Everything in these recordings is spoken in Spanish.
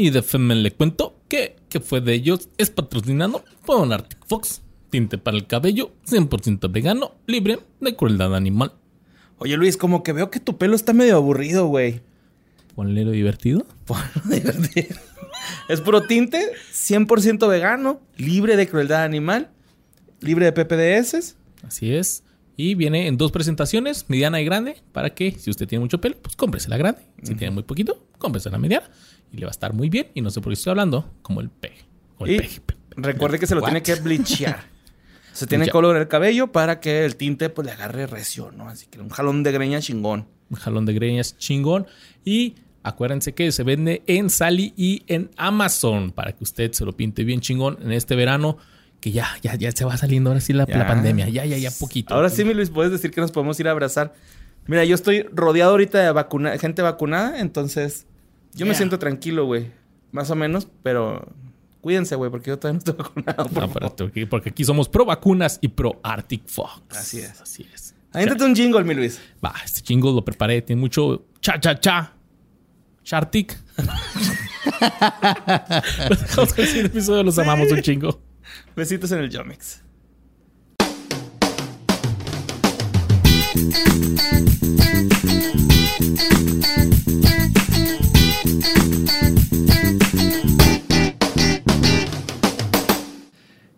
Y de Femen le cuento que, que fue de ellos, es patrocinado por un Arctic Fox. Tinte para el cabello, 100% vegano, libre de crueldad animal. Oye, Luis, como que veo que tu pelo está medio aburrido, güey. Ponle lo divertido. Ponlo divertido. es puro tinte, 100% vegano, libre de crueldad animal, libre de PPDS. Así es. Y viene en dos presentaciones, mediana y grande, para que si usted tiene mucho pelo, pues cómprese la grande. Si tiene muy poquito, cómprese la mediana. Y le va a estar muy bien. Y no sé por qué estoy hablando, como el peje. Recuerde que se lo What? tiene que bleachear. Se tiene que colorar el cabello para que el tinte pues le agarre recio, ¿no? Así que un jalón de greña chingón. Un jalón de greñas chingón. Y acuérdense que se vende en Sally y en Amazon para que usted se lo pinte bien chingón en este verano. Que ya, ya, ya se va saliendo ahora sí la, la pandemia. Ya, ya, ya, poquito. Ahora sí, mi Luis, puedes decir que nos podemos ir a abrazar. Mira, yo estoy rodeado ahorita de vacuna gente vacunada, entonces yo me siento tranquilo, güey. Más o menos, pero cuídense, güey, porque yo todavía no estoy vacunado. por No, favor. espérate, porque- aquí somos pro vacunas y pro Arctic Fox. Así es. Así es. Aviéntate un jingle, mi Luis. Va, este chingo lo preparé. Tiene mucho cha, cha, cha. Chartic. Los episodio. Los amamos un chingo. Besitos en el Yomex.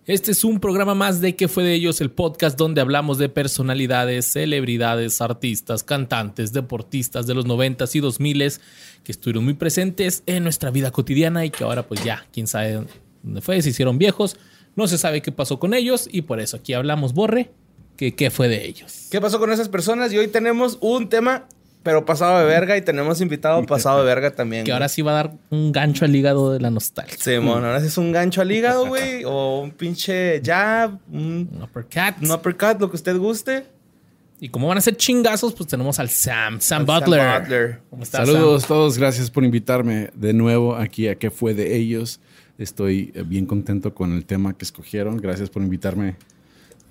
Este es un programa más de ¿Qué fue de ellos? El podcast donde hablamos de personalidades, celebridades, artistas, cantantes, deportistas de los 90s y 2000s que estuvieron muy presentes en nuestra vida cotidiana y que ahora pues ya, quién sabe dónde fue, se hicieron viejos, no se sabe qué pasó con ellos y por eso aquí hablamos, Borre, qué fue de ellos. ¿Qué pasó con esas personas? Y hoy tenemos un tema, pero pasado de verga, y tenemos invitado pasado de verga también. Que güey. ahora sí va a dar un gancho al hígado de la nostalgia. Simón, ahora sí es un gancho al hígado, güey. O un pinche jab, un, Un uppercut. un uppercut, lo que usted guste. Y como van a ser chingazos, pues tenemos al Sam, Sam Al Sam Butler. Butler. ¿Cómo estás, Saludos a todos, gracias por invitarme de nuevo aquí a qué fue de ellos. Estoy eh, bien contento con el tema que escogieron. Gracias por invitarme.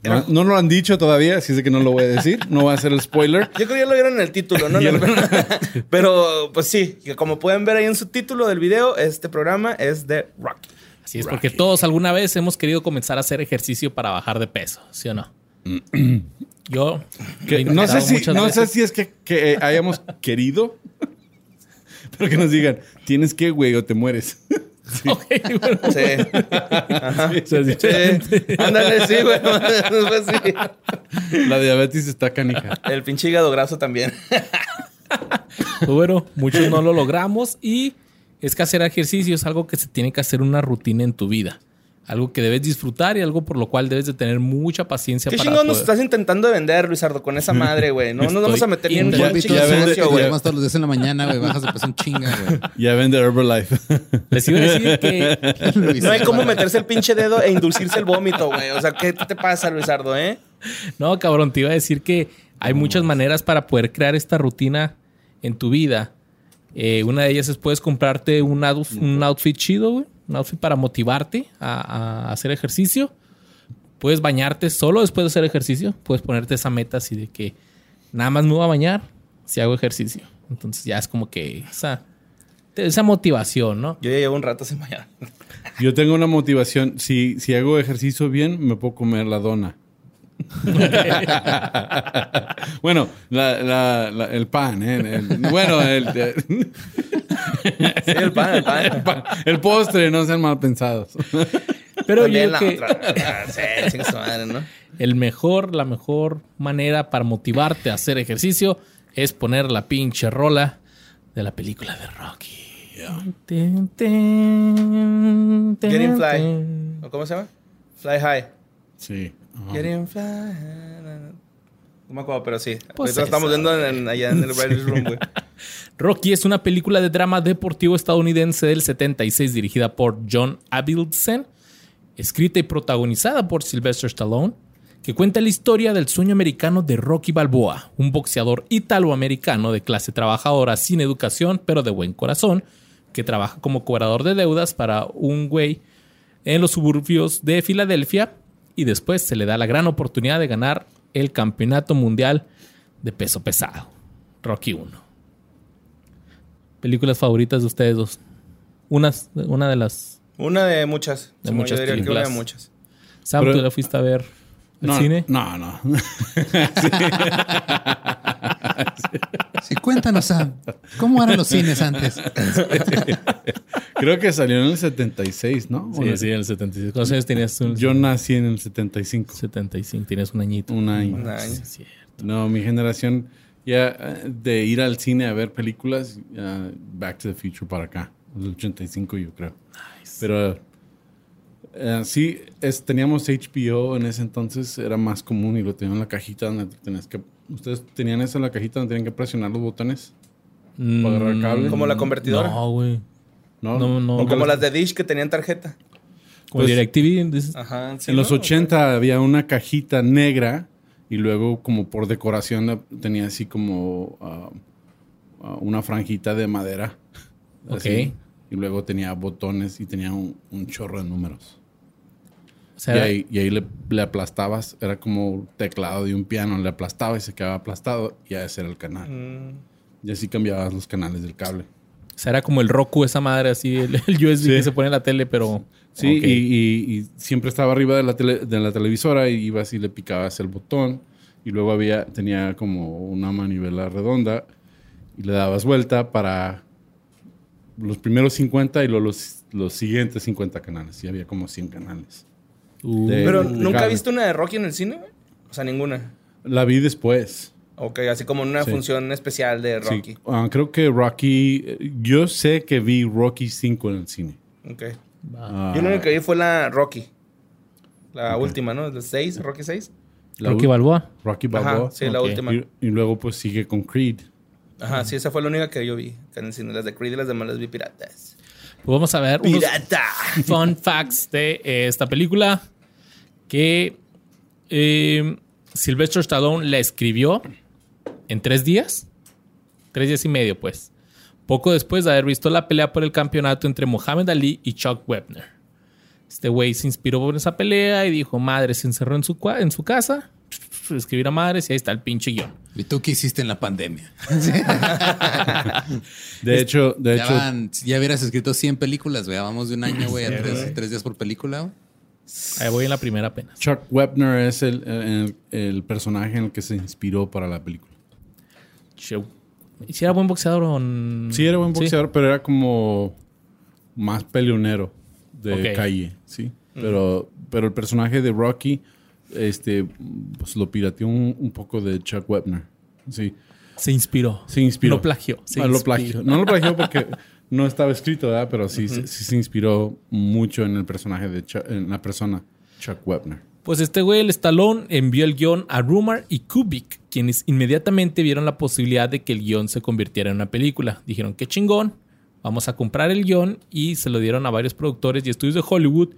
No, Era- no lo han dicho todavía, así es que no lo voy a decir. No va a ser el spoiler. Yo creo que ya lo vieron en el título, ¿no? Pero, pues sí, que como pueden ver ahí en su título del video, este programa es de Rocky. Así es, porque todos alguna vez hemos querido comenzar a hacer ejercicio para bajar de peso, ¿sí o no? Yo Que no sé si, no sé si es que, que, eh, hayamos querido, pero que nos digan, tienes que, güey, o te mueres. Bueno. Sí. Ajá. O sea, sí. Sí. Ándale, sí, güey. Así. La diabetes está canija. El pinche hígado graso también. Pues bueno, muchos no lo logramos y es que hacer ejercicio es algo que se tiene que hacer una rutina en tu vida. Algo que debes disfrutar y algo por lo cual debes de tener mucha paciencia ¿Qué para chingón nos poder- estás intentando vender, Luisardo, con esa madre, güey? No nos vamos a meter ni en un negocio, güey. Además, todos los días en la mañana, güey, bajas de peso en chinga, güey. Ya vende Herbalife. Les iba a decir que Luis, No hay cómo meterse el pinche dedo e inducirse el vómito, güey. O sea, ¿qué te pasa, Luisardo, eh? No, cabrón, te iba a decir que hay muchas maneras para poder crear esta rutina en tu vida. Eh, una de ellas es puedes comprarte un, un outfit chido, güey. Un outfit para motivarte a, a hacer ejercicio. Puedes bañarte solo después de hacer ejercicio. Puedes ponerte esa meta así de que nada más me voy a bañar si hago ejercicio. Entonces ya es como que esa, esa motivación, ¿no? Yo ya llevo un rato sin bañar. Yo tengo una motivación. Si, si hago ejercicio bien, me puedo comer la dona. bueno, la- la- la- el pan, ¿eh? El- bueno, el, el- Sí, el pan, el pan. el pan- el postre, no sean mal pensados. Pero yo También creo la que. Sí, madre, ¿no? el mejor, la mejor manera para motivarte a hacer ejercicio es poner la pinche rola de la película de Rocky. Tin, tin, tin, Get in fly. tin. ¿O ¿Cómo se llama? Fly high. Sí. Ajá. Fly. No me acuerdo, pero sí. Pues Ahorita lo estamos viendo en- allá en el writer's room, güey. Rocky es una película de drama deportivo estadounidense del 76 dirigida por John Avildsen, escrita y protagonizada por Sylvester Stallone, que cuenta la historia del sueño americano de Rocky Balboa, un boxeador italoamericano de clase trabajadora sin educación pero de buen corazón, que trabaja como cobrador de deudas para un güey en los suburbios de Filadelfia y después se le da la gran oportunidad de ganar el campeonato mundial de peso pesado. Rocky 1. Películas favoritas de ustedes dos. Unas, una de las. Una de muchas. De muchas Yo diría que una de películas. muchas. Sam, Pero- ¿tú la fuiste a ver al no, cine? No, no. Sí, cuéntanos, Sam. ¿Cómo eran los cines antes? Creo que salió en el 76, ¿no? Sí, sí, en el 76. ¿Cuántos años tenías? tú? Yo nací en el 75. 75, tienes un añito. Un año. Un año. Sí, sí. No, mi generación ya eh, de ir al cine a ver películas, ya Back to the Future para acá. El 85 yo creo. Pero eh, sí, es, teníamos HBO en ese entonces, era más común y lo tenían en la cajita donde tenías que... ¿Ustedes tenían eso en la cajita donde tenían que presionar los botones? ¿Para agarrar cable? Como la convertidora. No, güey. No, No, no. O como las de Dish que tenían tarjeta. Como Pues- DirecTV. Ajá. sí, en los ¿no? 80 había una cajita negra y luego como por decoración la- tenía así como ah, ah, una franjita de madera. Ok. Así. Y luego tenía botones y tenía un, un chorro de números. Sea, y ahí, y ahí le, le aplastabas, era como teclado de un piano, le aplastaba y se quedaba aplastado y ese era el canal. Mm, Y así cambiabas los canales del cable. o sea, era como el Roku, esa madre así, el, el USB que se pone en la tele, pero. Sí, Ok. y, y- y siempre estaba arriba de la, tele- de la televisora y ibas y le picabas el botón y luego había, tenía como una manivela redonda y le dabas vuelta para los primeros 50 y luego los, los siguientes 50 canales. Y había como 100 canales. Uh, De- Pero de nunca cable. viste una de Rocky en el cine, güey? O sea, ninguna. La vi después. Ok, así como en una Sí. función especial de Rocky. Sí. Ah, creo que Rocky, yo sé que vi Rocky 5 en el cine. Ok. Ah, Yo lo único que vi fue la Rocky. La última, ¿no? ¿La 6? ¿Rocky 6? la Rocky Balboa. Rocky Ajá, Balboa. sí, la última. Y, y luego pues sigue con Creed. Ajá, sí, esa fue la única que yo vi en el cine. Las de Creed y las demás las vi piratas. Pues vamos a ver unos ¡Pirata! fun facts de eh, esta película. Que eh, Sylvester Stallone la escribió en tres días. Tres días y medio, pues. Poco después de haber visto la pelea por el campeonato entre Mohamed Ali y Chuck Webner. Este güey se inspiró por esa pelea y dijo, madre, se encerró en su, en su casa, escribir a madres y ahí está el pinche guion. ¿Y tú qué hiciste en la pandemia? De hecho, de ya, hecho, van- ya hubieras escrito 100 películas, güey. Vamos de un año, güey, a tres, tres días por película, güey. Ahí voy en la primera apenas. Chuck Webner es el, el- el personaje en el que se inspiró para la película. Show. ¿Y si era buen boxeador o Sí, era buen boxeador, pero era como más peleonero de calle, sí. Pero, pero el personaje de Rocky, este, pues lo pirateó un, un poco de Chuck Webner. Sí, Se inspiró. se inspiró. No plagió. se Ah, lo plagió. No lo plagió porque no estaba escrito, ¿verdad? Pero sí, sí, sí se inspiró mucho en el personaje de Chuck- en la persona Chuck Webner. Pues este güey, el Stallone, envió el guion a Rumor y Kubik, quienes inmediatamente vieron la posibilidad de que el guion se convirtiera en una película. Dijeron, qué chingón, vamos a comprar el guion y se lo dieron a varios productores y estudios de Hollywood,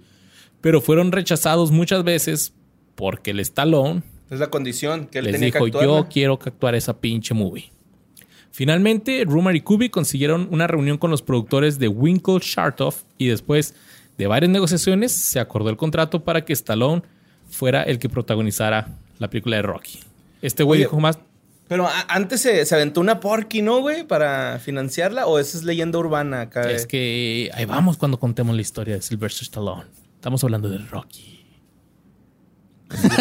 pero fueron rechazados muchas veces porque el Stallone Es la condición que él les tenía dijo, que actuar. yo ¿no? quiero que actuar esa pinche movie. Finalmente, Rumor y Kubik consiguieron una reunión con los productores de Winkle Shartoff y después de varias negociaciones se acordó el contrato para que Stallone fuera el que protagonizara la película de Rocky. Este güey dijo más, Pero antes se, se aventó una porky, ¿no, güey? Para financiarla. ¿O esa es leyenda urbana acá? es que ahí vamos cuando contemos la historia de Sylvester Stallone. Estamos hablando de Rocky.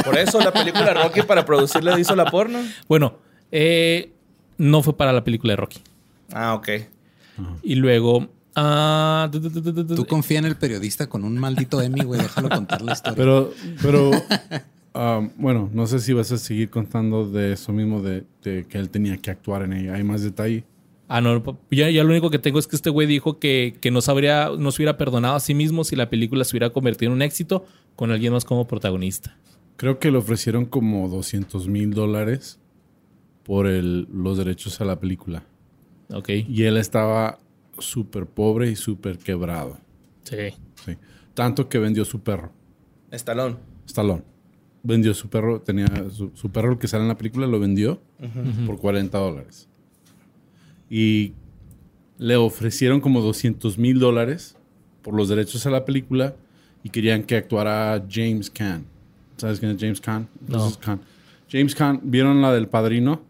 Por eso la película Rocky para producirla hizo la porno. Bueno, eh, no fue para la película de Rocky. Ah, ok. Y luego... ah, du- du- du- du- du- Tú confía en el periodista con un maldito Emmy, güey. Déjalo contar la historia. Pero, pero um, bueno, no sé si vas a seguir contando de eso mismo, de, de que él tenía que actuar en ella. ¿Hay más detalle? Ah, no, ya, ya lo único que tengo es que este güey dijo que, que no, sabría, no se hubiera perdonado a sí mismo si la película se hubiera convertido en un éxito con alguien más como protagonista. Creo que le ofrecieron como 200 mil dólares por el, los derechos a la película. Ok. Y él estaba súper pobre y súper quebrado. Sí. sí. Tanto que vendió su perro, Estalón. Stallone. Vendió su perro, tenía su, su perro el que sale en la película, lo vendió por 40 dólares. Y le ofrecieron como 200 mil dólares por los derechos a la película y querían que actuara James Caan. ¿Sabes quién es James Caan? No. Entonces, Caan. James Caan, ¿vieron la del padrino?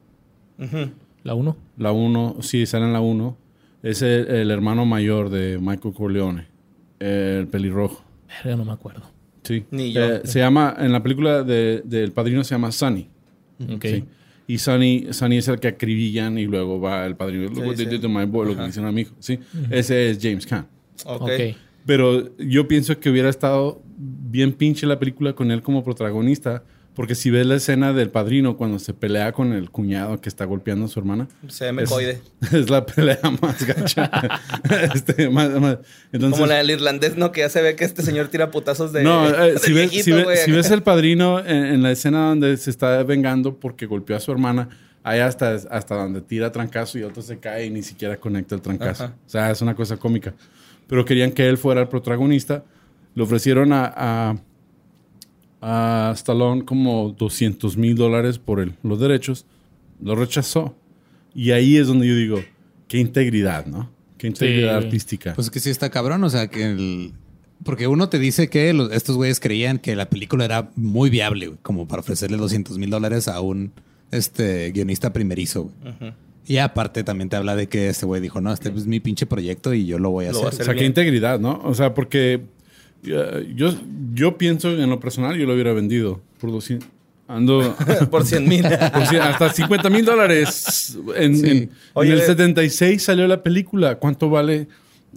La uno. La 1, sí, sale en la 1. Es el, el hermano mayor de Michael Corleone, el pelirrojo. Verga, no me acuerdo. Sí. Ni yo. Eh, se llama, en la película de, del padrino se llama Sonny. Ok. Sí. Y Sonny, Sonny es el que acribillan y luego va el padrino. Look sí. did to my boy, lo que hicieron a mi hijo. Sí. Ese es James Caan. Ok. Ok. Pero yo pienso que hubiera estado bien pinche la película con él como protagonista. Porque si ves la escena del padrino cuando se pelea con el cuñado que está golpeando a su hermana, Se ve mecoide. es la pelea más gacha. Este, más- más- Entonces, Como la del irlandés, ¿no? Que ya se ve que este señor tira putazos de. no, eh, de si, ves, viejito, si ves el padrino en, en la escena donde se está vengando porque golpeó a su hermana, ahí hasta, hasta donde tira trancazo y otro se cae y ni siquiera conecta el trancazo. Ajá. O sea, es una cosa cómica. Pero querían que él fuera el protagonista. Le ofrecieron a, a, a Stallone como 200 mil dólares por el- los derechos. Lo rechazó. Y ahí es donde yo digo, qué integridad, ¿no? Qué integridad Sí. artística. Pues es que sí está cabrón, o sea, que el... Porque uno te dice que los- estos güeyes creían que la película era muy viable, güey, como para ofrecerle 200 mil dólares a un este, guionista primerizo. güey. Y aparte también te habla de que este güey dijo, no, este es mi pinche proyecto y yo lo voy a Lo voy a hacer. O sea, qué integridad, ¿no? O sea, porque yo, yo pienso en lo personal, yo lo hubiera vendido por 200. Ando Por 100 mil. hasta 50 mil dólares. En, Sí. en- en Oye, el ve- 76 salió la película. ¿Cuánto vale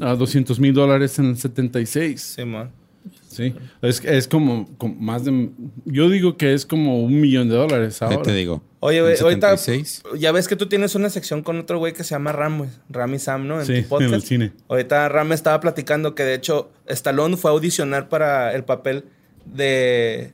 a 200 mil dólares en el 76? Sí, man. Sí. Es, es como, como más de. Yo digo que es como un millón de dólares ¿Qué ahora. te digo? Oye, güey, ahorita 76. ya ves que tú tienes una sección con otro güey que se llama Ram, güey. Ram y Sam, ¿no? En Sí, tu podcast. en el cine. Ahorita Ram estaba platicando que de hecho Stallone fue a audicionar para el papel de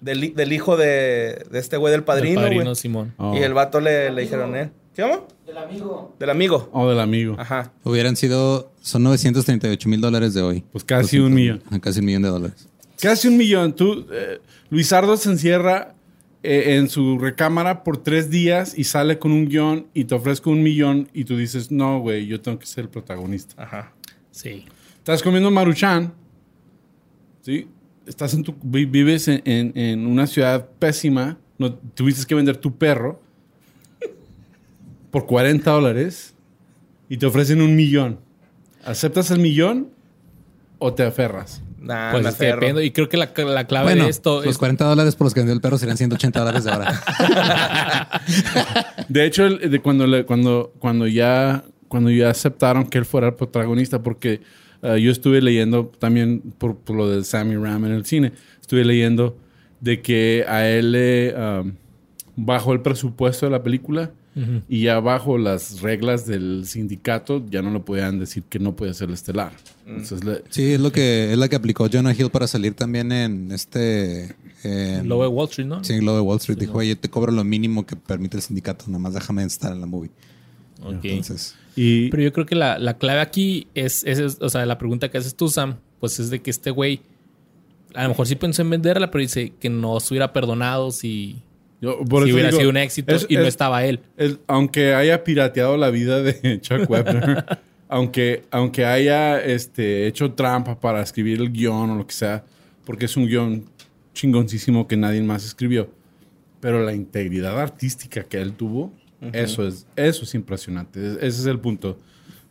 del, hi- del hijo de, de este güey del padrino, El padrino. Simón. Oh. Y el vato le, le dijeron, ¿eh? ¿Qué llama? Del amigo. Del amigo. O del amigo. Ajá. Hubieran sido, son 938 mil dólares de hoy. Pues casi un millón. Casi un millón de dólares. Casi un millón. Tú, eh, Luisardo se encierra eh, en su recámara por tres días y sale con un guion y te ofrezco un millón y tú dices, no, güey, yo tengo que ser el protagonista. Ajá. Sí. Estás comiendo maruchan, ¿sí? Estás en tu, vi- vives en, en- en una ciudad pésima, no, tuviste que vender tu perro por 40 dólares y te ofrecen un millón. ¿Aceptas el millón o te aferras? Nah, Pues me es que aferro. depende. Y creo que la, la clave Bueno, de esto los es 40 dólares por los que vendió el perro serían 180 dólares de ahora. De hecho, el- de cuando, le- cuando, cuando, ya, cuando ya aceptaron que él fuera el protagonista, porque eh, yo estuve leyendo también por, por lo de Sammy Ram en el cine, estuve leyendo de que a él le um, bajó el presupuesto de la película y ya bajo las reglas del sindicato ya no le podían decir que no podía ser el estelar. Entonces, le- Sí, es lo que es la que aplicó Jonah Hill para salir también en este de Wall Street, ¿no? sí, en Lobo de Wall Street. Dijo, oye, te cobro lo mínimo que permite el sindicato, nada más déjame estar en la movie. Ok. Entonces, y Pero yo creo que la, la clave aquí es, es- o sea, la pregunta que haces tú, Sam, pues es de que este güey a lo mejor sí pensó en venderla, pero dice que no se hubiera perdonado si, yo, por si hubiera digo, sido un éxito es- y no es- estaba él. Aunque haya pirateado la vida de Chuck Webber, aunque, aunque haya este, hecho trampa para escribir el guion o lo que sea, porque es un guion chingoncísimo que nadie más escribió, pero la integridad artística que él tuvo, eso, es, eso es impresionante. Es- Ese es el punto.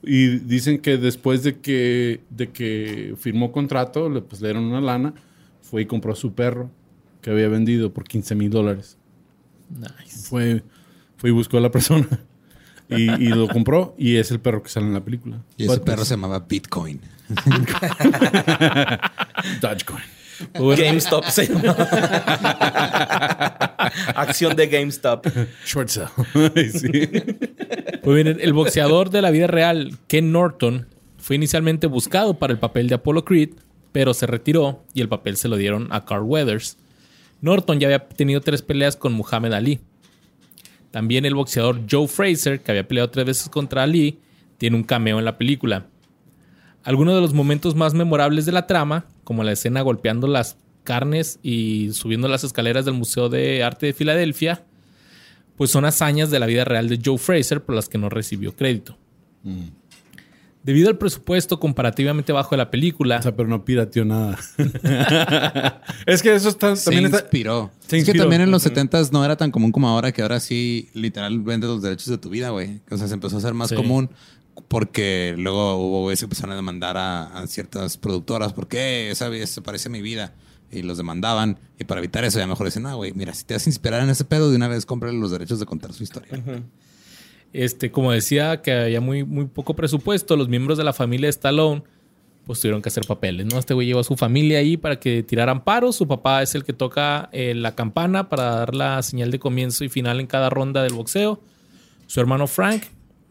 Y dicen que después de que, de que firmó contrato, le, pues, le dieron una lana, fue y compró su perro que había vendido por 15 mil dólares Nice. fue, fue y buscó a la persona y, y lo compró y es el perro que sale en la película. y ese But- perro se llamaba Bitcoin. Dogecoin. GameStop se llama. Acción de GameStop. Short sale. Sí. Pues bien, el boxeador de la vida real, Ken Norton, fue inicialmente buscado para el papel de Apollo Creed, pero se retiró y el papel se lo dieron a Carl Weathers. Norton ya había tenido tres peleas con Muhammad Ali. También el boxeador Joe Fraser, que había peleado tres veces contra Ali, tiene un cameo en la película. Algunos de los momentos más memorables de la trama, como la escena golpeando las carnes y subiendo las escaleras del Museo de Arte de Filadelfia, pues son hazañas de la vida real de Joe Fraser por las que no recibió crédito. Debido al presupuesto comparativamente bajo de la película, O sea, pero no pirateó nada. es que eso está, Se también está... inspiró. Se es que inspiró. también en los 70s no era tan común como ahora, que ahora sí literal vendes los derechos de tu vida, güey. O sea, se empezó a hacer más Sí. común porque luego hubo güeyes que empezaron a demandar a, a ciertas productoras porque esa vida se parece a mi vida y los demandaban y para evitar eso ya mejor dicen, ah, güey, mira, si te vas a inspirar en ese pedo, de una vez cómprale los derechos de contar su historia. Este, como decía que había muy, muy poco presupuesto, los miembros de la familia de Stallone pues tuvieron que hacer papeles, ¿no? Este güey llevó a su familia ahí para que tiraran paros. Su papá es el que toca eh, la campana para dar la señal de comienzo y final en cada ronda del boxeo. Su hermano Frank,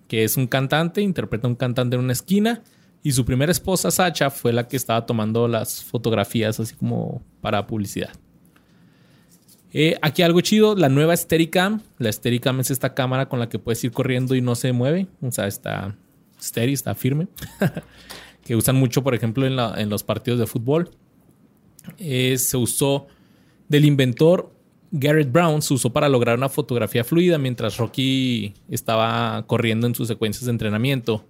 que es un cantante, interpreta a un cantante en una esquina. Y su primera esposa, Sacha, fue la que estaba tomando las fotografías así como para publicidad. Eh, aquí algo chido, la nueva Steadicam. La Steadicam es esta cámara con la que puedes ir corriendo y no se mueve. O sea, está steady, está firme. que usan mucho, por ejemplo, en, los partidos de fútbol. Eh, se usó del inventor Garrett Brown, se usó para lograr una fotografía fluida mientras Rocky estaba corriendo en sus secuencias de entrenamiento.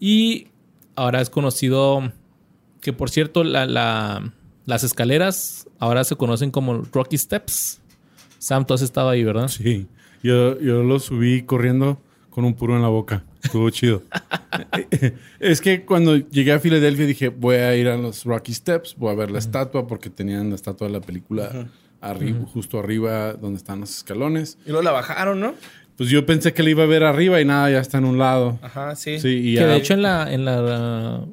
Y ahora es conocido que, por cierto, la- las escaleras ahora se conocen como Rocky Steps. Sam, tú has estado ahí, ¿verdad? Sí. Yo, yo lo subí corriendo con un puro en la boca. Estuvo chido. es que cuando llegué a Filadelfia dije, voy a ir a los Rocky Steps, voy a ver la estatua, porque tenían la estatua de la película arri- justo arriba donde están los escalones. Y luego la bajaron, ¿no? Pues yo pensé que la iba a ver arriba y nada, ya está en un lado. Ajá, sí. Sí, y Que ya- de hecho en la, en la,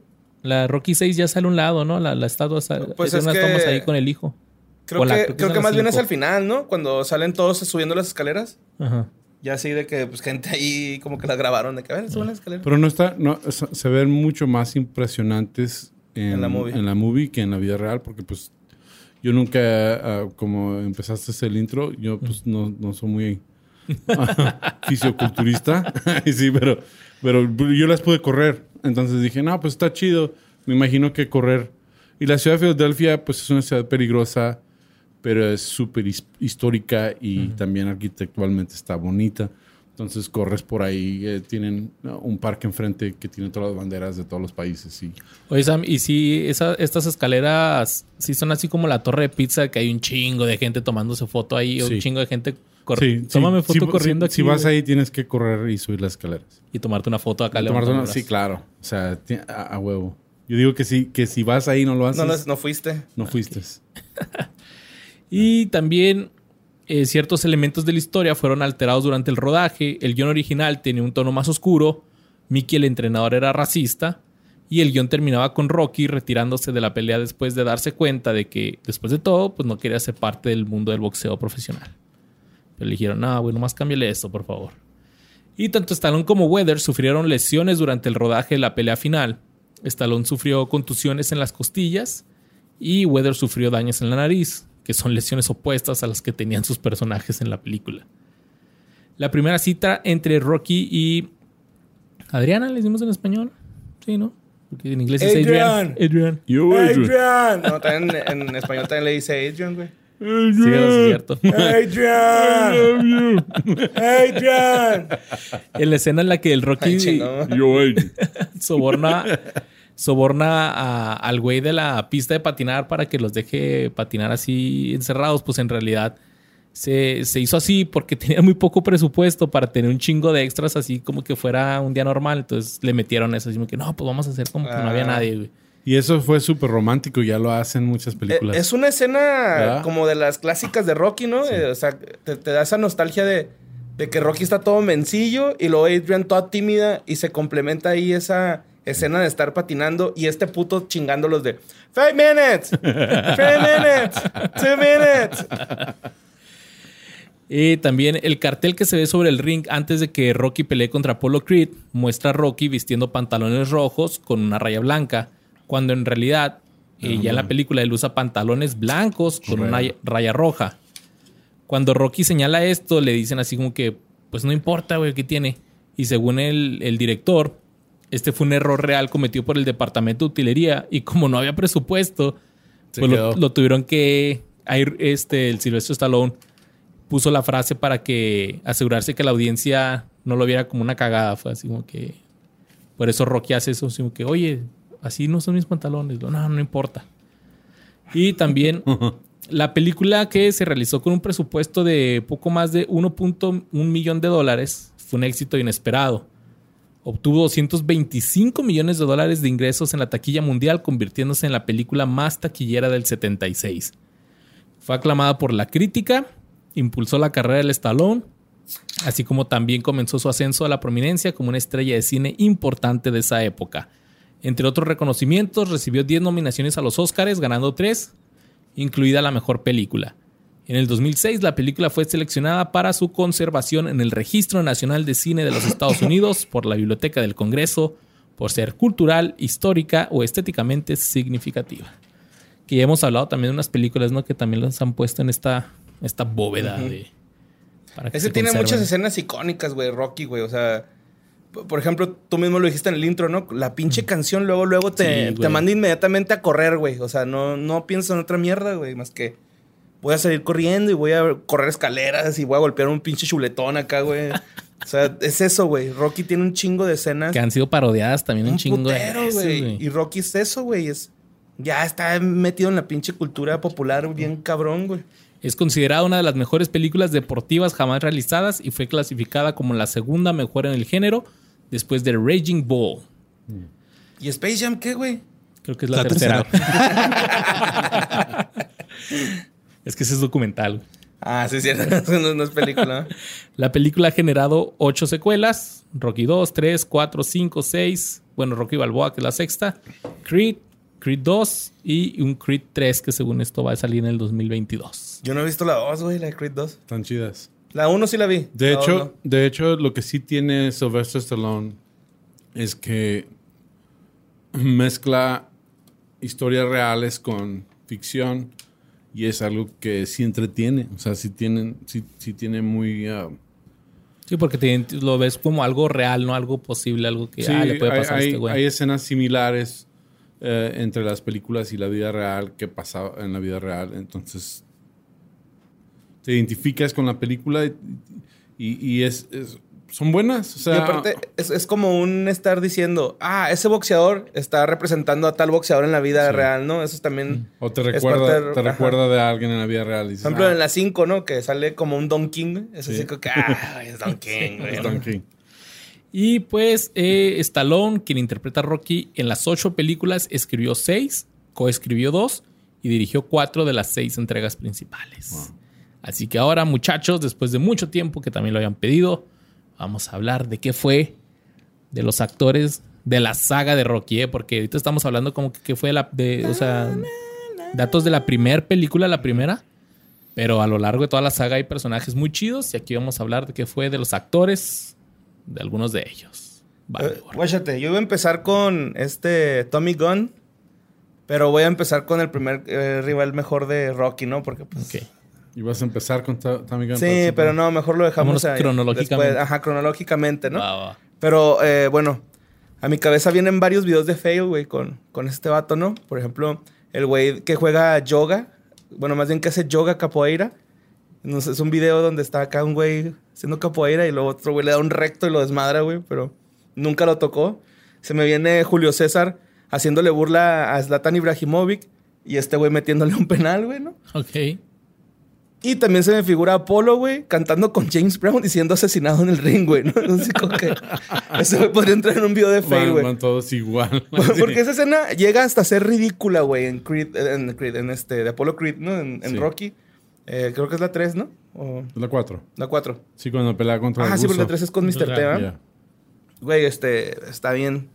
la Rocky 6 ya sale a un lado, ¿no? La, la estatua sale. Pues es unas que- tomas ahí con el hijo. Creo O la- que, creo que creo son que las más bien es al final, ¿no? Cuando salen todos subiendo las escaleras. Ajá. Ya así de que pues, gente ahí como que la grabaron de que a ver, suben las escaleras. Pero no está, no, se ven mucho más impresionantes en, En la movie. en la movie que en la vida real, porque pues yo nunca, ah, como empezaste el intro, yo pues no, no soy muy fisioculturista, sí, pero, pero yo las pude correr, entonces dije, no, pues está chido, me imagino que correr. Y la ciudad de Filadelfia, pues es una ciudad peligrosa, pero es súper his- histórica y también arquitectualmente está bonita. Entonces corres por ahí, eh, tienen un parque enfrente que tiene todas las banderas de todos los países. Y Oye, Sam, y si esa- estas escaleras sí son así como la torre de pizza, que hay un chingo de gente tomándose foto ahí, o Sí. un chingo de gente Sí, corriendo. sí, Tómame foto si- corriendo si, aquí. Si vas güey, ahí, tienes que correr y subir las escaleras. Y tomarte una foto acá. Tomarte una- sí, claro. O sea, a, a huevo. Yo digo que si, que si vas ahí no lo haces, No, no, no, no fuiste. fuiste. Y también eh, ciertos elementos de la historia fueron alterados durante el rodaje. El guion original tenía un tono más oscuro. Mickey, el entrenador, era racista. Y el guion terminaba con Rocky retirándose de la pelea después de darse cuenta de que, después de todo, pues no quería ser parte del mundo del boxeo profesional. Pero le dijeron, no, güey, nomás cámbiale esto, por favor. Y tanto Stallone como Weather sufrieron lesiones durante el rodaje de la pelea final. Stallone sufrió contusiones en las costillas y Weather sufrió daños en la nariz, que son lesiones opuestas a las que tenían sus personajes en la película. La primera cita entre Rocky y Adriana, ¿le decimos en español? Sí, ¿no? Porque en inglés es Adrian. Adrian. Adrian. Adrian. No, también en español también le dice Adrian, güey. Sí, eso es cierto. Adrian. Adrian. En la escena en la que el Rocky Ay. Yo, Adrian. soborna, soborna a- al güey de la pista de patinar para que los deje patinar así encerrados, pues en realidad se, se hizo así porque tenía muy poco presupuesto para tener un chingo de extras así como que fuera un día normal. Entonces le metieron eso, así como que no, pues vamos a hacer como que no había Ah. nadie, güey. Y eso fue súper romántico, ya lo hacen muchas películas. Eh, Es una escena ¿Verdad? como de las clásicas de Rocky, ¿no? Eh, o sea, te, te da esa nostalgia de, de que Rocky está todo mencillo y luego Adrian toda tímida y se complementa ahí esa escena de estar patinando y este puto chingándolos de Five minutes, three minutes, two minutes. Y también el cartel que se ve sobre el ring antes de que Rocky pelee contra Apollo Creed muestra a Rocky vistiendo pantalones rojos con una raya blanca, cuando en realidad eh, ya en la película él usa pantalones blancos con una raya roja. Cuando Rocky señala esto, le dicen así como que, pues no importa, güey, ¿qué tiene? Y según el, el director, este fue un error real cometido por el departamento de utilería y como no había presupuesto, Se pues lo, tuvieron que... ahí, este, el Silvestre Stallone puso la frase para que asegurarse que la audiencia no lo viera como una cagada. Fue así como que... Por eso Rocky hace eso, así como que, oye, así no son mis pantalones. No, no importa. Y también la película que se realizó con un presupuesto de poco más de 1.1 millón de dólares fue un éxito inesperado. Obtuvo 225 millones de dólares de ingresos en la taquilla mundial, convirtiéndose en la película más taquillera del 76. Fue aclamada por la crítica, impulsó la carrera del Stallone, así como también comenzó su ascenso a la prominencia como una estrella de cine importante de esa época. Entre otros reconocimientos, recibió 10 nominaciones a los Oscars, ganando 3, incluida la mejor película. En el 2006, la película fue seleccionada para su conservación en el Registro Nacional de Cine de los Estados Unidos por la Biblioteca del Congreso por ser cultural, histórica o estéticamente significativa. Que ya hemos hablado también de unas películas, ¿no? Que también las han puesto en esta, esta bóveda de... para que Ese se tiene conserven. muchas escenas icónicas, güey, Rocky, güey. O sea, por ejemplo, tú mismo lo dijiste en el intro, ¿no? La pinche canción luego, luego te, Sí, te manda inmediatamente a correr, güey. O sea, no, no pienso en otra mierda, güey, más que voy a salir corriendo y voy a correr escaleras y voy a golpear un pinche chuletón acá, güey. O sea, es eso, güey. Rocky tiene un chingo de escenas. Que han sido parodiadas también un, un chingo de putero, güey. Y Rocky es eso, güey. Es, ya está metido en la pinche cultura popular bien cabrón, güey. Es considerada una de las mejores películas deportivas jamás realizadas y fue clasificada como la segunda mejor en el género después de Raging Bull. ¿Y Space Jam qué, güey? Creo que es la, La tercera. es que ese es documental. Ah, sí, sí. Eso no, no es película. La película ha generado ocho secuelas. Rocky 2, 3, 4, 5, 6. Bueno, Rocky Balboa, que es la sexta. Creed, Creed 2 y un Creed 3 que según esto va a salir en el 2022. Yo no he visto la 2, güey, la de Creed 2. Están chidas. La 1 sí la vi. De La hecho, no. de hecho, lo que sí tiene Sylvester Stallone es que mezcla historias reales con ficción y es algo que sí entretiene. O sea, sí tienen, sí, sí tiene muy ah, Sí, porque te lo ves como algo real, no algo posible, algo que Sí, ah, le puede hay, pasar a hay- este güey. hay escenas similares eh, entre las películas y la vida real que pasaba en la vida real. Entonces, te identificas con la película y, y- y es, es- son buenas. O sea, y aparte, es, es como un estar diciendo, ah, ese boxeador está representando a tal boxeador en la vida Sí. real, ¿no? Eso también. o te es recuerda, de- te recuerda de alguien en la vida real. dices, Por ejemplo, "Ah, en la 5, ¿no? Que sale como un Don King. Es así que, ah, es Don King, güey. es Don King. Y pues eh, Stallone, quien interpreta a Rocky en las ocho películas, escribió seis, coescribió dos y dirigió cuatro de las seis entregas principales. Así que ahora, muchachos, después de mucho tiempo que también lo habían pedido, vamos a hablar de qué fue de los actores de la saga de Rocky, ¿eh? porque ahorita estamos hablando como que qué fue la de, o sea, datos de la primera película, la primera. Pero a lo largo de toda la saga hay personajes muy chidos y aquí vamos a hablar de qué fue de los actores, de algunos de ellos. Vale, Eh, yo iba a empezar con este Tommy Gunn, pero voy a empezar con el primer eh, rival mejor de Rocky, ¿no? Porque pues... Ok. Y vas a empezar con Ta- Tommy Gunn. Sí, pero no, mejor lo dejamos ahí. cronológicamente. Después, ajá, cronológicamente, ¿no? Va, va. Pero eh, bueno, a mi cabeza vienen varios videos de fail, güey, con, con este vato, ¿no? Por ejemplo, el güey que juega yoga, bueno, más bien que hace yoga capoeira. No sé, es un video donde está acá un güey haciendo capoeira y luego otro güey le da un recto y lo desmadra, güey, pero nunca lo tocó. Se me viene Julio César haciéndole burla a Zlatan Ibrahimovic y este güey metiéndole un penal, güey, ¿no? Ok. Y también se me figura Apolo, güey, cantando con James Brown y siendo asesinado en el ring, güey, ¿no? Como que ese güey podría entrar en un video de Van, güey. van todos igual. Porque esa escena llega hasta ser ridícula, güey, en Creed, en Creed, en este, de Apollo Creed, ¿no? En, en Sí. Rocky. Eh, creo que es la 3, ¿no? O la 4. la 4. Sí, cuando pelea contra Ah, el sí, porque la ruso. 3 es con Mr. T, ¿verdad? Güey, este, está bien.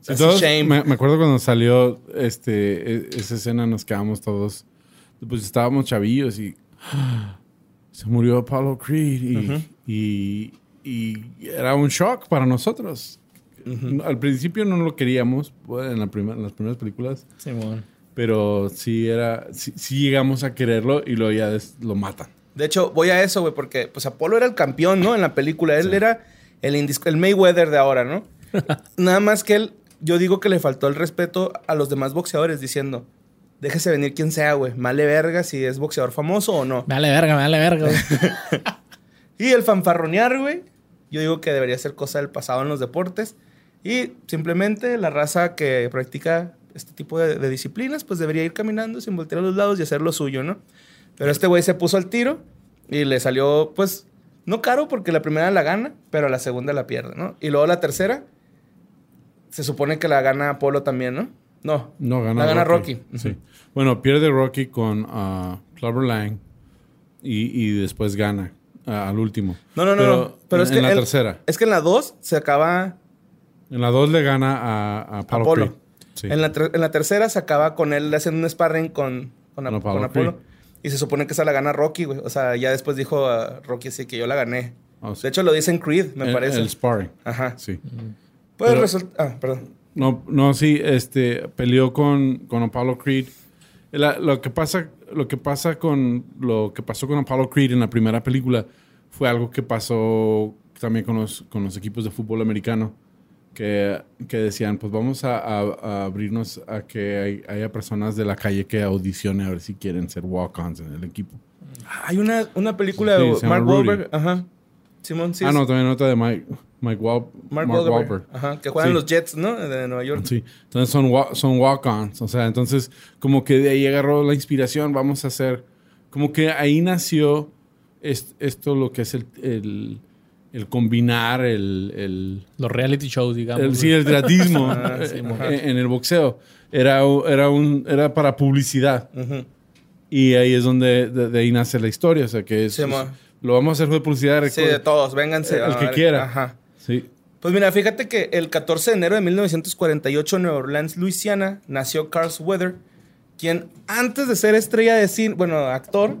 Sí, todos- shame. me, me acuerdo cuando salió este, e- esa escena, nos quedamos todos. Pues estábamos chavillos y. ¡ah! Se murió Apollo Creed. Y, y- y era un shock para nosotros. Al principio no lo queríamos en, la primer- en las primeras películas. Simón. Pero sí era. Sí, sí llegamos a quererlo y luego ya des- lo matan. De hecho, voy a eso, güey, porque pues Apolo era el campeón, ¿no? En la película. Él era el, el Mayweather de ahora, ¿no? Nada más que él, yo digo que le faltó el respeto a los demás boxeadores diciendo, déjese venir quien sea, güey. Male verga si es boxeador famoso o no. Me vale verga, me vale verga. güey. Y el fanfarronear, güey, yo digo que debería ser cosa del pasado en los deportes. Y simplemente la raza que practica este tipo de, de disciplinas, pues debería ir caminando sin voltear a los lados y hacer lo suyo, ¿no? Pero este güey se puso al tiro y le salió, pues, No caro porque la primera la gana, pero la segunda la pierde, ¿no? Y luego la tercera, se supone que la gana Apolo también, ¿no? No. No, gana La gana Rocky. Sí. Bueno, pierde Rocky con uh, Clubber Lang y, y después gana ah, al último. No, no, no. no. Pero en, es que en la el- tercera. Es que en la 2 se acaba En la 2 le gana a, a. Apolo. Sí. En, la en la tercera se acaba con él haciendo un sparring con, con, Apolo. Y se supone que esa la gana Rocky, güey. O sea, ya después dijo a Rocky así que yo la gané. Oh, sí. De hecho, lo dice en Creed, me El- parece. El sparring. Ajá. Sí. Pues Pero- resulta... Ah, perdón. No, no, sí, este peleó con, con Apollo Creed. La- lo que pasa, lo que pasa con lo que pasó con Apollo Creed en la primera película fue algo que pasó también con los, con los equipos de fútbol americano. Que, que decían, pues vamos a, a- a abrirnos a que hay- haya personas de la calle que audicionen a ver si quieren ser walk-ons en el equipo. Hay una, una película Sí, de Mark. Wahlberg. Ajá. Simón, sí. ah, no, también nota de Mike, Mike Wahl- Mark, Mark Wahlberg. Wahlberg. Ajá. Que juegan Sí. los Jets, ¿no? De Nueva York. Sí, entonces son, wa- son walk-ons. O sea, entonces como que de ahí agarró la inspiración, vamos a hacer, como que ahí nació est- esto lo que es el, el, el combinar el, el, Los reality shows, digamos. el- sí, el gratismo Ah, sí, en, en el boxeo. Era, era, un, era para publicidad. Ujú. Y ahí es donde de, de ahí nace la historia. O sea, que es, Sí, ma. lo vamos a hacer de publicidad. Sí, de todos. Vénganse. El a que quiera. Ajá. Sí. Pues mira, fíjate que el 14 de enero de 1948 en Nueva Orleans, Luisiana, nació Carl Weather, quien antes de ser estrella de cine, bueno, actor,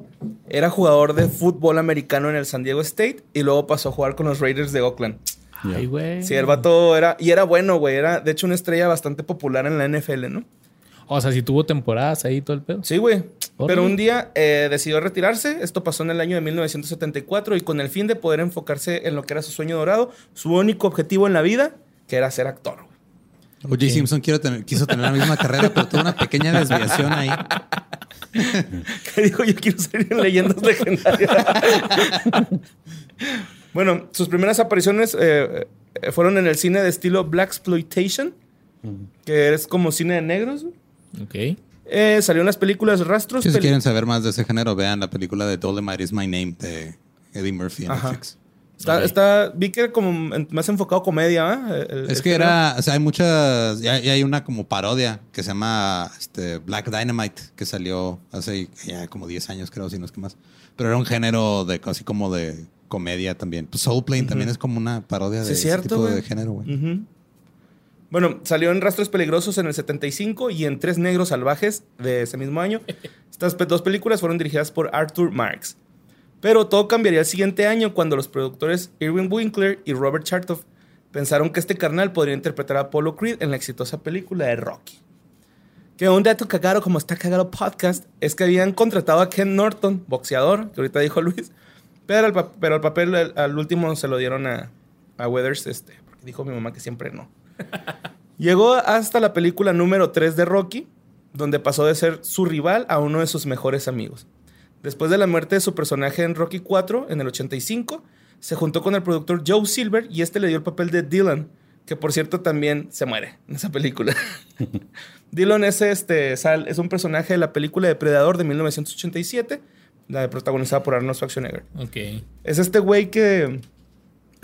era jugador de fútbol americano en el San Diego State y luego pasó a jugar con los Raiders de Oakland. Ay, güey. Sí, el vato era, y era bueno, güey, era de hecho una estrella bastante popular en la NFL, ¿no? O sea, si tuvo temporadas ahí todo el pedo. Sí, güey. Pero un día eh, decidió retirarse. Esto pasó en el año de 1974 y con el fin de poder enfocarse en lo que era su sueño dorado, su único objetivo en la vida, que era ser actor. O.J. Simpson quiero tener- quiso tener la misma carrera, pero tuvo una pequeña desviación ahí. que dijo yo quiero salir en leyendas legendarias. bueno, sus primeras apariciones eh, eh, fueron en el cine de estilo Black Exploitation, que es como cine de negros. Ok. Eh, salió en las películas Rastros. Si peli- quieren saber más de ese género, vean la película de Dolomite is My Name de Eddie Murphy en Ajá. Netflix. Está, está- vi que era como más enfocado a comedia. El- Es el que género. era, o sea, hay muchas, ya, ya hay una como parodia que se llama este, Black Dynamite, que salió hace ya como 10 años, creo, si no es que más. Pero era un género de casi como de comedia también. Pues Soul Plane también es como una parodia de Sí, es ese cierto, tipo de género, güey. Ujú. Bueno, salió en Rastros Peligrosos en el 75 y en Tres Negros Salvajes de ese mismo año. Estas dos películas fueron dirigidas por Arthur Marx. Pero todo cambiaría el siguiente año cuando los productores Irwin Winkler y Robert Chartoff pensaron que este carnal podría interpretar a Apollo Creed en la exitosa película de Rocky. Que un dato cagado, como está cagado podcast, es que habían contratado a Ken Norton, boxeador, que ahorita dijo Luis, pero pa- pero el papel al, al último se lo dieron a, a Weathers, este, porque dijo mi mamá que siempre no. Llegó hasta la película número 3 de Rocky, donde pasó de ser su rival a uno de sus mejores amigos. Después de la muerte de su personaje en Rocky 4, en el 85, se juntó con el productor Joe Silver y este le dio el papel de Dylan, que por cierto también se muere en esa película. Dylan es, este, sal- es un personaje de la película Depredador de 1987, la protagonizada por Arnold Schwarzenegger. Ok. Es este güey que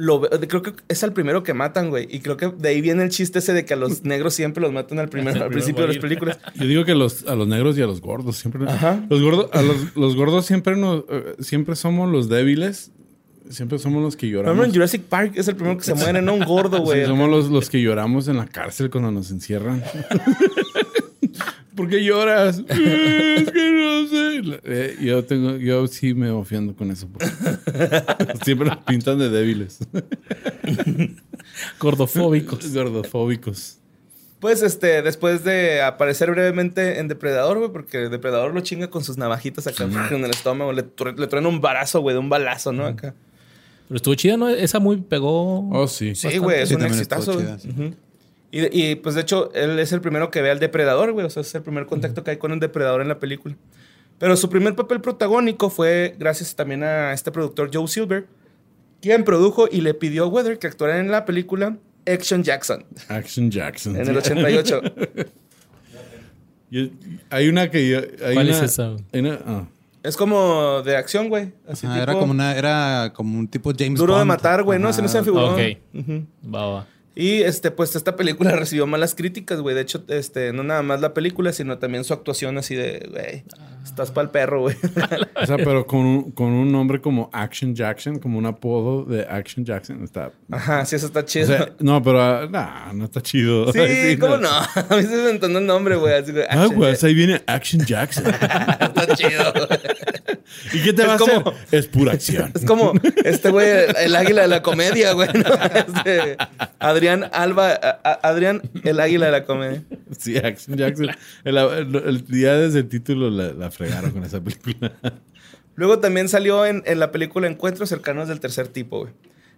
lo creo que es el primero que matan, güey. Y creo que de ahí viene el chiste ese de que a los negros siempre los matan al, primero, Al al principio de las películas. Yo digo que los, a los negros y a los gordos siempre. Ajá. Los gordos, a los, los gordos siempre nos, eh, siempre somos los débiles. Siempre somos los que lloramos. ejemplo, en Jurassic Park es el primero que se muere, no un gordo, Sí, güey. somos los, los que lloramos en la cárcel cuando nos encierran. ¿Por qué lloras? Es que no sé. Eh, yo tengo, yo sí me ofiendo con eso. Siempre nos pintan de débiles. Gordofóbicos. Gordofóbicos. Pues este, después de aparecer brevemente en Depredador, güey, porque Depredador lo chinga con sus navajitas acá en el estómago, le, le truena un barazo, güey, de un balazo, ¿no? Acá. Pero estuvo chida, ¿no? Esa muy pegó. Oh, sí. Sí, güey, es Sí, un exitazo. Ujú. Y, y, pues de hecho, él es el primero que ve al depredador, güey. O sea, es el primer contacto que hay con el depredador en la película. Pero su primer papel protagónico fue gracias también a este productor Joe Silver, quien produjo y le pidió a Weather que actuara en la película Action Jackson Action Jackson. en el 88. Yo- hay una que yo. hay ¿Cuál una- es esa? una- ah. Es como de acción, güey. Así Ajá, tipo era como una, era como un tipo James Duro de Bond. matar, güey, ¿no? Se me se figuró. Ok. Ujú. Va, va. Y este, pues esta película recibió malas críticas, güey. De hecho, este, no nada más la película, sino también su actuación así de, güey, estás para el perro, güey. O sea, pero con un, con un nombre como Action Jackson, como un apodo de Action Jackson, está. Ajá, sí, eso está O chido. sea, no, pero ah, nah, no está chido. sí, ¿cómo no? A mí se me entonó el nombre, güey. Así de, Ah, güey, ahí viene Action Jackson. Está chido. ¿Y qué te Es va a como- hacer? Es pura acción. Es como este güey, el, águila de la comedia, güey. ¿no? Este, Adrián Alba, a- Adrián, el águila de la comedia. Sí, Action Jackson. El, el- el- ya desde el título la, la fregaron con esa película. Luego también salió en, en la película Encuentros cercanos del tercer tipo, güey.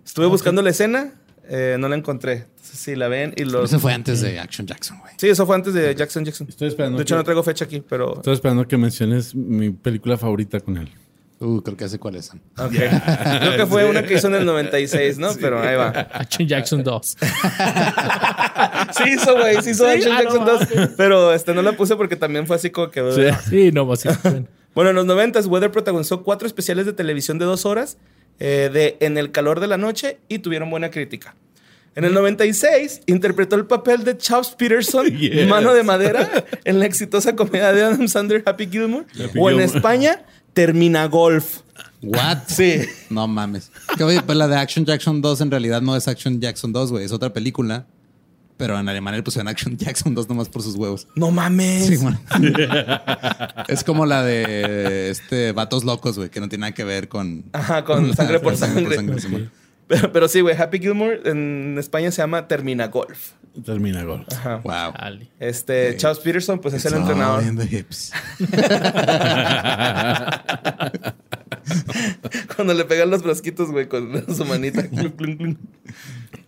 Estuve buscando la escena, eh, no la encontré. Entonces, si la ven y los... Ese fue antes de Action Jackson, güey. Sí, eso fue antes de Jackson Jackson. Estoy esperando. De hecho, que, no traigo fecha aquí, pero... estoy esperando que menciones mi película favorita con él. Uh, creo que sé cuáles son. Ok. Creo que fue una que hizo en el 96, ¿no? Pero ahí va. Action Jackson 2. Sí hizo, güey. Sí hizo Sí, Action ah, no Jackson 2. Pero este, no la puse porque también fue así como que... Sí, no, más. sí. Bueno, en los 90 Weather protagonizó cuatro especiales de televisión de dos horas eh, de En el calor de la noche y tuvieron buena crítica. En el 96 interpretó el papel de Charles Peterson, Yes. mano de madera, en la exitosa comedia de Adam Sandler, Happy Gilmore. Happy o en Gilmore. España, Termina Golf. What? Sí. No mames. Que oye, pues la de Action Jackson 2 en realidad no es Action Jackson 2, güey. Es otra película. Pero en alemán le pusieron Action Jackson 2 nomás por sus huevos. No mames. Sí, bueno. es como la de este Vatos Locos, güey, que no tiene nada que ver con... Ajá, con sangre por sangre. Pero, pero sí, güey, Happy Gilmore en España se llama Termina Golf. Termina gol. Ajá. Wow. Este, Charles Peterson, pues es el entrenador. Cuando le pegan los brasquitos, güey, con su manita.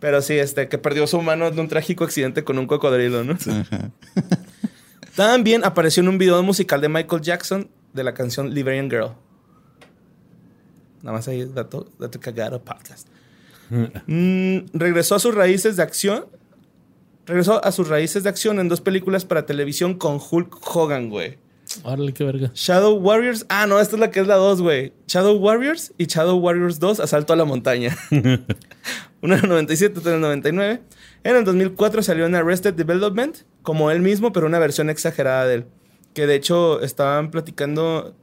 Pero sí, este, que perdió su mano en un trágico accidente con un cocodrilo, ¿no? También apareció en un video musical de Michael Jackson de la canción Liberian Girl. Nada más ahí, dato, dato cagado podcast. Mm, regresó a sus raíces de acción. Regresó a sus raíces de acción en dos películas para televisión con Hulk Hogan, güey. Órale, qué verga. Shadow Warriors. Ah, no, esta es la que es la 2, güey. Shadow Warriors y Shadow Warriors 2, Asalto a la Montaña. Una en el 97, otra en el 99. En el 2004 salió en Arrested Development, como él mismo, pero una versión exagerada de él. Que de hecho estaban platicando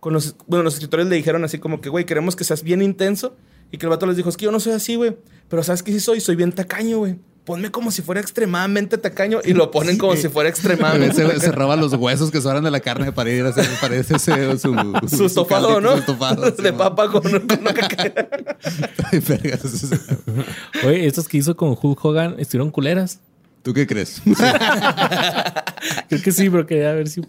con los... Bueno, los escritores le dijeron así como que, güey, queremos que seas bien intenso. Y que el vato les dijo, es que yo no soy así, güey. Pero ¿sabes qué sí soy? Soy bien tacaño, güey. Ponme como si fuera extremadamente tacaño. Y lo ponen como si fuera extremadamente Se, se roba los huesos que sobran de la carne para ir a hacer, para hacerse su, Su estofado, caldito, ¿no? Su estofado. de papa con, con una caca. Ay, vergas. Oye, estos que hizo con Hulk Hogan estuvieron culeras. ¿Tú qué crees? Creo que sí, pero quería ver si.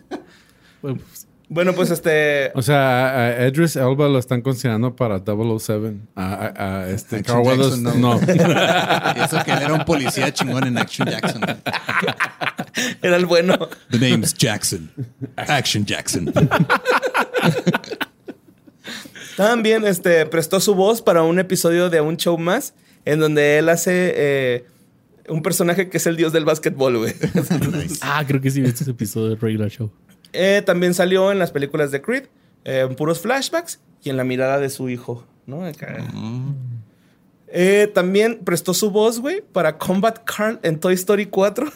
Bueno, pues, Bueno, pues este. O sea, a Edris Elba lo están considerando para 007. A, a- a este Action Carl Weathers, Jackson, no. Y eso que él era un policía chingón en Action Jackson. Era el bueno. The name's Jackson. Action Jackson. También este, prestó su voz para un episodio de un show más, en donde él hace eh, un personaje que es el dios del básquetbol, güey. ah, creo que sí viste ese episodio de Regular Show. Eh, también salió en las películas de Creed, eh, en puros flashbacks y en la mirada de su hijo, ¿no? Acá. Eh, también prestó su voz, güey, para Combat Carl en Toy Story 4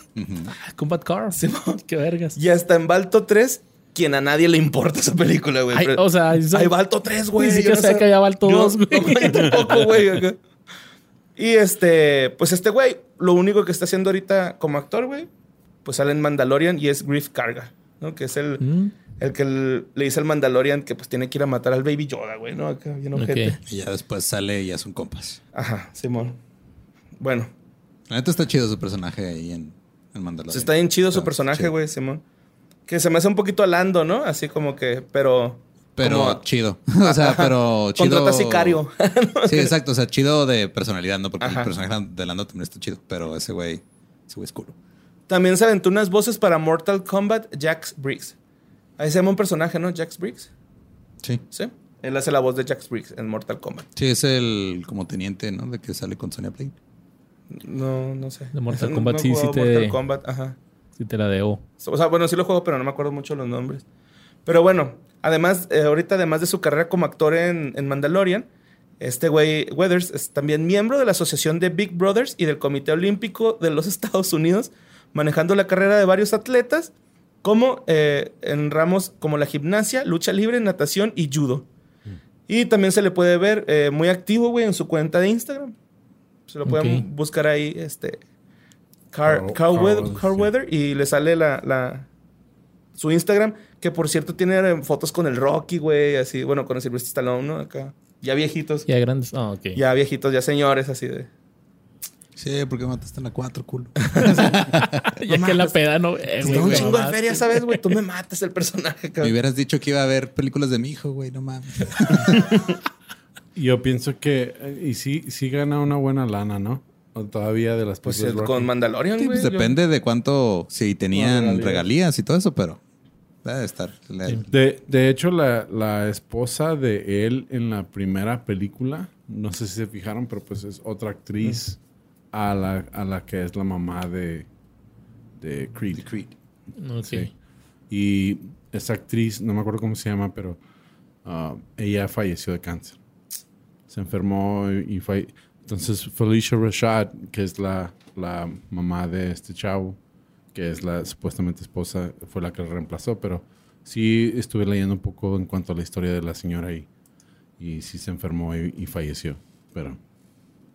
Ah, Combat Car. Qué vergas. y hasta en Balto 3, quien a nadie le importa esa película, güey. O sea, eso- Hay Balto 3, güey. Ni Yo siquiera sé- que había Balto Yo- 2, güey. Tampoco. Y este, pues este güey, lo único que está haciendo ahorita como actor, güey, pues sale en Mandalorian y es Griff Carga, ¿no? Que es el, Mm, el que le dice al Mandalorian que pues tiene que ir a matar al Baby Yoda, güey, ¿no? Acá, bien ojete. ok. Y ya después sale y ya son compas. Ajá, Simón. Bueno, La neta está chido su personaje ahí en, en Mandalorian. está bien chido su personaje, chido. güey, Simón. Que se me hace un poquito alando, ¿no? Así como que, pero... Pero como- chido. O sea, Ajá. pero chido. Contrata sicario. Sí, exacto. O sea, chido de personalidad, ¿no? Porque Ajá. el personaje de Lando también está chido. Pero ese güey, ese güey es culo. También se aventó unas voces para Mortal Kombat Jax Briggs. Ahí se llama un personaje, ¿no? Jax Briggs. Sí. Sí. Él hace la voz de Jax Briggs en Mortal Kombat. Sí, es el como teniente, ¿no? De que sale con Sonya Blade. No, no sé. De Mortal Kombat no sí, sí te- Mortal Kombat, ajá. Sí, te la debo. O sea, bueno, sí lo juego, pero no me acuerdo mucho los nombres. Pero bueno, Además, eh, ahorita, además de su carrera como actor en, en Mandalorian, este güey Weathers es también miembro de la Asociación de Big Brothers y del Comité Olímpico de los Estados Unidos, manejando la carrera de varios atletas, como eh, en ramos como la gimnasia, lucha libre, natación y judo. Y también se le puede ver eh, muy activo, güey, en su cuenta de Instagram. Se lo pueden Ok. buscar ahí, este... Car, Weather- sí. Weather y le sale la, la- su Instagram, que por cierto tiene eh, fotos con el Rocky, güey, así, bueno, con el Sylvester Stallone, ¿no? Acá. Ya viejitos. Ya grandes. Ah, ok. Ya viejitos, ya señores, así de. Sí, porque mataste en la 4, culo. ya que la peda no. eh, güey, un chingo de feria, ¿sabes, güey? Tú me matas el personaje, Me cabrón. hubieras dicho que iba a haber películas de mi hijo, güey, no mames. Yo pienso que, eh, y sí, sí gana una buena lana, ¿no? O todavía de las Pues con Mandalorian, Sí, güey. pues yo- depende de cuánto, si tenían regalías. regalías. y todo eso, pero debe de estar. Le- De, de hecho, la, la esposa de él en la primera película, no sé si se fijaron, pero pues es otra actriz a, la, a la que es la mamá de, de Creed. Ok. Sí. Y esa actriz, no me acuerdo cómo se llama, pero ah, ella falleció de cáncer. Se enfermó y, y falle- Entonces Felicia Rashad, que es la, la mamá de este chavo, que es la supuestamente esposa, fue la que la reemplazó, pero sí estuve leyendo un poco en cuanto a la historia de la señora y, y sí se enfermó y, y falleció. Pero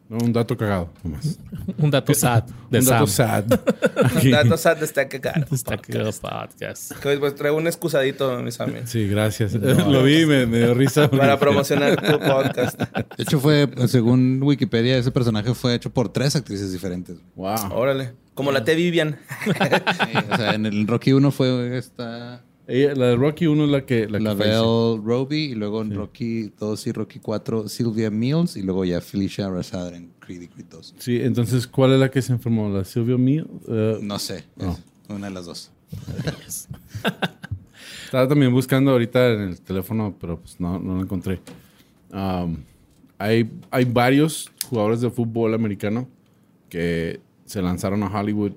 no, un dato cagado, nomás. Un dato sad de un dato Sam. sad. Aquí. Datos sad de Stack Cagado. Está cagado podcast. Que pues traigo un excusadito, mis amigos. Sí, gracias. Lo vi y me, me dio risa. Para promocionar tu podcast. De hecho, fue, según Wikipedia, ese personaje fue hecho por tres actrices diferentes. Wow. Órale. Como la T. Vivian. Sí, o sea, en el Rocky 1 fue esta Ella, la de Rocky 1 es la que... La que Lavelle falleció. Roby y luego en Rocky 2 y Rocky 4 Sylvia Mills y luego ya Felicia Rashad en Creed y Creed 2. Sí, entonces, ¿cuál es la que se enfermó? ¿La Silvio Mío? Eh, No sé, No. una de las dos. Estaba también buscando ahorita en el teléfono, pero pues no, no lo encontré. Um, hay, hay varios jugadores de fútbol americano que se lanzaron a Hollywood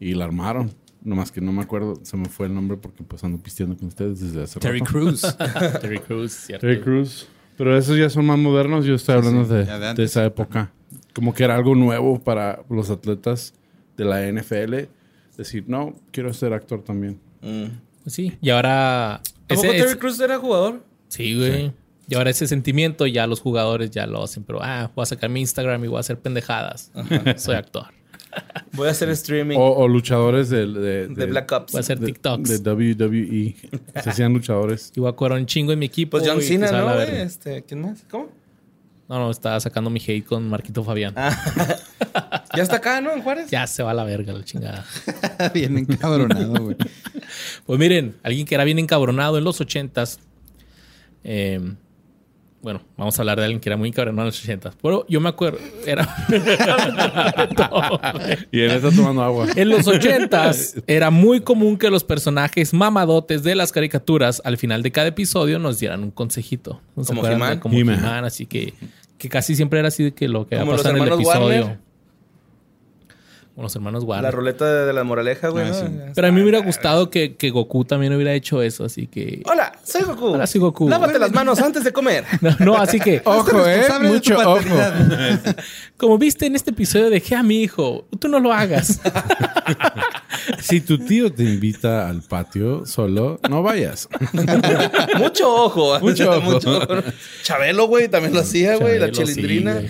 y la armaron. Nomás que no me acuerdo, se me fue el nombre porque pues ando pisteando con ustedes desde hace Terry rato. Crews. Terry Crews, cierto. Terry Crews. Pero esos ya son más modernos. Yo estoy hablando sí, de, de esa época. Como que era algo nuevo para los atletas de la NFL. Decir, no, quiero ser actor también. Pues sí. Y ahora. ¿Tampoco ese- Terry ese- Crews era jugador? Sí, güey. Y ahora ese sentimiento ya los jugadores ya lo hacen, pero ah, voy a sacar mi Instagram y voy a hacer pendejadas. Soy actor. Voy a hacer streaming O, o luchadores de, de, de Black Ops. Voy a hacer de- TikToks. De WWE. Se hacían luchadores. Y voy a cobrar un chingo en mi equipo. Pues John y Cena, ¿no. Este, ¿Quién más? ¿Cómo? No, no, estaba sacando mi hate con Marquito Fabián. Ya está acá, ¿no? En Juárez. Ya se va a la verga la chingada. Bien encabronado, güey. Pues miren, alguien que era bien encabronado en los ochentas. eh, bueno, vamos a hablar de alguien que era muy encabronado en los ochentas. Pero yo me acuerdo, era... Y él está tomando agua. En los ochentas era muy común que los personajes mamadotes de las caricaturas al final de cada episodio nos dieran un consejito. ¿No Como? He-Man. Como He-Man. He-Man, así que, que casi siempre era así de que lo que va a pasar en el episodio. Warner. Como los hermanos La Warner. ruleta de, de la moraleja, güey. Ah, ¿no? sí. Pero a mí me hubiera gustado que, que Goku también hubiera hecho eso, así que... Hola, soy Goku. Hola, soy Goku. Lávate las manos antes de comer. No, no, así que... Ojo, eh. Mucho ojo. Como viste en este episodio, dejé a mi hijo. Tú no lo hagas. Si tu tío te invita al patio solo, no vayas. Mucho ojo. Mucho ojo. Chabelo, güey, también lo hacía, güey. La sí, chilindrina. güey.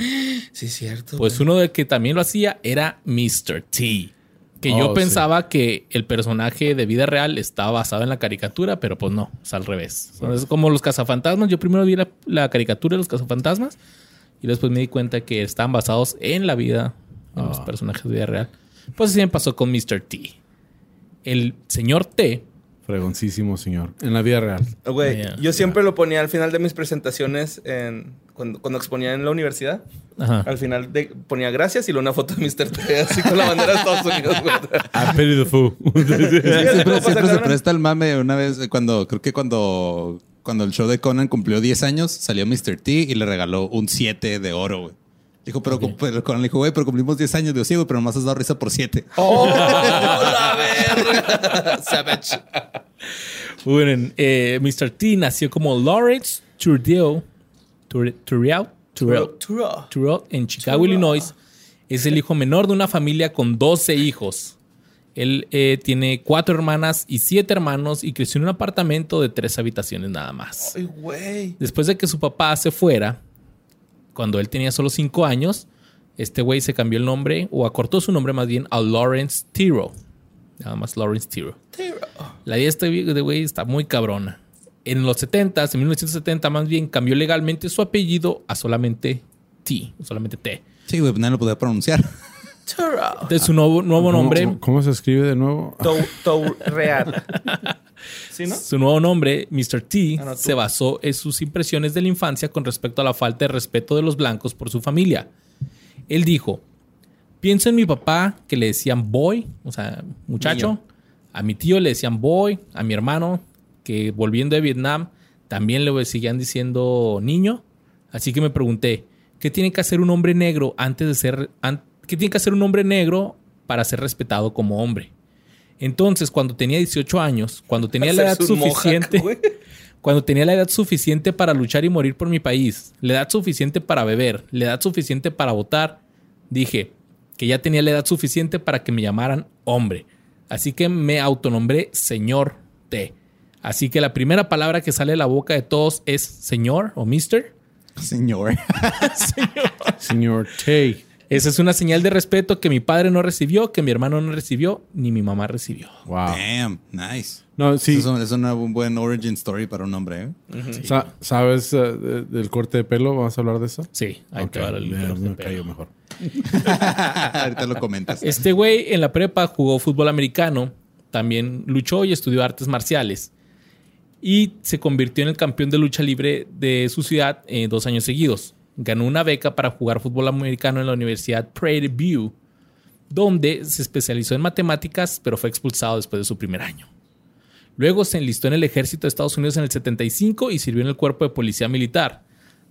Sí, cierto. Pues uno de que también lo hacía era Mr. T. Que Oh, yo sí. pensaba que el personaje de vida real estaba basado en la caricatura, pero pues no, es al revés. Es como los cazafantasmas. Yo primero vi la, la caricatura de los cazafantasmas y después me di cuenta que estaban basados en la vida, en Ah. los personajes de vida real. Pues así me pasó con Mr. T. El señor T. Fregoncísimo, señor. En la vida real. Güey, Yeah. yo siempre lo ponía al final de mis presentaciones en, cuando, cuando exponía en la universidad. Ajá. Al final de- ponía gracias y luego una foto de Mr. T así con la bandera de Estados Unidos. A the Fool. Siempre, ¿Cómo pasa, siempre se presta el mame. Una vez, cuando creo que cuando, cuando el show de Conan cumplió 10 años, salió Mr. T y le regaló un 7 de oro, güey. Dijo, pero, pero con el dijo, güey, pero cumplimos 10 años. Digo, sí, güey, pero nomás has dado risa por 7. ¡Oh, la verga! Savage. Bueno, eh, Mr. T nació como Lawrence Turdeo, Tur- Turriau, Turrell, Tura. Turrell, en Chicago, Illinois. Es el hijo menor de una familia con 12 hijos. Él eh, tiene cuatro hermanas y siete hermanos y creció en un apartamento de tres habitaciones nada más. Ay, güey. Después de que su papá se fuera, cuando él tenía solo cinco años, este güey se cambió el nombre, o acortó su nombre más bien, a Lawrence Tiro. Nada más Lawrence Tiro. La idea de este güey está muy cabrona. En los 70, en 1970 más bien, cambió legalmente su apellido a solamente T, solamente T. Sí, güey, nadie lo podía pronunciar. Tura. Entonces su nuevo, nuevo ¿Cómo- nombre, ¿Cómo, cómo se escribe de nuevo? Tou- Tou real. ¿Sí, no? su nuevo nombre, Mr. T, Ah, no, se basó en sus impresiones de la infancia con respecto a la falta de respeto de los blancos por su familia. Él dijo, pienso en mi papá que le decían boy, o sea, muchacho. Niño. A mi tío le decían boy, a mi hermano que volviendo de Vietnam también le seguían diciendo niño. Así que me pregunté, ¿qué tiene que hacer un hombre negro antes de ser... an- ¿Qué tiene que hacer un hombre negro para ser respetado como hombre? Entonces, cuando tenía 18 años, cuando tenía la edad mohawk, suficiente, cuando tenía la edad suficiente para luchar y morir por mi país, la edad suficiente para beber, la edad suficiente para votar, dije que ya tenía la edad suficiente para que me llamaran hombre. Así que me autonombré señor T. Así que la primera palabra que sale de la boca de todos es señor o mister. Señor. Señor Tay. Esa es una señal de respeto que mi padre no recibió, que mi hermano no recibió, ni mi mamá recibió. Wow. Damn, nice. No, sí. Es, un- es una un buen origin story para un hombre, ¿eh? Sa- ¿Sabes eh, de- del corte de pelo? ¿Vamos a hablar de eso? Sí, ahí te Ok, va el me- corte de me pelo. cayó mejor. Ahorita lo comentas. Este güey en la prepa jugó fútbol americano, también luchó y estudió artes marciales. Y se convirtió en el campeón de lucha libre de su ciudad eh, dos años seguidos. Ganó una beca para jugar fútbol americano en la Universidad Prairie View, donde se especializó en matemáticas, pero fue expulsado después de su primer año. Luego se enlistó en el ejército de Estados Unidos en el 75 y sirvió en el cuerpo de policía militar.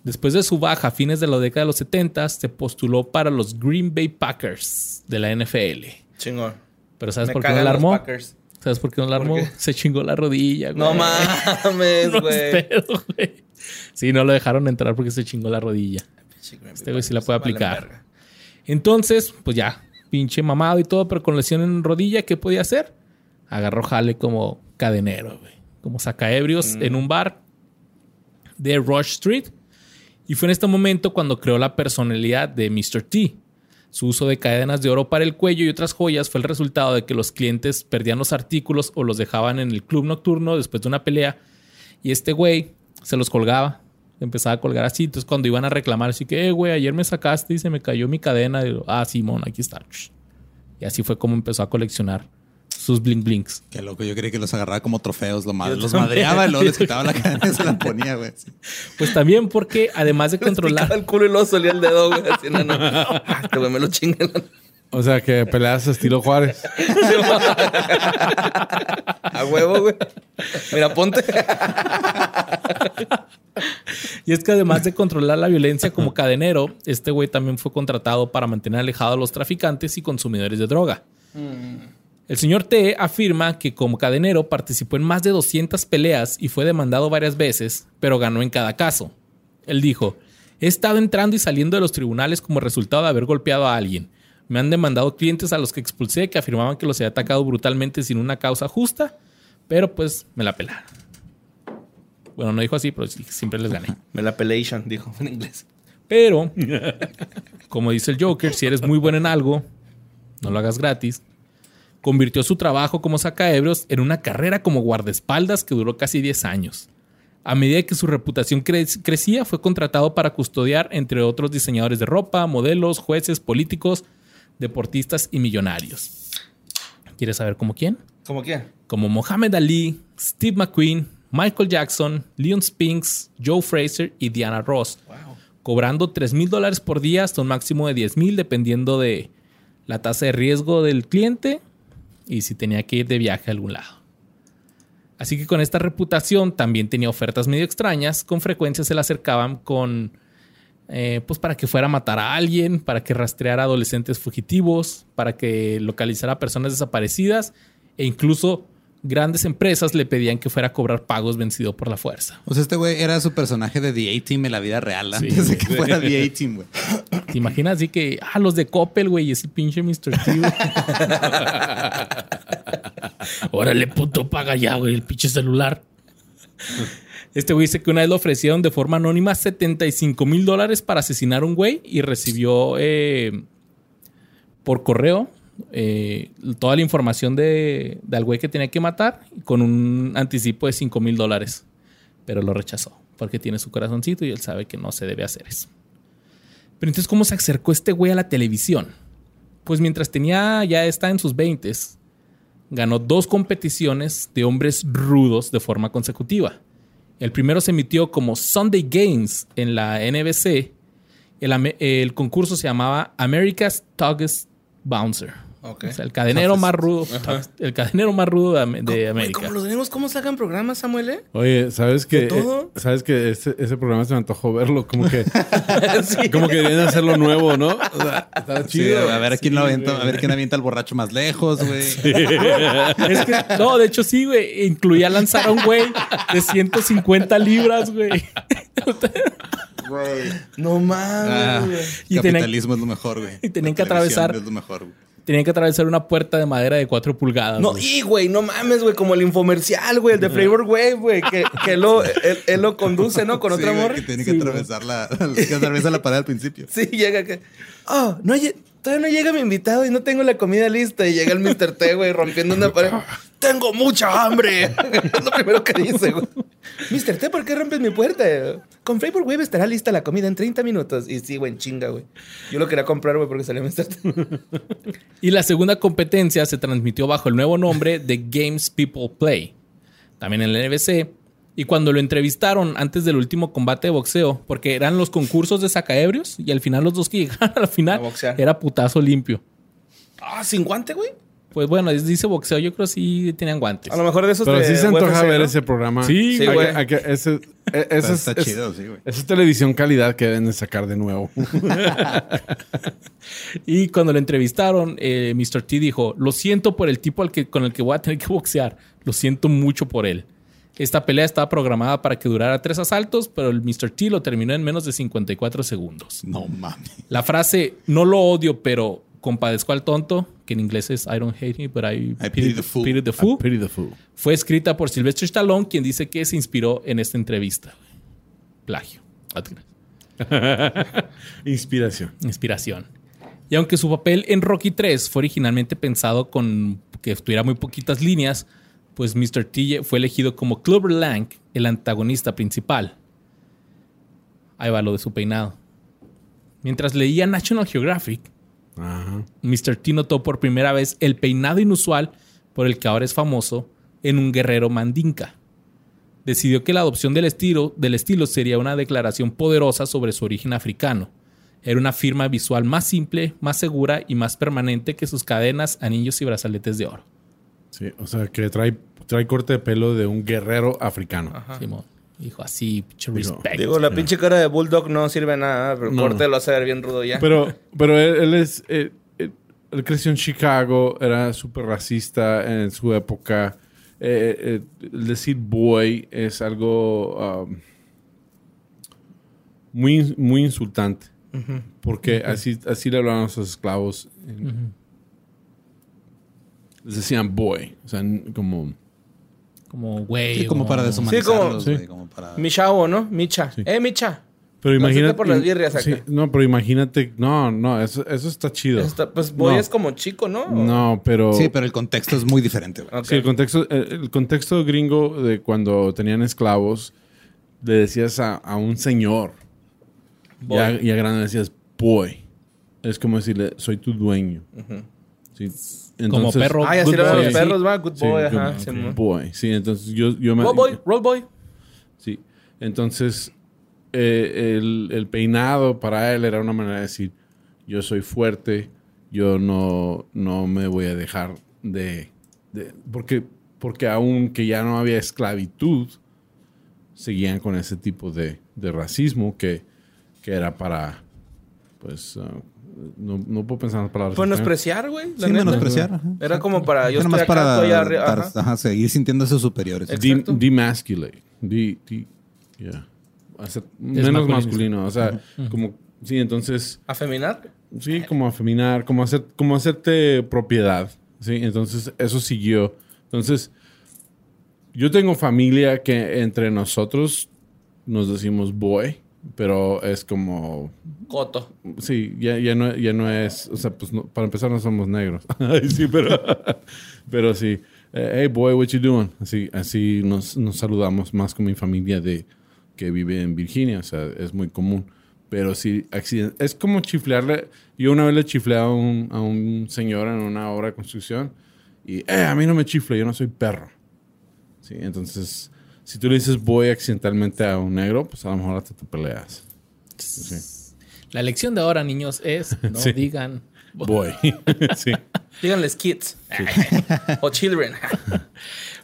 Después de su baja a fines de la década de los 70, se postuló para los Green Bay Packers de la NFL. Chingón. Pero ¿sabes Me por qué no la armó? Packers. ¿Sabes por qué no la ¿Por armó? Se chingó la rodilla, güey. No mames, No güey. pedo, güey. Sí, no lo dejaron entrar porque se chingó la rodilla. Este güey sí la puede aplicar. Entonces, pues ya, pinche mamado y todo, pero con lesión en rodilla, ¿qué podía hacer? Agarró jale como cadenero, güey. Como sacaebrios Mm. en un bar de Rush Street. Y fue en este momento cuando creó la personalidad de Mr. T. Su uso de cadenas de oro para el cuello y otras joyas fue el resultado de que los clientes perdían los artículos o los dejaban en el club nocturno después de una pelea. Y este güey se los colgaba. Empezaba a colgar así. Entonces, cuando iban a reclamar, así que, eh, güey, ayer me sacaste y se me cayó mi cadena. Digo, ah, Simón, aquí está. Y así fue como empezó a coleccionar sus bling blings. Qué loco, yo creí que los agarraba como trofeos, lo ma- Yo los madreaba y luego les quitaba la cadena y se la ponía, güey. Pues también porque, además de controlar, el culo y luego solía el dedo, güey. Así, no, no. Ah, Este güey me lo chingue. O sea, que peleas estilo Juárez. A huevo, güey. Mira, ponte. Y es que además de controlar la violencia como cadenero, este güey también fue contratado para mantener alejado a los traficantes y consumidores de droga. El señor T afirma que como cadenero participó en más de 200 peleas y fue demandado varias veces, pero ganó en cada caso. Él dijo, he estado entrando y saliendo de los tribunales como resultado de haber golpeado a alguien. Me han demandado clientes a los que expulsé que afirmaban que los había atacado brutalmente sin una causa justa, pero pues me la pelaron. Bueno, no dijo así, pero siempre les gané. Me la pelation, dijo en inglés. Pero, como dice el Joker, si eres muy bueno en algo, no lo hagas gratis. Convirtió su trabajo como sacaebros en una carrera como guardaespaldas que duró casi 10 años. A medida que su reputación cre- crecía, fue contratado para custodiar, entre otros, diseñadores de ropa, modelos, jueces, políticos, deportistas y millonarios. ¿Quieres saber cómo quién? ¿Cómo quién? como Mohamed Ali, Steve McQueen, Michael Jackson, Leon Spinks, Joe Fraser y Diana Ross, Wow. cobrando 3 mil dólares por día hasta un máximo de 10 mil, dependiendo de la tasa de riesgo del cliente y si tenía que ir de viaje a algún lado. Así que con esta reputación también tenía ofertas medio extrañas, con frecuencia se le acercaban con eh, pues para que fuera a matar a alguien, para que rastreara adolescentes fugitivos, para que localizara personas desaparecidas e incluso grandes empresas le pedían que fuera a cobrar pagos vencido por la fuerza. O sea, este güey era su personaje de The A-Team en la vida real antes de que fuera The A-Team, güey. ¿Te imaginas así que, ah, los de Coppel, güey, y ese pinche Mr. T? Órale, puto, paga ya, güey, el pinche celular. Este güey dice que una vez le ofrecieron de forma anónima 75 mil dólares para asesinar a un güey y recibió eh, por correo eh, toda la información de, del güey que tenía que matar con un anticipo de 5 mil dólares. Pero lo rechazó porque tiene su corazoncito y él sabe que no se debe hacer eso. Pero entonces, ¿cómo se acercó este güey a la televisión? Pues mientras tenía, ya está en sus 20 ganó dos competiciones de hombres rudos de forma consecutiva. El primero se emitió como Sunday Games en la NBC. El, el concurso se llamaba America's Toughest Bouncer. O sea, el cadenero más rudo, el cadenero más rudo de, América. como los gringos, ¿cómo sacan programas, Samuel? eh? Oye, ¿sabes que ¿De todo? ¿Sabes que ese, ese programa se me antojó verlo? Como que, como que querían hacerlo nuevo, ¿no? O sea, estaba Sí, chido. a ver quién lo avienta, a ver quién avienta al borracho más lejos, güey. Es que, no, de hecho sí, güey. Incluía lanzar a un güey de 150 libras, güey. No mames, Ah, güey. Y tenían- capitalismo es lo mejor, güey. y tenían que atravesar- Es lo mejor, güey. Tenían que atravesar una puerta de madera de 4 pulgadas. No, güey. y güey, no mames, güey, como el infomercial, güey, el de Flavor Wave, güey, que, que lo, él, él lo conduce, ¿no? Con Sí, otra morra. Que tiene que Sí, atravesar la, que atraviesa la pared al principio. Sí, llega que. Oh, no, todavía no llega mi invitado y no tengo la comida lista. Y llega el Mr. T, güey, rompiendo una pared. ¡Tengo mucha hambre! es lo primero que dice, güey. Mr. T, ¿por qué rompes mi puerta? Con Flavor Wave estará lista la comida en 30 minutos. Y sí, güey, chinga, güey. Yo lo quería comprar, güey, porque salió Mr. T. Y la segunda competencia se transmitió bajo el nuevo nombre de Games People Play, también en la NBC. Y cuando lo entrevistaron antes del último combate de boxeo, porque eran los concursos de sacaebrios, y al final los dos que llegaron al final A boxear. era putazo limpio. Ah, ¿sin guante, güey? Pues bueno, dice boxeo, yo creo que sí tenían guantes. A lo mejor de esos Pero de sí se antoja UFC, ver ¿no? ese programa. Sí, Sí, Hay güey. que- hay que- ese- e- ese Está, es- está es- chido, sí, güey. Esa es televisión calidad que deben de sacar de nuevo. Y cuando lo entrevistaron, eh, Mr. T dijo: Lo siento por el tipo al que, con el que voy a tener que boxear. Lo siento mucho por él. Esta pelea estaba programada para que durara tres asaltos, pero el Mr. T lo terminó en menos de 54 segundos. No mames. La frase no lo odio, pero compadezco al tonto, que en inglés es I don't hate him, but I, pity the fool. pity the fool", Pity the fool. fue escrita por Sylvester Stallone, quien dice que se inspiró en esta entrevista. Plagio. Inspiración. Inspiración. Y aunque su papel en Rocky 3 fue originalmente pensado con que tuviera muy poquitas líneas, pues Mr. T fue elegido como Clubber Lang, el antagonista principal. Ahí va lo de su peinado. Mientras leía National Geographic, Ajá. Mr. T notó por primera vez el peinado inusual por el que ahora es famoso en un guerrero mandinka. Decidió que la adopción del estilo, del estilo sería una declaración poderosa sobre su origen africano. Era una firma visual más simple, más segura y más permanente que sus cadenas, anillos y brazaletes de oro. Sí, o sea, que trae, trae corte de pelo de un guerrero africano. Simón. Dijo así, pinche Digo, respect. Digo, la pinche cara de Bulldog no sirve nada, pero el No. corte lo hace ver bien rudo ya. Pero, pero él, él es. Él, él- él creció en Chicago, era súper racista en su época. Eh, eh, el decir boy es algo um, muy, muy insultante. Porque así, así le hablaban a sus esclavos. Les decían boy. O sea, como. Como, güey. Sí, como para deshumanizarlos, Sí. güey, como para... Mi chavo, ¿no? Micha. Eh, Micha. Pero imagínate. por las birrias acá. sí, no, pero imagínate. No, no, eso, eso está chido. Está- pues Boy No. es como chico, ¿no? No, pero. Sí, pero el contexto es muy diferente. Sí, el contexto, el, contexto gringo de cuando tenían esclavos, le decías a, a un señor. Boy. Y a, y a grande le decías boy. Es como decirle, soy tu dueño. Sí. Como Entonces- perro. Así good lo ven boy, los perros, va. Good Sí, boy, good ajá. boy. Simón. Boy. Sí, entonces yo, yo me. Roll boy, roll boy. Sí. Entonces, eh, el, el peinado para él era una manera de decir, yo soy fuerte, yo no, no me voy a dejar de... de- porque, porque aunque ya no había esclavitud, seguían con ese tipo de, de racismo que que era para, pues, uh, no, no puedo pensar en las palabras. Menospreciar, güey. Sí, neta. menospreciar. ajá. Era como para yo Era estoy acá, para estoy dar- ajá. ajá, seguir sintiéndose superiores. Demasculate. De, de- yeah. Hacer menos masculino. masculino. O sea, como, sí, entonces, ¿Afeminar? sí, como afeminar, como, hacer, como hacerte propiedad. Sí, entonces eso siguió. Entonces, yo tengo familia que entre nosotros nos decimos boy, pero es como Coto. Sí, ya, ya, no, ya no es, o sea, pues no- para empezar no somos negros. Sí, pero, pero sí. Eh, hey boy, what you doing? Así, así nos, nos saludamos más con mi familia de que vive en Virginia, o sea, es muy común. Pero sí, accident- es como chiflearle. Yo una vez le chiflé a un, a un señor en una obra de construcción y, eh, a mí no me chifle, yo no soy perro. Sí, entonces, si tú le dices boy accidentalmente a un negro, pues a lo mejor hasta te peleas. Sí. La lección de ahora, niños, es no Sí. digan. Boy. sí. Díganles kids. o children.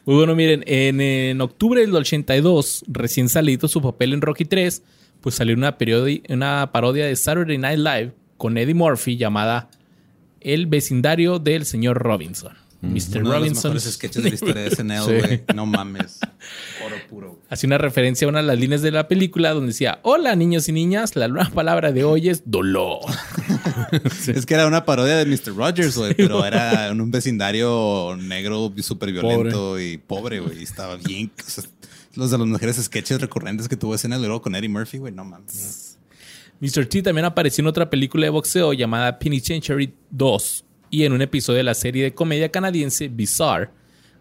Muy bueno, miren, en, en octubre del 82, recién salido su papel en Rocky 3, pues salió una, periodi- una parodia de Saturday Night Live con Eddie Murphy llamada El vecindario del señor Robinson. Mr. Uno de los Robinson mejores sketches de la historia de SNL, Sí. güey. No mames. Oro puro. hacía una referencia a una de las líneas de la película donde decía, hola niños y niñas, la nueva palabra de hoy es dolor. Es que era una parodia de Mr. Rogers, güey, pero era en un vecindario negro súper violento y pobre, güey. y Estaba bien. o sea, los de los mejores sketches recurrentes que tuvo SNL luego con Eddie Murphy, güey. No mames. Mr. T también apareció en otra película de boxeo llamada Penitentiary 2 y en un episodio de la serie de comedia canadiense Bizarre,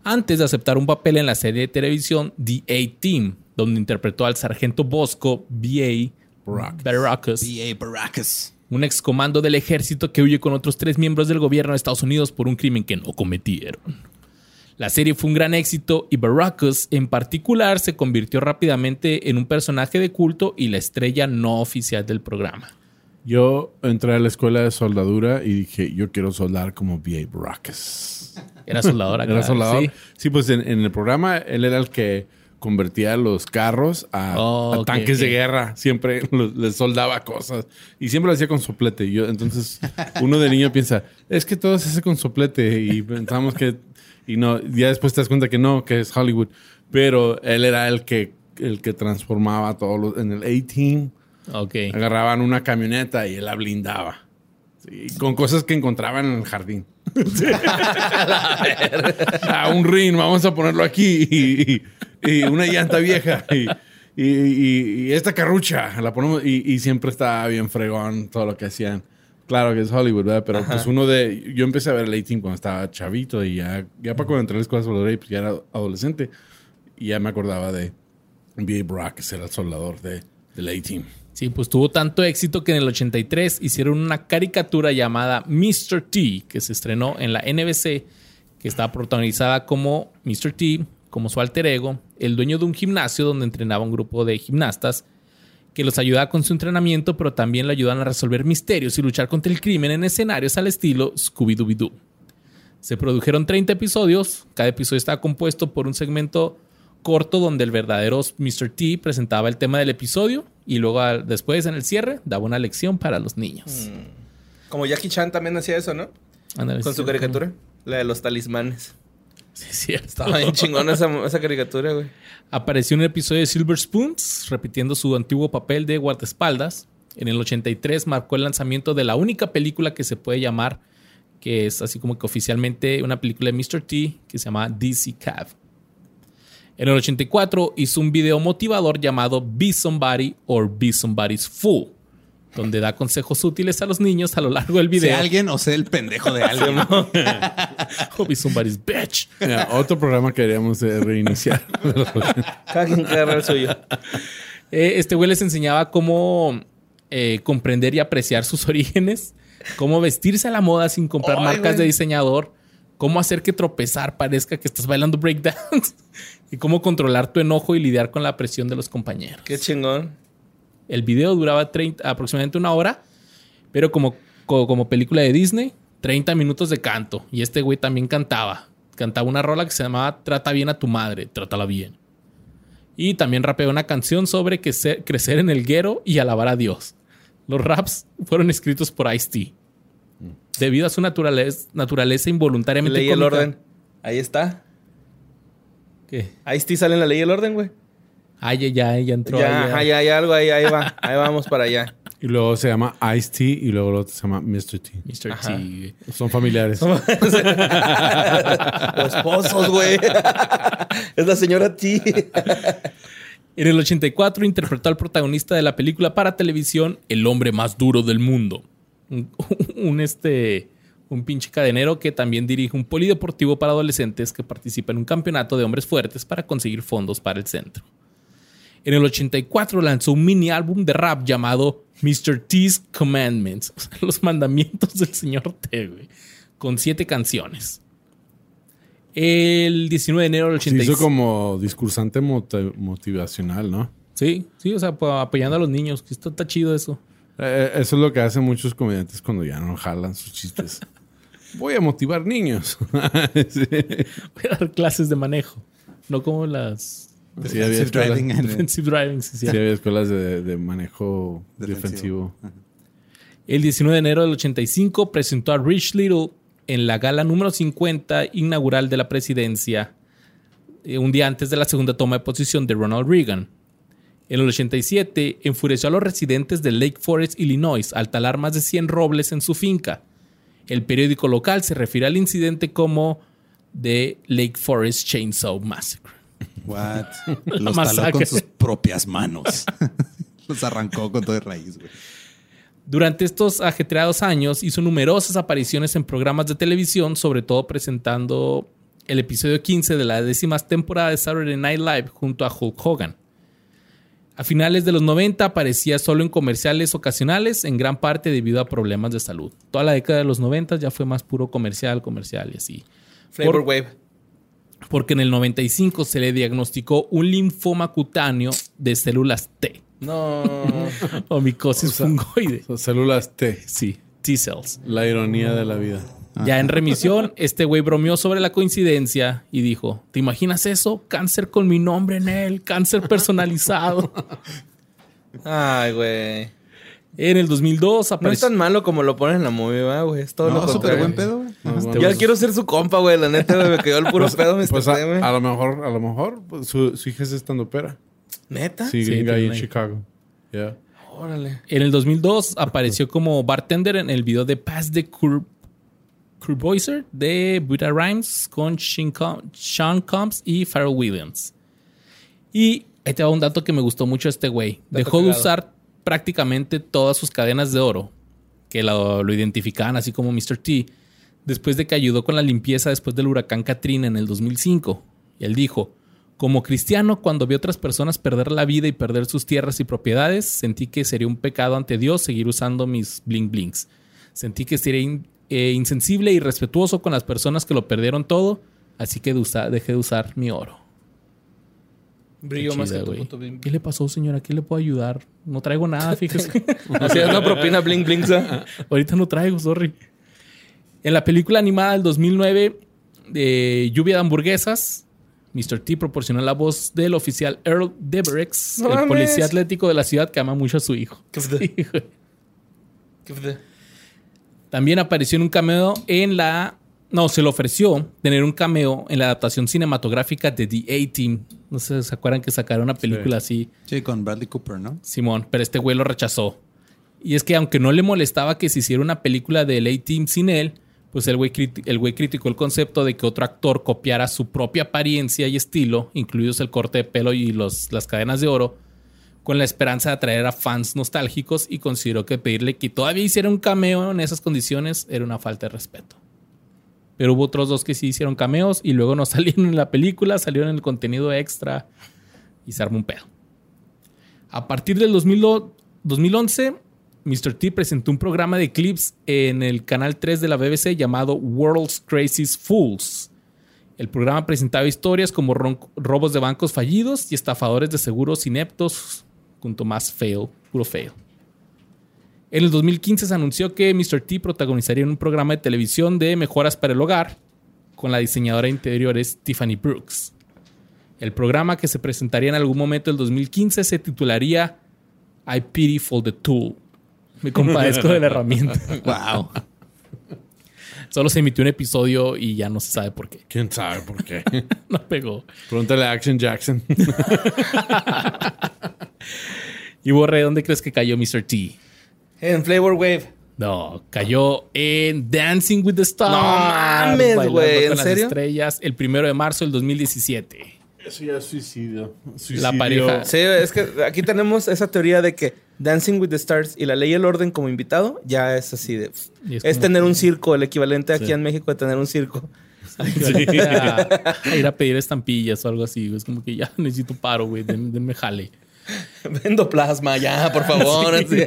antes de aceptar un papel en la serie de televisión The A-Team, donde interpretó al sargento Bosco B.A. Baracus, B.A. Baracus. un excomando del ejército que huye con otros tres miembros del gobierno de Estados Unidos por un crimen que no cometieron. La serie fue un gran éxito y Baracus en particular se convirtió rápidamente en un personaje de culto y la estrella no oficial del programa. Yo entré a la escuela de soldadura y dije, yo quiero soldar como B.A. Baracus. Era soldador acá. Era soldador. sí. Sí, pues en, en el programa él era el que convertía los carros a, Oh, a ok, tanques de ok. guerra. Siempre los- les soldaba cosas. Y siempre lo hacía con soplete. Yo, entonces, uno de niño piensa, es que todo se hace con soplete. Y pensamos que... Y no, ya después te das cuenta que no, que es Hollywood. Pero él era el que, el que transformaba todo lo- en el A-Team. Ok. Agarraban una camioneta y él la blindaba. Sí, con cosas que encontraban en el jardín. Sí. Ah, un ring, vamos a ponerlo aquí. Y, y- y una llanta vieja. Y, y- esta carrucha la ponemos. Y, siempre estaba bien fregón todo lo que hacían. Claro que es Hollywood, ¿verdad? Pero pues uno de. Yo empecé a ver el A-Team cuando estaba chavito y ya, ya para cuando entré a la escuela de soldadura, pues ya era adolescente. Y ya me acordaba de B.A. Brock, que era el soldador de, del A-Team. Sí, pues tuvo tanto éxito que en el 83 hicieron una caricatura llamada Mr. T, que se estrenó en la NBC, que estaba protagonizada como Mr. T, como su alter ego, el dueño de un gimnasio donde entrenaba un grupo de gimnastas que los ayudaba con su entrenamiento, pero también le ayudan a resolver misterios y luchar contra el crimen en escenarios al estilo Scooby-Doo. Se produjeron 30 episodios, cada episodio estaba compuesto por un segmento corto donde el verdadero Mr. T presentaba el tema del episodio y luego al- después en el cierre daba una lección para los niños. Como Jackie Chan también hacía eso, ¿no? Ándale, Con sí, su caricatura. La de los talismanes. Sí, cierto. Estaba bien chingona esa, esa caricatura, güey. Apareció en un episodio de Silver Spoons, repitiendo su antiguo papel de guardaespaldas. En el 83 marcó el lanzamiento de la única película que se puede llamar, que es así como que oficialmente una película de Mr. T, que se llama DC Cab. En el 84 hizo un video motivador llamado Be Somebody or Be Somebody's Fool, donde da consejos útiles a los niños a lo largo del Sea video. alguien o sea el pendejo de alguien. O Be Somebody's Bitch. Mira, otro programa que queríamos eh, reiniciar. El suyo. Eh, este güey les enseñaba cómo eh, comprender y apreciar sus orígenes, cómo vestirse a la moda sin comprar marcas güey. de diseñador, cómo hacer que tropezar parezca que estás bailando breakdance y cómo controlar tu enojo y lidiar con la presión de los compañeros. Qué chingón. El video duraba 30, aproximadamente una hora, pero como, co- como película de Disney, 30 minutos de canto. Y este güey también cantaba. Cantaba una rola que se llamaba Trata bien a tu madre, trátala bien. Y también rapeó una canción sobre que crecer en el guero y alabar a Dios. Los raps fueron escritos por Ice-T. Debido a su naturaleza, naturaleza involuntariamente el cómica- orden. Ahí está. ¿Qué? Ahí sí sale en la ley y el orden, güey. Ah, ya, ya, ya entró. Ya, ya hay algo ahí, ahí va. Ahí vamos para allá. Y luego se llama Ice T y luego el otro se llama Mr. T. Mr. Ajá. T. Son familiares. O esposos, güey. es la señora T. En el 84 interpretó al protagonista de la película para televisión El hombre más duro del mundo. Un, un, este un pinche cadenero que también dirige un polideportivo para adolescentes que participa en un campeonato de hombres fuertes para conseguir fondos para el centro. En el 84 lanzó un mini álbum de rap llamado Mr. T's Commandments, o sea, los mandamientos del señor T, güey, con siete canciones. El 19 de enero del Se 86. hizo como discursante moti- motivacional, ¿no? Sí, sí, o sea, pues, apoyando a los niños, que esto está chido eso. Eh, eso es lo que hacen muchos comediantes cuando ya no jalan sus chistes. Voy a motivar niños. sí. Voy a dar clases de manejo, no como las Sí, había Defensive escuelas, driving defensive driving. sí, sí. sí, había escuelas de, de manejo Defensivo. defensivo. El 19 de enero del 85 presentó a Rich Little en la gala número 50 inaugural de la presidencia, eh, un día antes de la segunda toma de posición de Ronald Reagan. En el 87 enfureció a los residentes de Lake Forest, Illinois, al talar más de 100 robles en su finca. El periódico local se refiere al incidente como The Lake Forest Chainsaw Massacre. What? Los masacre. taló con sus propias manos. Los arrancó con todo de raíz, güey. Durante estos ajetreados años hizo numerosas apariciones en programas de televisión, sobre todo presentando el episodio 15 de la décima temporada de Saturday Night Live junto a Hulk Hogan. A finales de los 90 aparecía solo en comerciales ocasionales, en gran parte debido a problemas de salud. Toda la década de los 90 ya fue más puro comercial, comercial y así. Flavor Por- Wave. Porque en el 95 se le diagnosticó un linfoma cutáneo de células T No. o micosis fungoide. Células T. Sí, T-cells. La ironía de la vida. Ya en remisión, este güey bromeó sobre la coincidencia y dijo: ¿Te imaginas eso? Cáncer con mi nombre en él, cáncer personalizado. Ay, güey. En el 2002 No es apareció. tan malo como lo ponen en la movie, ¿va, güey. Es todo lo No, súper buen pedo, güey. No, Este Ya pues- quiero ser su compa, güey. La neta, güey, me quedó el puro pedo, me Pues a, güey. a lo mejor, a lo mejor pues, su, su hija es estando pera. ¿Neta? Sí, Sí, gringa ahí en. Chicago. Yeah. Órale. En el 2002 apareció como bartender en el video de Pass the Cur Curboiser de Buddha Rhymes con Sean Com- Sean Combs y Pharrell Williams. Y ahí te va un dato que me gustó mucho este güey. Dejó de usar prácticamente todas sus cadenas de oro, que lo, lo identificaban así como Mr. T, después de que ayudó con la limpieza después del huracán Katrina en el 2005. Y él dijo, como cristiano, cuando vi a otras personas perder la vida y perder sus tierras y propiedades, sentí que sería un pecado ante Dios seguir usando mis bling blings. Sentí que sería in- eh, insensible y respetuoso con las personas que lo perdieron todo, así que de dejé de usar mi oro. Brillo más que tu bling. ¿Qué le pasó, señora? ¿Qué le puedo ayudar? No traigo nada, fíjese. Así es una propina bling bling. Ahorita no traigo, sorry. En la película animada del 2009 de Lluvia de Hamburguesas, Mr. T proporcionó la voz del oficial Earl Deverex, No el mames. policía atlético de la ciudad que ama mucho a su hijo. ¿Qué fue? Sí, güey. ¿Qué fue? También apareció en un cameo en la... No, se le ofreció tener un cameo en la adaptación cinematográfica de The A-Team. No sé si se acuerdan que sacaron una película así. Sí, con Bradley Cooper, ¿no? Simón, pero este güey lo rechazó. Y es que aunque no le molestaba que se hiciera una película del A-Team sin él, pues el güey, el güey criticó el concepto de que otro actor copiara su propia apariencia y estilo, incluidos el corte de pelo y los, las cadenas de oro, con la esperanza de atraer a fans nostálgicos y consideró que pedirle que todavía hiciera un cameo en esas condiciones era una falta de respeto. Pero hubo otros dos que sí hicieron cameos y luego no salieron en la película, salieron en el contenido extra y se armó un pedo. A partir del 2000 o- 2011, Mr. T presentó un programa de clips en el canal 3 de la BBC llamado World's Craziest Fools. El programa presentaba historias como robos de bancos fallidos y estafadores de seguros ineptos, junto más fail, puro fail. En el 2015 se anunció que Mr. T protagonizaría un programa de televisión de mejoras para el hogar con la diseñadora de interiores Tiffany Brooks. El programa que se presentaría en algún momento del 2015 se titularía I Pity for the Tool. Me compadezco de la herramienta. Wow. Solo se emitió un episodio y ya no se sabe por qué. ¿Quién sabe por qué? No pegó. Pregúntale a Action Jackson. Y Borre, ¿dónde crees que cayó Mr. T? En Flavor Wave. No, cayó en Dancing with the Stars. No mames, güey, ¿en con las serio? estrellas, el primero de marzo del 2017. Eso ya es suicidio. La pareja- Sí, es que aquí tenemos esa teoría de que Dancing with the Stars y la ley y el orden como invitado ya es así de... Es, tener un circo, el equivalente aquí Sí. en México de tener un circo. A, a ir a pedir estampillas o algo así. güey. Es como que ya necesito paro, güey. Den- Denme jale. Vendo plasma ya, por favor. así.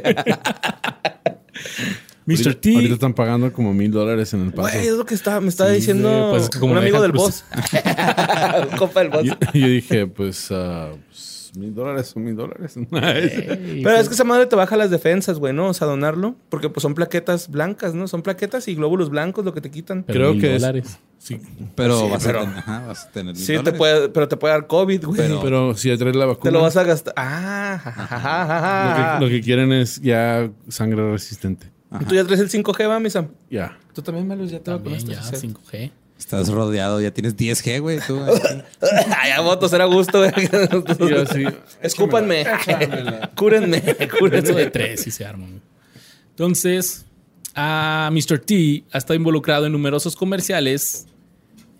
Mr. T. ahorita están pagando como mil dólares en el paso. Güey, es lo que está, me estaba Sí, diciendo sí, pues como un amigo del boss. un compa del boss. Yo, yo dije, pues, ah, pues, mil dólares son mil dólares. Pero pues, es que esa madre te baja las defensas, güey, ¿no? O sea, donarlo. Porque pues son plaquetas blancas, ¿no? Son plaquetas y glóbulos blancos lo que te quitan. pero creo mil que es- dólares. Sí, Pero, Sí, vas, pero- A tener, ajá, vas a tener mil Sí, te puede, pero te puede dar COVID, güey. Pero- pero si ya traes la vacuna, te lo vas a gastar. Ah, lo, que, lo que quieren es ya sangre resistente. ¿Y ¿Tú ya traes el 5G, va, mi Sam? Ya. Tú también, Malus, ya te También vacunaste. ya, Sí. 5G. Estás rodeado, ya tienes 10G, güey. Tú. Ay, a votos, era gusto, güey. Yo Escúpanme. Cúrenme, Eso de cúrenme. tres y se arman. Entonces, a Mr. T ha estado involucrado en numerosos comerciales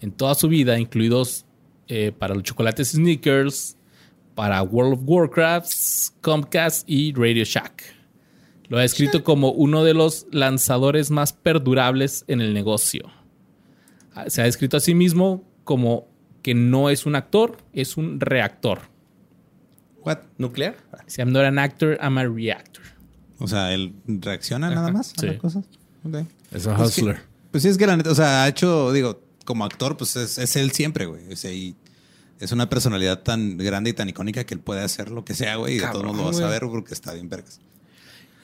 en toda su vida, incluidos eh, para los chocolates Snickers, para World of Warcraft, Comcast y Radio Shack. Lo ha escrito como uno de los lanzadores más perdurables en el negocio. Se ha descrito a sí mismo como que no es un actor, es un reactor. What? ¿Nuclear? Si I'm not an actor, I'm a reactor. O sea, él reacciona nada más a Sí. las cosas. Es un Pues, que- hustler. pues sí, es que la neta, o sea, ha hecho, digo, como actor, pues es, es él siempre, güey. O sea, y es una personalidad tan grande y tan icónica que él puede hacer lo que sea, güey. Y de todos Cabrón, modos lo vas a ver porque está bien vergas.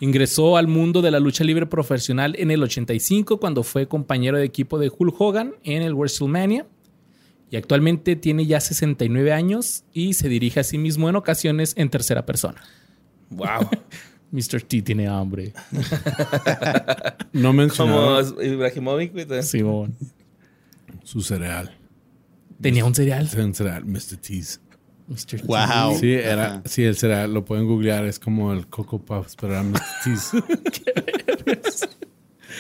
Ingresó al mundo de la lucha libre profesional en el 85 cuando fue compañero de equipo de Hulk Hogan en el WrestleMania. Y actualmente tiene ya 69 años y se dirige a sí mismo en ocasiones en tercera persona. Wow. Mr. T tiene hambre. No Como mencionaron Ibrahimovic, güey. Simón. su cereal. Tenía un cereal. Un cereal, Mr. Tease. Mr. T. Wow. Sí, era, Ajá. sí, el cereal, lo pueden googlear, es como el Coco Puffs, pero era Mr. Tease.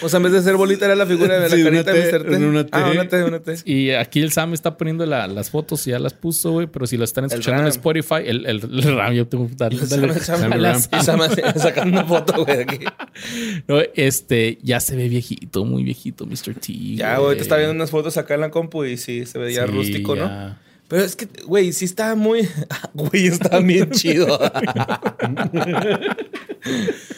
O sea, en vez de ser bolita era la figura de la Sí, una carita de T, Mr. T. una T. Ah, una T, una T. Y aquí el Sam está poniendo la- las fotos y ya las puso, güey. Pero si lo están escuchando en. Spotify, el, el, el Ram, yo tengo que darle. Sam- sacando una foto, güey, aquí. No, este, ya se ve viejito, muy viejito, Mr. T. Ya, güey, te está viendo unas fotos acá en la compu y sí, se veía Sí, rústico, ¿no? Pero es que, güey, sí está muy... Güey, está bien chido.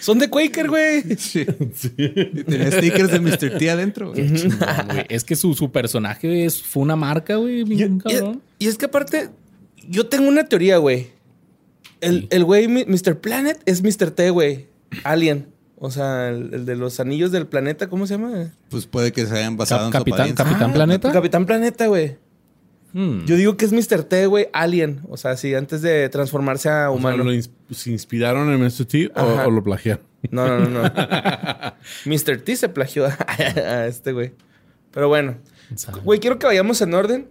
Son de Quaker, güey. Sí. Tenía stickers de Mr. T adentro, güey. Chingón, güey. Es que su, su personaje es, fue una marca, güey, Y, es que aparte, yo tengo una teoría, güey. El, Sí. el güey, Mr. Planet, es Mr. T, güey. Alien. O sea, el, el de los anillos del planeta, ¿cómo se llama? Pues puede que se hayan basado en su Capitán- apariencia. Capitán Planeta. Capitán Planeta, güey. Hmm. Yo digo que es Mr. T, güey, Alien. O sea, sí, antes de transformarse a O sea, humano. ¿lo ins- ¿Se inspiraron en Mr. T o, o lo plagiaron? No, no, no, no. Mr. T se plagió a este güey. Pero bueno. Güey, quiero que vayamos en orden.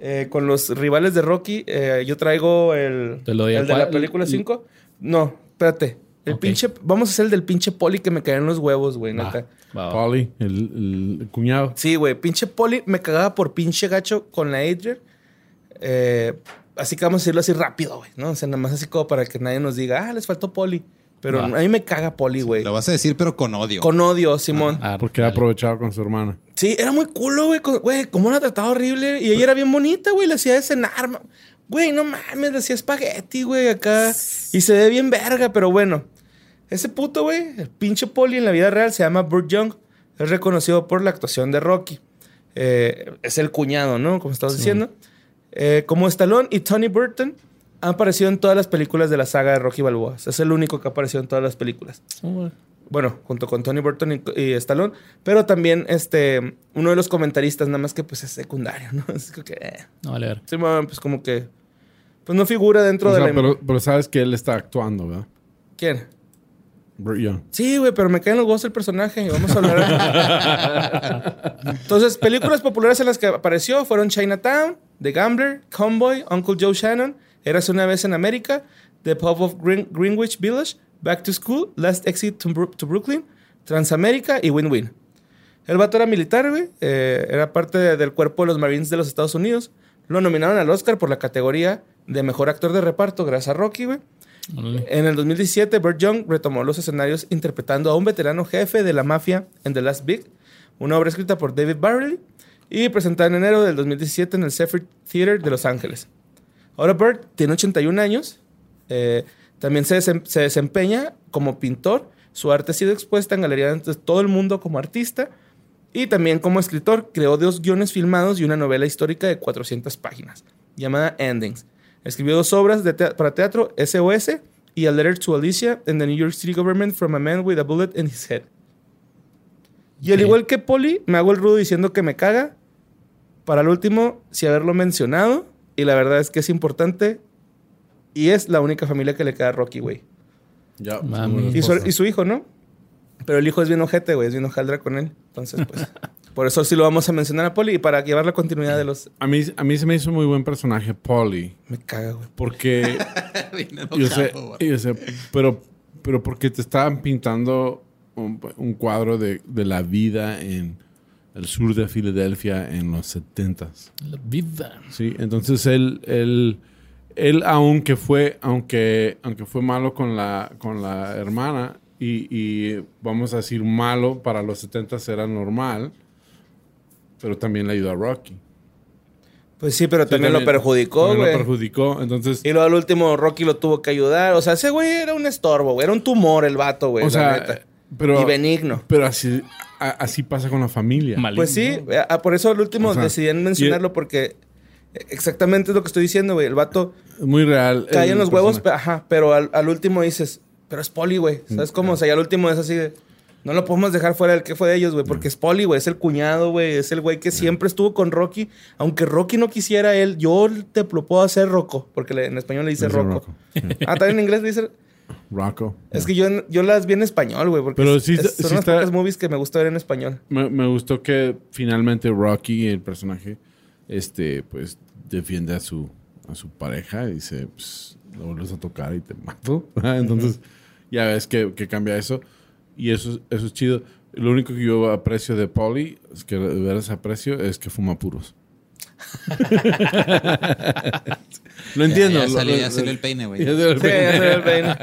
eh, con los rivales de Rocky. Eh, yo traigo el, ¿Te lo doy el de la película el- 5. No, espérate. El Ok. pinche. Vamos a hacer el del pinche poli que me caían los huevos, güey, neta. va, va. Polly, el, el cuñado. Sí, güey. Pinche poli me cagaba por pinche gacho con la Adrian. Eh, así que vamos a decirlo así rápido, güey, ¿no? O sea, nada más así como para que nadie nos diga, ah, les faltó poli. Pero a mí me caga poli, güey. Lo vas a decir, pero con odio. Con odio, Simón. Ah, Porque ha dale. aprovechado con su hermana. Sí, era muy culo, güey. Güey, cómo la trataba horrible. Y ella era bien bonita, güey. Le hacía de cenar. Güey, no mames, le hacía espagueti, güey, acá. Y se ve bien verga, pero bueno. Ese puto, güey, el pinche poli en la vida real se llama Burt Young. Es reconocido por la actuación de Rocky. Eh, es el cuñado, ¿no? Como estabas diciendo. Eh, como Stallone y Tony Burton han aparecido en todas las películas de la saga de Rocky Balboa. Es el único que ha aparecido en todas las películas. Oh. Bueno, junto con Tony Burton y, y Stallone, pero también este uno de los comentaristas, nada más que pues es secundario, ¿no? Es como que, eh. No, vale, ver. Sí, bueno, pues como que, pues no figura dentro O de sea, la... pero, pero sabes que él está actuando, ¿verdad? ¿Quién? Young. Sí, güey, pero me caen los huevos el personaje. Vamos a hablar. Entonces, películas populares en las que apareció fueron Chinatown, The Gambler, Convoy, Uncle Joe Shannon, Eras una vez en América, The Pub of Green- Greenwich Village, Back to School, Last Exit to, to Brooklyn, Transamérica y Win Win. El vato era militar, güey. eh, era parte de- del cuerpo de los Marines de los Estados Unidos. Lo nominaron al Oscar por la categoría de mejor actor de reparto, gracias a Rocky, güey. En el 2017, Burt Young retomó los escenarios interpretando a un veterano jefe de la mafia en The Last Big, una obra escrita por David Barley y presentada en enero del 2017 en el Zephyr Theater de Los Ángeles. Ahora Burt tiene 81 años, eh, también se, se desempeña como pintor, su arte ha sido expuesta en galerías de todo el mundo como artista y también como escritor creó dos guiones filmados y una novela histórica de 400 páginas llamada Endings. Escribió dos obras de para teatro, SOS y A Letter to Alicia in the New York City Government from a Man with a Bullet in His Head. Y al igual que Polly, me hago el rudo diciendo que me caga. Para el último, sí haberlo mencionado. Y la verdad es que es importante. Y es la única familia que le queda a Rocky, güey. Ya. Mami. Y su, y su hijo, ¿no? Pero el hijo es bien ojete, güey. Es bien hojaldra con él. Entonces, pues... por eso sí lo vamos a mencionar a Polly. Y para llevar la continuidad de los... A mí, a mí se me hizo muy buen personaje Polly. Me caga, güey. Porque yo sé, yo sé, pero, pero porque te estaban pintando un, un cuadro de, de la vida en el sur de Filadelfia en los 70s. La vida. Sí, entonces él, él, él aunque fue, aunque, aunque fue malo con la, con la hermana, y, y vamos a decir malo para los 70 era normal, pero también le ayudó a Rocky. Pues sí, pero Sí, también, lo perjudicó, también güey. lo perjudicó, entonces... Y luego al último Rocky lo tuvo que ayudar. O sea, ese güey era un estorbo, güey. Era un tumor el vato, güey. o la sea, neta. pero... y benigno. Pero así, a- así pasa con la familia. Maligno. Pues sí, por eso al último O sea, decidí mencionarlo porque exactamente es lo que estoy diciendo, güey. El vato muy real. cae en los huevos, ajá, pero al, al último dices, pero es Poli, güey. ¿Sabes cómo? O sea, ya al último es así de, no lo podemos dejar fuera del que fue de ellos, güey, porque es Poli, güey, es el cuñado, güey, es el güey que siempre estuvo con Rocky. Aunque Rocky no quisiera él, yo te lo puedo hacer Rocco, porque en español le dice Rocco. Rocco. Ah, también en inglés le dice... Rocco. Es que yo, yo las vi en español, güey, porque Pero sí es- son sí las está- pocas movies que me gusta ver en español. Me, me gustó que finalmente Rocky, el personaje, este, pues, defiende a su, a su pareja y dice, pues, lo vuelves a tocar y te mato. Entonces, ya ves que, que cambia eso. Y eso, eso es chido. Lo único que yo aprecio de Polly, es que de veras aprecio, es que fuma puros. lo entiendo. Ya, ya salió, ya salió el peine, güey. ya salió el Sí, peine. ya se ve el peine.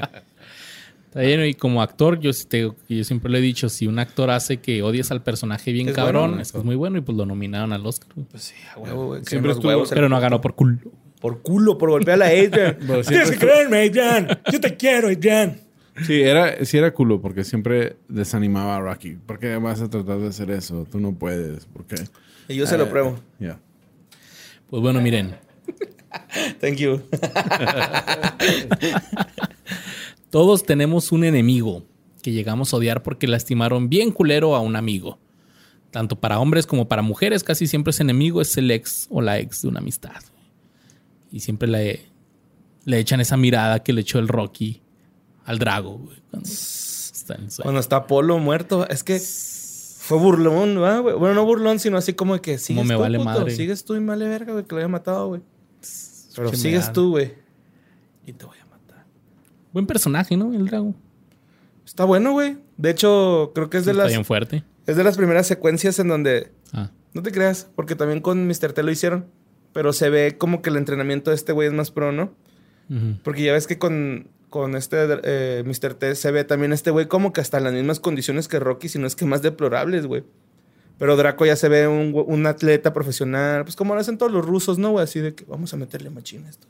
Está bien, y como actor, yo, sí te- yo siempre lo he dicho, si un actor hace que odies al personaje bien Es cabrón, bueno, es que es muy bueno y pues lo nominaron al Oscar. güey. Pues sí, a huevo, güey. Siempre Los estuvo- huevos, Pero no ganó por culo. Por culo, por golpear a la Adrian. Tienes que creerme, Adrian. Yo te quiero, Adrian. Sí, era, sí era culo porque siempre desanimaba a Rocky. ¿Por qué vas a tratar de hacer eso? Tú no puedes. ¿Por qué? Y yo se lo Eh, pruebo. Ya. Pues bueno, miren, Thank you. todos tenemos un enemigo que llegamos a odiar porque lastimaron bien culero a un amigo. Tanto para hombres como para mujeres, casi siempre ese enemigo es el ex o la ex de una amistad. Y siempre le, le echan esa mirada que le echó el Rocky al Drago, güey, cuando está. Cuando Apolo muerto, es que fue burlón, ¿verdad, güey? Bueno, no burlón, sino así como de que sigues me tú, vale puto, madre. Sigues tú y me vale verga, güey, que lo haya matado, güey. Pero sigues tú, güey. Y te voy a matar. Buen personaje, ¿no? El Drago. Está bueno, güey. De hecho, creo que es de Está las bien fuerte. es de las primeras secuencias en donde Ah. no te creas, porque también con Mr. T lo hicieron, pero se ve como que el entrenamiento de este güey es más pro, ¿no? Porque ya ves que con, con este eh, Mr. T se ve también este güey como que hasta en las mismas condiciones que Rocky, si no es que más deplorables, güey. Pero Draco ya se ve un, atleta profesional, pues como lo hacen todos los rusos, ¿no, güey? Así de que vamos a meterle machín a esto.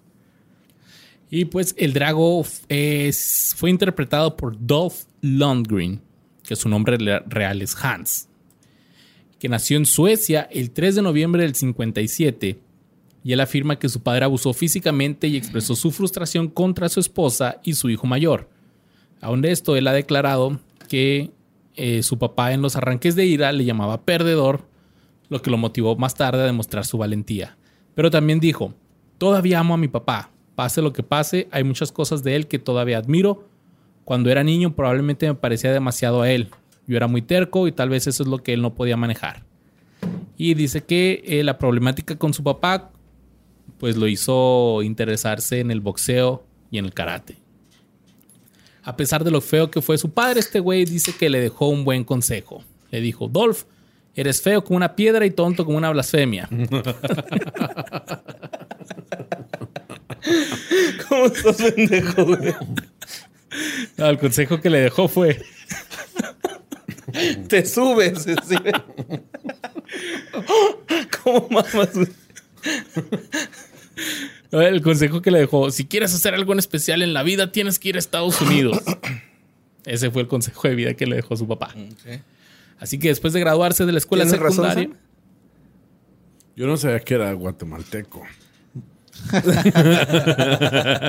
Y pues el Drago es, fue interpretado por Dolph Lundgren, que su nombre real es Hans, que nació en Suecia el 3 de noviembre del 57 y él afirma que su padre abusó físicamente y expresó su frustración contra su esposa y su hijo mayor. Aún de esto, él ha declarado que eh, su papá en los arranques de ira le llamaba perdedor, lo que lo motivó más tarde a demostrar su valentía. Pero también dijo, todavía amo a mi papá, pase lo que pase, hay muchas cosas de él que todavía admiro, Cuando era niño probablemente me parecía demasiado a él. Yo era muy terco y tal vez eso es lo que él no podía manejar. Y dice que eh, la problemática con su papá pues lo hizo interesarse en el boxeo y en el karate. A pesar de lo feo que fue su padre, este güey dice que le dejó un buen consejo. Le dijo, Dolph, eres feo como una piedra y tonto como una blasfemia. ¿Cómo estás pendejo, güey? No, el consejo que le dejó fue, Te subes. ¿sí? ¿Cómo mamas? El consejo que le dejó, si quieres hacer algo en especial en la vida, tienes que ir a Estados Unidos. Ese fue el consejo de vida que le dejó su papá. Así que después de graduarse de la escuela ¿Tienes razón, secundaria, Sam? Yo no sabía que era guatemalteco.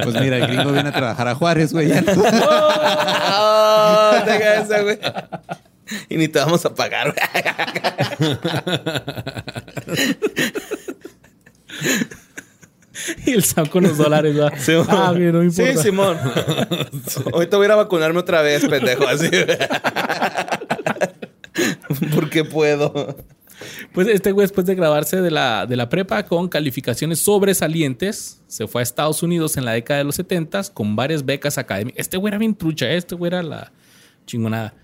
Pues mira, el gringo viene a trabajar a Juárez, güey. ¡Oh! Deja güey. Y ni te vamos a pagar, güey. y el Sam con los dólares, ¿verdad? Simón. ah, bien, no me importa. Sí, Simón. Ahorita voy a ir a vacunarme otra vez, pendejo. Así. Porque puedo. Pues este güey, después de graduarse de la, de la prepa con calificaciones sobresalientes, se fue a Estados Unidos en la década de los 70 con varias becas académicas. Este güey era bien trucha, ¿eh? este güey era la chingonada.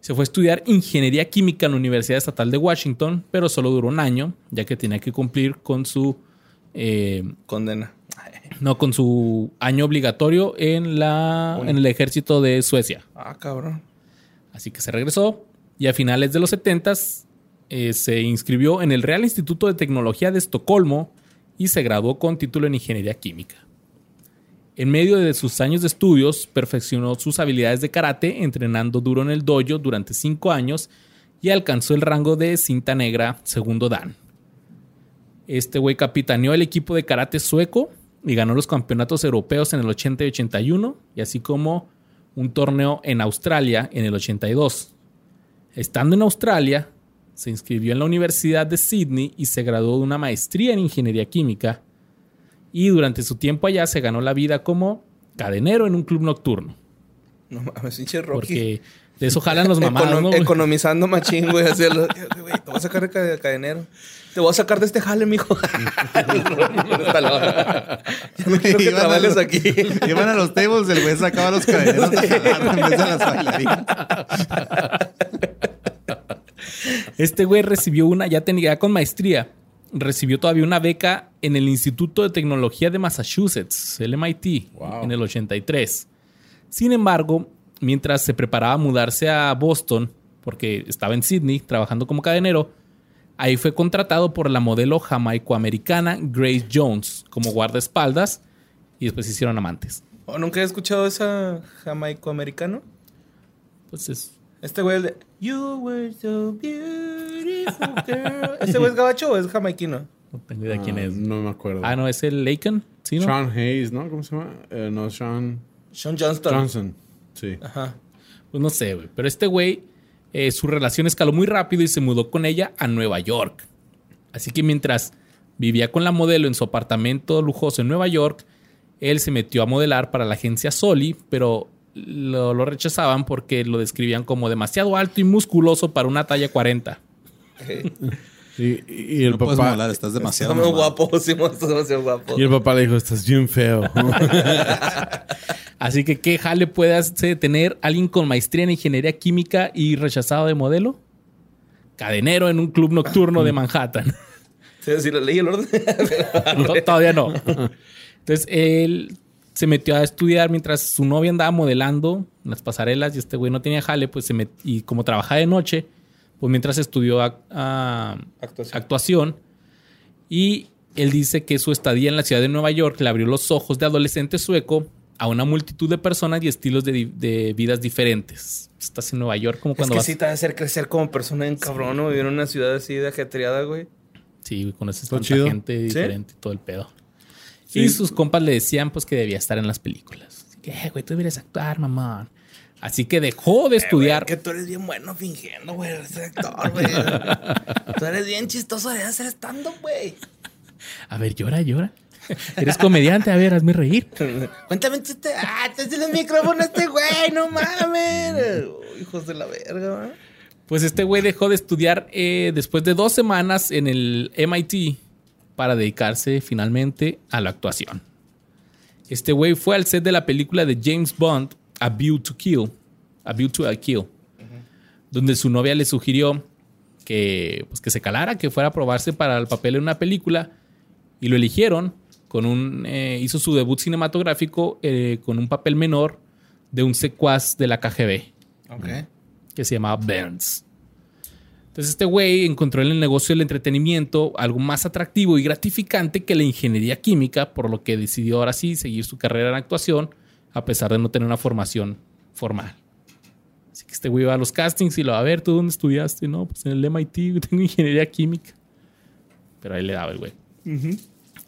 Se fue a estudiar ingeniería química en la Universidad Estatal de Washington, pero solo duró un año, ya que tenía que cumplir con su eh, Condena. no con su año obligatorio en la en el ejército de Suecia. Ah, cabrón. Así que se regresó y a finales de los 70 se inscribió en el Real Instituto de Tecnología de Estocolmo y se graduó con título en Ingeniería Química. En medio de sus años de estudios, perfeccionó sus habilidades de karate, entrenando duro en el dojo durante cinco años y alcanzó el rango de cinta negra segundo dan. Este güey capitaneó el equipo de karate sueco y ganó los campeonatos europeos en el 80 y 81, y así como un torneo en Australia en el 82. Estando en Australia, se inscribió en la Universidad de Sydney y se graduó de una maestría en ingeniería química. Y durante su tiempo allá se ganó la vida como cadenero en un club nocturno. No mames, pinche Rocky. Porque de eso jalan los mamados, Econo- ¿no, güey? economizando machín, güey. Te voy a sacar de ca- cadenero. Te voy a sacar de este jale, mijo. Está loco. Ya no quiero que Iban a trabajes los- aquí. Iban a los tables, el güey sacaba los cadeneros a jalar en vez de las bailarinas. Este güey recibió una, ya tenía ya con maestría, recibió todavía una beca en el Instituto de Tecnología de Massachusetts, el MIT, Wow. en el 83. Sin embargo, mientras se preparaba a mudarse a Boston, porque estaba en Sydney trabajando como cadenero, ahí fue contratado por la modelo jamaicoamericana Grace Jones como guardaespaldas y después se hicieron amantes. Oh, ¿Nunca he escuchado esa jamaico-americano? Pues es Este güey el de You were so beautiful girl. ¿Este güey es gabacho o es jamaiquino? no tengo idea quién Ah, es. No me acuerdo. Ah, no, es el Laken, ¿sí, no? Sean Hayes, ¿no? ¿Cómo se llama? Eh, no, Sean Sean Johnston. Johnson. Sí. Ajá. Pues no sé, güey. Pero este güey, eh, su relación escaló muy rápido y se mudó con ella a Nueva York. Así que mientras vivía con la modelo en su apartamento lujoso en Nueva York, él se metió a modelar para la agencia Soli, pero lo, lo rechazaban porque lo describían como demasiado alto y musculoso para una talla 40. Y, el No puedes papá. molar, estás demasiado muy guapo, Simón. Estás demasiado guapo. Y el papá le dijo, estás bien feo. Así que, ¿qué jale puede hacer tener alguien con maestría en ingeniería química y rechazado de modelo? Cadenero en un club nocturno de Manhattan. Sí, sí, le leí el orden. No, todavía no. Entonces él se metió a estudiar mientras su novia andaba modelando en las pasarelas y este güey no tenía jale, pues se met- y como trabajaba de noche, pues mientras estudió a- Actuación. actuación y él dice que su estadía en la ciudad de Nueva York le abrió los ojos de adolescente sueco a una multitud de personas y estilos de, vidas diferentes. Estás en Nueva York como Es cuando que vas... sí te va a hacer crecer como persona en cabrón, ¿no? Vivir en una ciudad así de ajetreada, güey. Sí, güey, conoces tanta chido. gente ¿Sí? diferente y todo el pedo. Sí. Y sus compas le decían pues que debía estar en las películas. Así que, "Eh, güey, tú deberías actuar, mamón. Así que dejó de estudiar. Que tú eres bien bueno fingiendo, güey. Actor, güey. tú eres bien chistoso de hacer stand-up, güey. A ver, llora, llora. Eres comediante, a ver, hazme reír. Cuéntame, este, ah, te el micrófono a este güey, no mames. Oh, hijos de la verga. Pues este güey dejó de estudiar eh, después de dos semanas en el MIT para dedicarse finalmente a la actuación. Este güey fue al set de la película de James Bond, A View to Kill, A View to a Kill, donde su novia le sugirió que, pues, que se calara, que fuera a probarse para el papel en una película y lo eligieron con un eh, hizo su debut cinematográfico eh, con un papel menor de un secuaz de la KGB que se llamaba Burns. Entonces este güey encontró en el negocio del entretenimiento algo más atractivo y gratificante que la ingeniería química, por lo que decidió ahora sí seguir su carrera en actuación, a pesar de no tener una formación formal. Así que este güey va a los castings y lo va a ver, ¿tú dónde estudiaste? No, pues en el MIT, tengo ingeniería química. Pero ahí le daba el güey.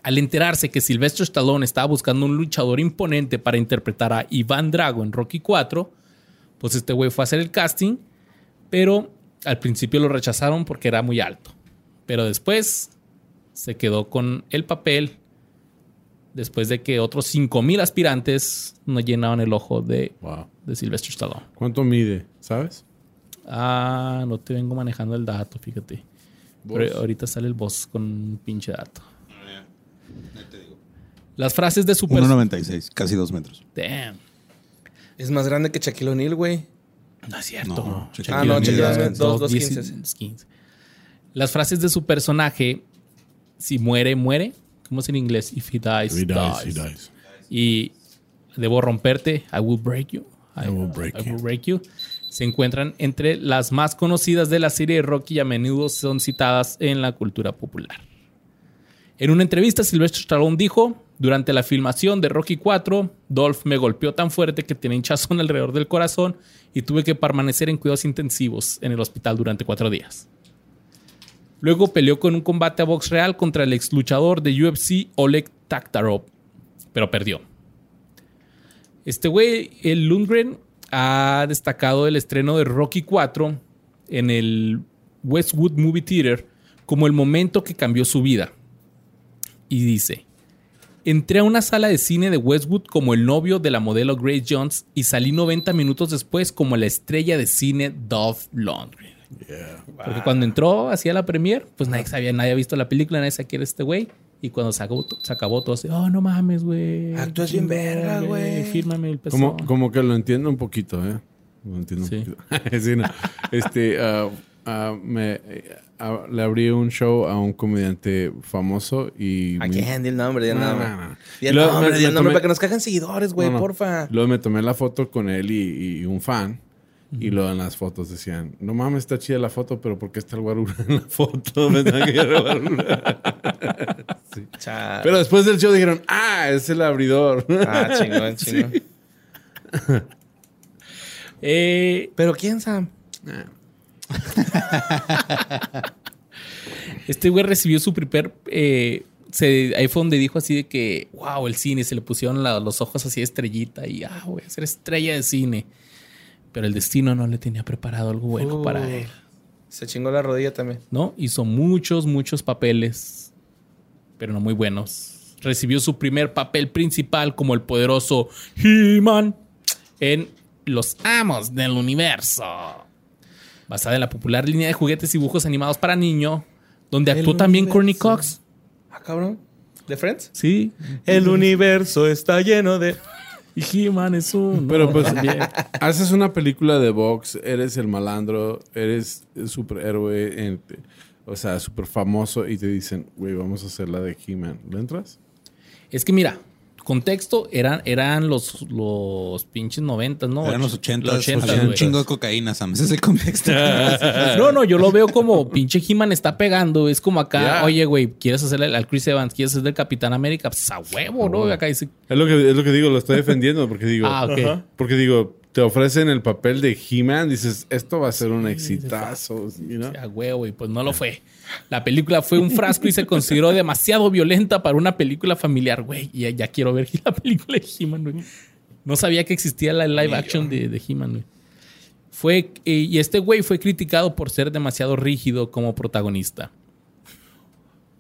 Al enterarse que Sylvester Stallone estaba buscando un luchador imponente para interpretar a Iván Drago en Rocky 4, pues este güey fue a hacer el casting, pero al principio lo rechazaron porque era muy alto. Pero después se quedó con el papel después de que otros 5000 aspirantes no llenaban el ojo de, Wow. de Sylvester Stallone. ¿Cuánto mide? ¿Sabes? Ah, no te vengo manejando el dato, fíjate. ¿Vos? Pero ahorita sale el boss con un pinche dato. Las frases de su pers- 1.96, casi dos metros. Damn. Es más grande que Shaquille O'Neal, güey. No es cierto. No, Ah, no, Shaquille O'Neal, dos- dos 2, quince. 10, 15. Las frases de su personaje, si muere, muere. ¿Cómo es en inglés? If he dies, He dies, he dies. Y debo romperte, I will break you. I will break I you. will break you. Se encuentran entre las más conocidas de la serie de Rocky y a menudo son citadas en la cultura popular. En una entrevista, Sylvester Stallone dijo, durante la filmación de Rocky 4, Dolph me golpeó tan fuerte que tenía hinchazón alrededor del corazón y tuve que permanecer en cuidados intensivos en el hospital durante cuatro días. Luego peleó con un combate a box real contra el ex luchador de UFC Oleg Taktarov, pero perdió. Este güey, el Lundgren, ha destacado el estreno de Rocky 4 en el Westwood Movie Theater como el momento que cambió su vida. Y dice, entré a una sala de cine de Westwood como el novio de la modelo Grace Jones y salí 90 minutos después como la estrella de cine Dolph Lundgren. Porque cuando entró hacia la premier, pues nadie sabía, nadie había visto la película, nadie sabía quién era este güey. Y cuando se acabó, se acabó todo así, oh, no mames, güey. Actúas bien verga, güey. Fírmame el pezón. Como, como que lo entiendo un poquito, ¿eh? Lo entiendo Sí. un poquito. Sí, no. Este, ah, ah, me, eh, ah, le abrí un show a un comediante famoso y... ¿A mi- quién? Di el nombre, di el No, nombre. no, no. Di el nombre, di el nombre tomé- para que nos cajen seguidores, güey, No, no. porfa. Luego me tomé la foto con él y, y un fan. Y luego en las fotos decían, no mames, está chida la foto, pero ¿por qué está el guarura en la foto? Que ir al guarura. Sí. Pero después del show dijeron, ah, es el abridor. Ah, chingón, chingón. Eh, ¿Pero quién, Sam? Este güey recibió su primer. eh, se, ahí fue donde dijo así de que, wow, el cine, se le pusieron la- los ojos así de estrellita y, ah, voy a ser estrella de cine. Pero el destino no le tenía preparado algo bueno Uh. para él, Se chingó la rodilla también. ¿no? Hizo muchos, muchos papeles, pero no muy buenos. Recibió su primer papel principal como el poderoso He-Man en Los Amos del Universo. Basada en la popular línea de juguetes y dibujos animados para niño, donde El actuó también Courtney. Cox. Ah, cabrón. ¿De Friends? Sí. El universo está lleno de... Y He-Man es un. Pero pues también. haces una película de box, eres el malandro, eres el superhéroe, en- o sea, súper famoso y te dicen, güey, vamos a hacer la de He-Man. ¿Le entras? Es que mira, contexto, eran, eran los, los pinches noventas, ¿no? Eran los Och- 80, los 80, un güey. chingo de cocaína, Sam. Ese es el contexto. No, no, yo lo veo como pinche He-Man está pegando. Es como acá, oye, güey, ¿quieres hacerle al Chris Evans? ¿Quieres hacer del Capitán América? Pues a huevo, ¿no? Acá dice, Es lo que, es lo que digo, lo estoy defendiendo porque digo, ah, ok. porque digo, te ofrecen el papel de He-Man, dices, esto va a ser un exitazo, you know? A huevo, y pues no lo fue. La película fue un frasco y se consideró demasiado violenta para una película familiar, güey. Y ya, quiero ver la película de He-Man, güey. No sabía que existía la live action de, de He-Man, güey. Fue, eh, y este güey fue criticado por ser demasiado rígido como protagonista.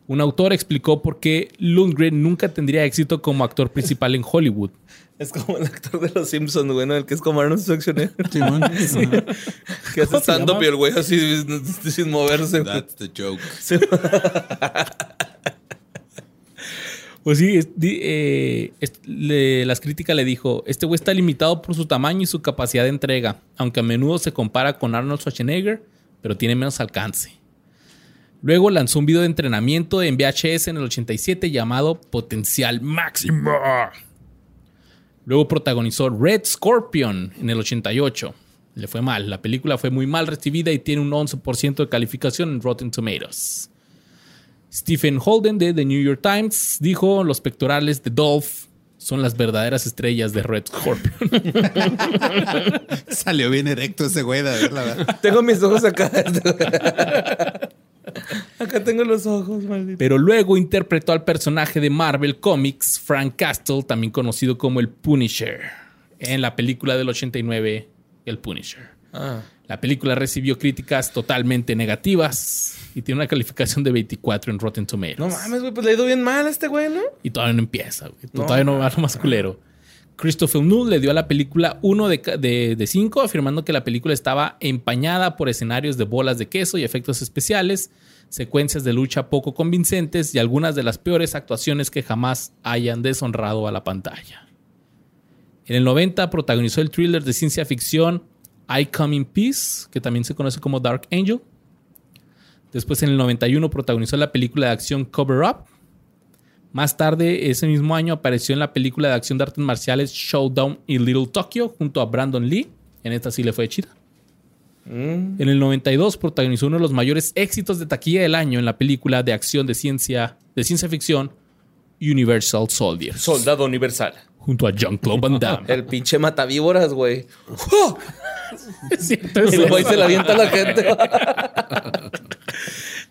Un autor explicó por qué Lundgren nunca tendría éxito como actor principal en Hollywood. Es como el actor de los Simpsons, güey, ¿no? El que es como Arnold Schwarzenegger. Simón. Que hace ¿Cómo se stand-up y el güey así sin moverse. That's the joke. Pues sí, es- di- eh, es- le- las críticas le dijo, este güey está limitado por su tamaño y su capacidad de entrega, aunque a menudo se compara con Arnold Schwarzenegger, pero tiene menos alcance. Luego lanzó un video de entrenamiento en VHS en el 87 llamado Potencial Máximo. Luego protagonizó Red Scorpion en el 88. Le fue mal, la película fue muy mal recibida y tiene un 11% de calificación en Rotten Tomatoes. Stephen Holden de The New York Times dijo, los pectorales de Dolph son las verdaderas estrellas de Red Scorpion. Salió bien erecto ese güey, de ver, la verdad. Tengo mis ojos acá. acá tengo los ojos, maldito. Pero luego interpretó al personaje de Marvel Comics, Frank Castle, también conocido como el Punisher, en la película del 89, El Punisher. Ah. La película recibió críticas totalmente negativas y tiene una calificación de 24 en Rotten Tomatoes. No mames, güey, pues le ha ido bien mal a este güey, ¿no? Y todavía no empieza, güey. No. Todavía no va lo más culero. Christopher Nolan le dio a la película 1 de 5, afirmando que la película estaba empañada por escenarios de bolas de queso y efectos especiales, secuencias de lucha poco convincentes y algunas de las peores actuaciones que jamás hayan deshonrado a la pantalla. En el 90 protagonizó el thriller de ciencia ficción I Come in Peace, que también se conoce como Dark Angel. Después en el 91 protagonizó la película de acción Cover Up, más tarde, ese mismo año, apareció en la película de acción de artes marciales Showdown in Little Tokyo junto a Brandon Lee. En esta sí le fue chida. En el 92 protagonizó uno de los mayores éxitos de taquilla del año en la película de acción de ciencia, de ciencia ficción Universal Soldiers. Soldado universal. junto a Jean-Claude Van Damme. El pinche matavíboras, güey. Y luego ahí eso. se la avienta la gente.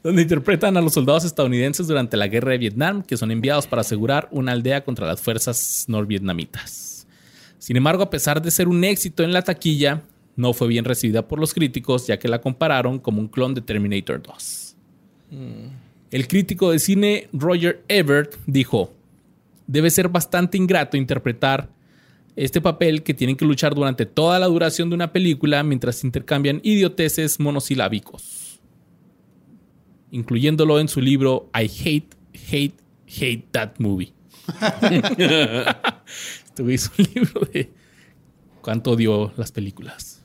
donde interpretan a los soldados estadounidenses durante la guerra de Vietnam, que son enviados para asegurar una aldea contra las fuerzas norvietnamitas. Sin embargo, a pesar de ser un éxito en la taquilla, no fue bien recibida por los críticos, ya que la compararon como un clon de Terminator 2. El crítico de cine Roger Ebert dijo, debe ser bastante ingrato interpretar este papel que tienen que luchar durante toda la duración de una película mientras intercambian idioteces monosilábicos incluyéndolo en su libro I Hate, Hate, Hate That Movie. güey hizo un libro de cuánto odió las películas.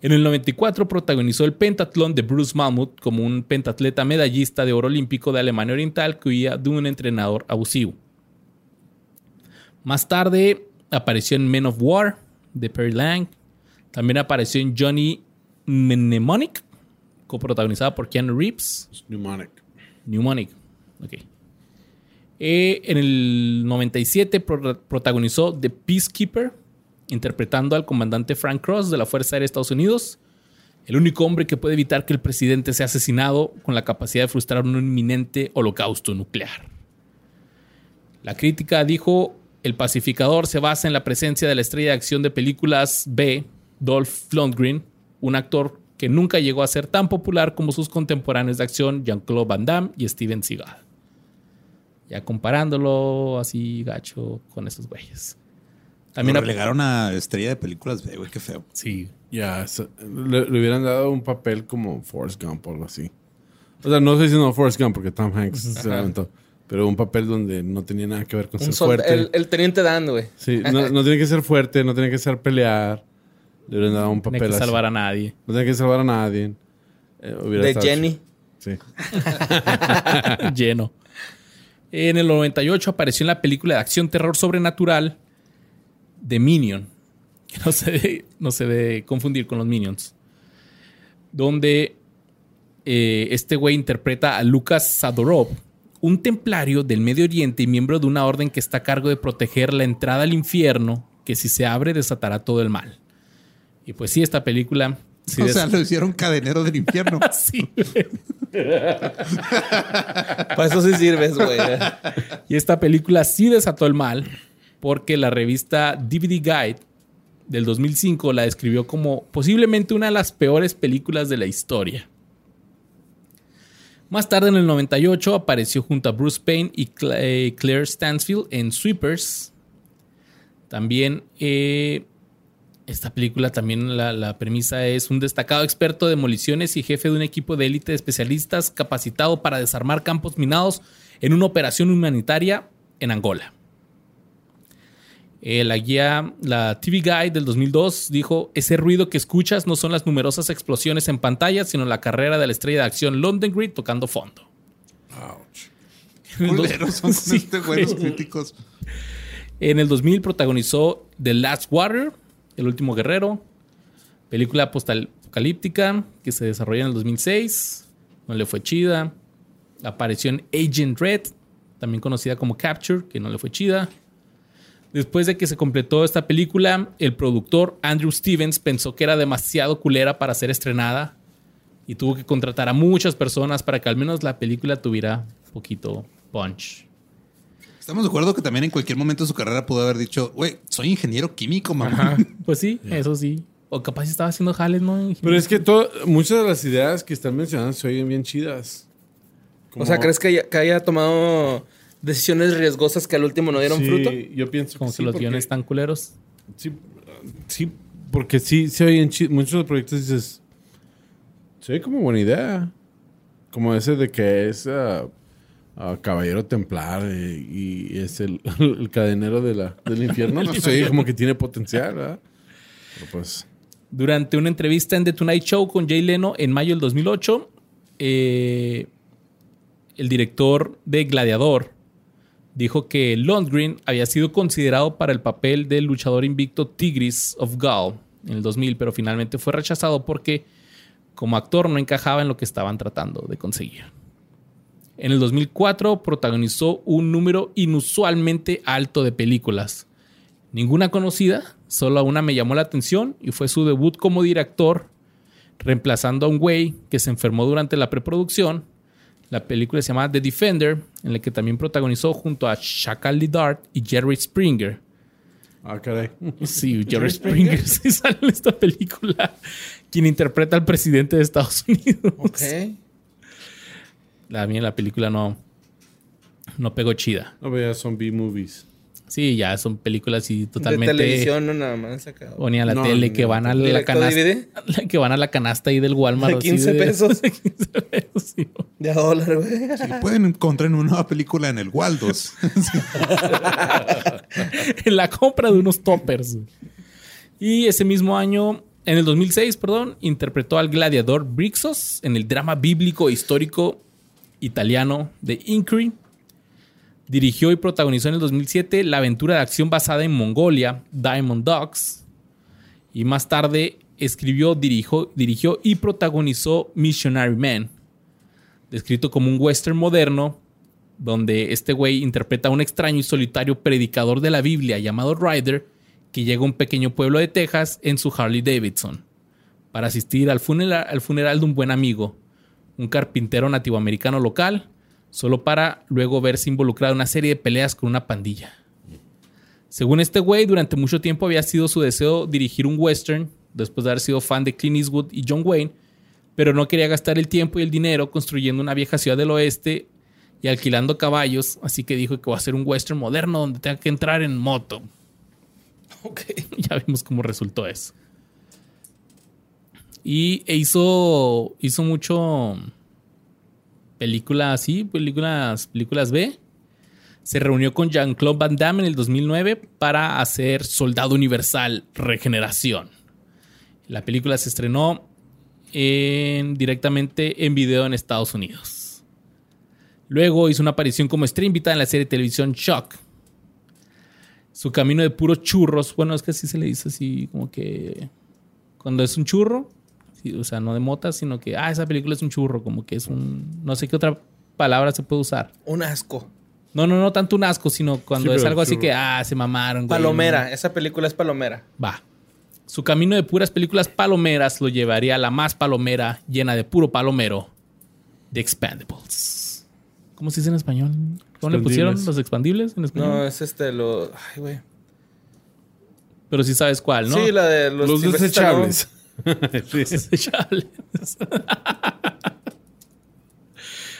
En el 94 protagonizó el pentatlón de Bruce Mammoth como un pentatleta medallista de oro olímpico de Alemania Oriental que huía de un entrenador abusivo. Más tarde apareció en Men of War de Perry Lang. También apareció en Johnny Mnemonic, coprotagonizada por Keanu Reeves. Mnemonic. Mnemonic. Ok. Eh, en el 97 pro- protagonizó The Peacekeeper, interpretando al comandante Frank Cross de la Fuerza Aérea de Estados Unidos, el único hombre que puede evitar que el presidente sea asesinado con la capacidad de frustrar un inminente holocausto nuclear. La crítica dijo, el pacificador se basa en la presencia de la estrella de acción de películas B, Dolph Lundgren, un actor que nunca llegó a ser tan popular como sus contemporáneos de acción Jean-Claude Van Damme y Steven Seagal. Ya comparándolo así gacho con esos güeyes. También relegaron a estrella de películas, B, güey, qué feo. Sí. Ya, le, le hubieran dado un papel como Forrest Gump o algo así. O sea, no si no Forrest Gump porque Tom Hanks se la aventó. Pero un papel donde no tenía nada que ver con Un ser sol- fuerte. el, el teniente Dan, güey. Sí, no, no tiene que ser fuerte, no tiene que ser pelear. Le hubieran dado un No hay que así. salvar a nadie. No tiene que salvar a nadie. Eh, hubiera De Jenny. Sí. Lleno. En el 98 apareció en la película de acción terror sobrenatural The Minion. Que no se debe, no se debe confundir con los Minions. Donde eh, este güey interpreta a Lucas Sadorov, un templario del Medio Oriente y miembro de una orden que está a cargo de proteger la entrada al infierno, que si se abre desatará todo el mal. Y pues sí, esta película... sí o des- sea, lo hicieron cadenero del infierno. sí. Para eso sí sirves, güey. Y esta película sí desató el mal porque la revista DVD Guide del 2005 la describió como posiblemente una de las peores películas de la historia. Más tarde, en el 98, apareció junto a Bruce Payne y eh, Claire Stansfield en Sweepers. También, eh, esta película, también la, la premisa es un destacado experto de demoliciones y jefe de un equipo de élite de especialistas capacitado para desarmar campos minados en una operación humanitaria en Angola. Eh, la guía, la TV Guide del 2002 dijo, ese ruido que escuchas no son las numerosas explosiones en pantalla, sino la carrera de la estrella de acción London Grid tocando fondo. Culeros son Sí, este críticos. En el 2000 protagonizó The Last Warrior, El último guerrero, película apocalíptica que se desarrolló en el 2006, no le fue chida. Apareció en Agent Red, también conocida como Capture, que no le fue chida. Después de que se completó esta película, el productor Andrew Stevens pensó que era demasiado culera para ser estrenada y tuvo que contratar a muchas personas para que al menos la película tuviera poquito punch. Estamos de acuerdo que también en cualquier momento de su carrera pudo haber dicho, güey, soy ingeniero químico, mamá. Pues sí, eso sí. O capaz estaba haciendo jales, ¿no? Pero es que todo- muchas de las ideas que están mencionando se oyen bien chidas. O sea, ¿crees que haya, que haya tomado decisiones riesgosas que al último no dieron Sí, fruto? Yo pienso Como que que sí, los porque- guiones están culeros. Sí, sí, porque sí se oyen chidos. Muchos de los proyectos dices, se oye como buena idea. Como ese de que es Caballero Templar eh, y, es el, el cadenero de la, del infierno. oye como que tiene potencial, ¿verdad? Pero pues, Durante una entrevista en The Tonight Show con Jay Leno en mayo del 2008, eh, el director de Gladiador dijo que Lundgren había sido considerado para el papel del luchador invicto Tigris of Gaul en el 2000, pero finalmente fue rechazado porque como actor no encajaba en lo que estaban tratando de conseguir. En el 2004 protagonizó un número inusualmente alto de películas. Ninguna conocida, solo una me llamó la atención y fue su debut como director, reemplazando a un güey que se enfermó durante la preproducción. La película se llama The Defender, en la que también protagonizó junto a Shakali Dart y Jerry Springer. ah, caray. Sí, Jerry Springer sí sale en esta película, quien interpreta al presidente de Estados Unidos. Ok. La mía la película no, no pegó chida. No veas zombie movies. Sí, ya son películas y De totalmente televisión, no nada más. Acá. o ni a la No, tele no, que van a la ¿Directo canasta DVD? que van a la canasta ahí del Walmart De así 15 pesos. de 15 pesos, sí. De a dólar, güey. Y pueden encontrar una nueva película en el Waldos. en la compra de unos toppers. Y ese mismo año, en el 2006, perdón, interpretó al gladiador Brixos en el drama bíblico e histórico italiano de Incri. Dirigió y protagonizó en el 2007 la aventura de acción basada en Mongolia, Diamond Dogs. Y más tarde escribió, dirigió, y protagonizó Missionary Man, descrito como un western moderno donde este güey interpreta a un extraño y solitario predicador de la Biblia llamado Ryder, que llega a un pequeño pueblo de Texas en su Harley Davidson para asistir al funeral de un buen amigo, un carpintero nativoamericano local, solo para luego verse involucrado en una serie de peleas con una pandilla. Según este güey, durante mucho tiempo había sido su deseo dirigir un western, después de haber sido fan de Clint Eastwood y John Wayne, pero no quería gastar el tiempo y el dinero construyendo una vieja ciudad del oeste y alquilando caballos, así que dijo que va a hacer un western moderno donde tenga que entrar en moto. Ok. ya vimos cómo resultó eso. Y e hizo, hizo mucho películas así, películas, películas B. Se reunió con Jean-Claude Van Damme en el 2009 para hacer Soldado Universal Regeneración. La película se estrenó en- directamente en video en Estados Unidos. Luego hizo una aparición como estrella invitada en la serie de televisión Shock, su camino de puros churros. Bueno, es que así se le dice así, como que cuando es un churro, sí, o sea, no de motas, sino que, ah, esa película es un churro, como que es un, no sé qué otra palabra se puede usar. Un asco. No, no, no tanto un asco, sino cuando Sí, es algo así que, ah, se mamaron. güey. Palomera. Esa película es palomera. Va. Su camino de puras películas palomeras lo llevaría a la más palomera, llena de puro palomero, The Expandables. ¿Cómo se dice en español? ¿Cómo le pusieron los expandibles en español? No, es este, lo. Ay, güey. Pero sí sabes cuál, ¿no? Sí, la de los, Los desechables.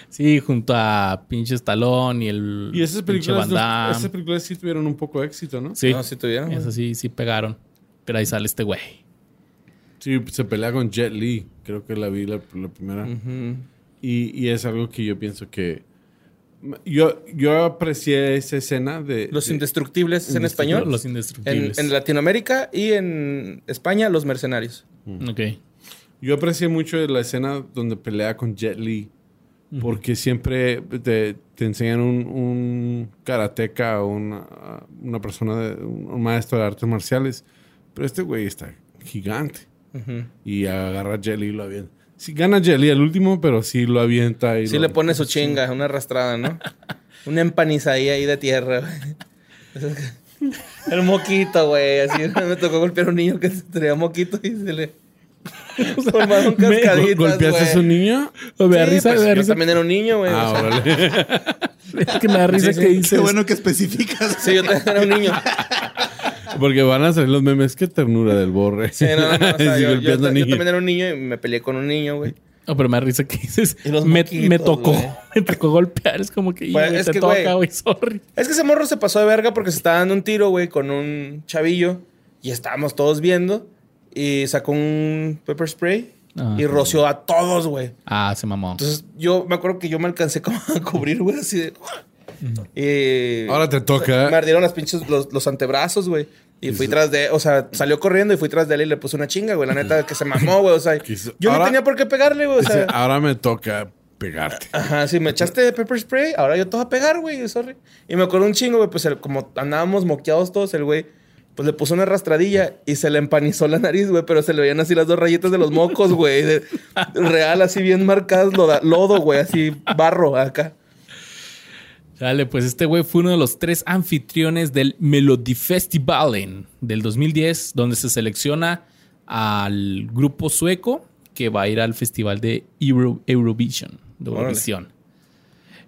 Sí. junto a pinche Stallone y el Y esas pinche películas, Van Damme. esas películas sí tuvieron un poco de éxito, ¿no? Sí, No, sí tuvieron. güey. eso sí, sí pegaron. Pero ahí sale este güey. Sí, se pelea con Jet Li. Creo que la vi la, la primera. Y, y es algo que yo pienso que... Yo, yo aprecié esa escena de... Los de- indestructibles es en español. Los En, indestructibles. en Latinoamérica y en España, los mercenarios. Ok. Yo aprecié mucho la escena donde pelea con Jet Li. Porque siempre te, te enseñan un, un karateca o una, una persona, de, un maestro de artes marciales. Pero este güey está gigante. Ujú. Y agarra a Jet Li y lo avienta. Sí, gana Jet Li al último, pero sí lo avienta. Y Sí lo- le pone su chinga, una arrastrada, ¿no? una empanizadilla ahí de tierra, güey. El moquito, güey. Así me tocó golpear a un niño que se traía moquito y se le formaron cascaditas, ¿Golpeaste a su niño? Me da Sí, risa, pues, me da yo risa. también era un niño, güey. Ah, o sea. Es que me da risa que dices. Qué bueno que especificas. sí, yo también era un niño. Porque van a salir los memes. Qué ternura del borre. Sí, no, no, no, o sea, yo, también era un niño y me peleé con un niño, güey. No, pero me da risa que dices. Me, moquitos, me tocó. Me tocó golpear. Es como que. Pues, "Güey, es te que, toca, güey. güey. Sorry. Es que ese morro se pasó de verga porque se estaba dando un tiro, güey, con un chavillo. Y estábamos todos viendo. Y sacó un pepper spray. Ah. y roció a todos, güey. Ah, se mamó. Entonces, yo me acuerdo que yo me alcancé como a cubrir, güey, así de... Y... Ahora te toca. Me ardieron las pinches los, los antebrazos, güey. Y fui tras de... O sea, salió corriendo y fui tras de él y le puse una chinga, güey. La neta, que se mamó, güey. O sea, Quiso- yo no tenía por qué pegarle, güey. O Dice, sea... ahora me toca pegarte. Ajá, sí, me echaste pepper spray, ahora yo te voy a pegar, güey, sorry. Y me acuerdo un chingo, güey, pues el- como andábamos moqueados todos, el güey, pues le puso una arrastradilla y se le empanizó la nariz, güey, pero se le veían así las dos rayitas de los mocos, güey, de- real, así bien marcadas, lodo, güey, así barro acá. Dale, pues este güey fue uno de los tres anfitriones del Melodifestivalen del 2010, donde se selecciona al grupo sueco que va a ir al festival de Euro- Eurovision, de. Eurovisión.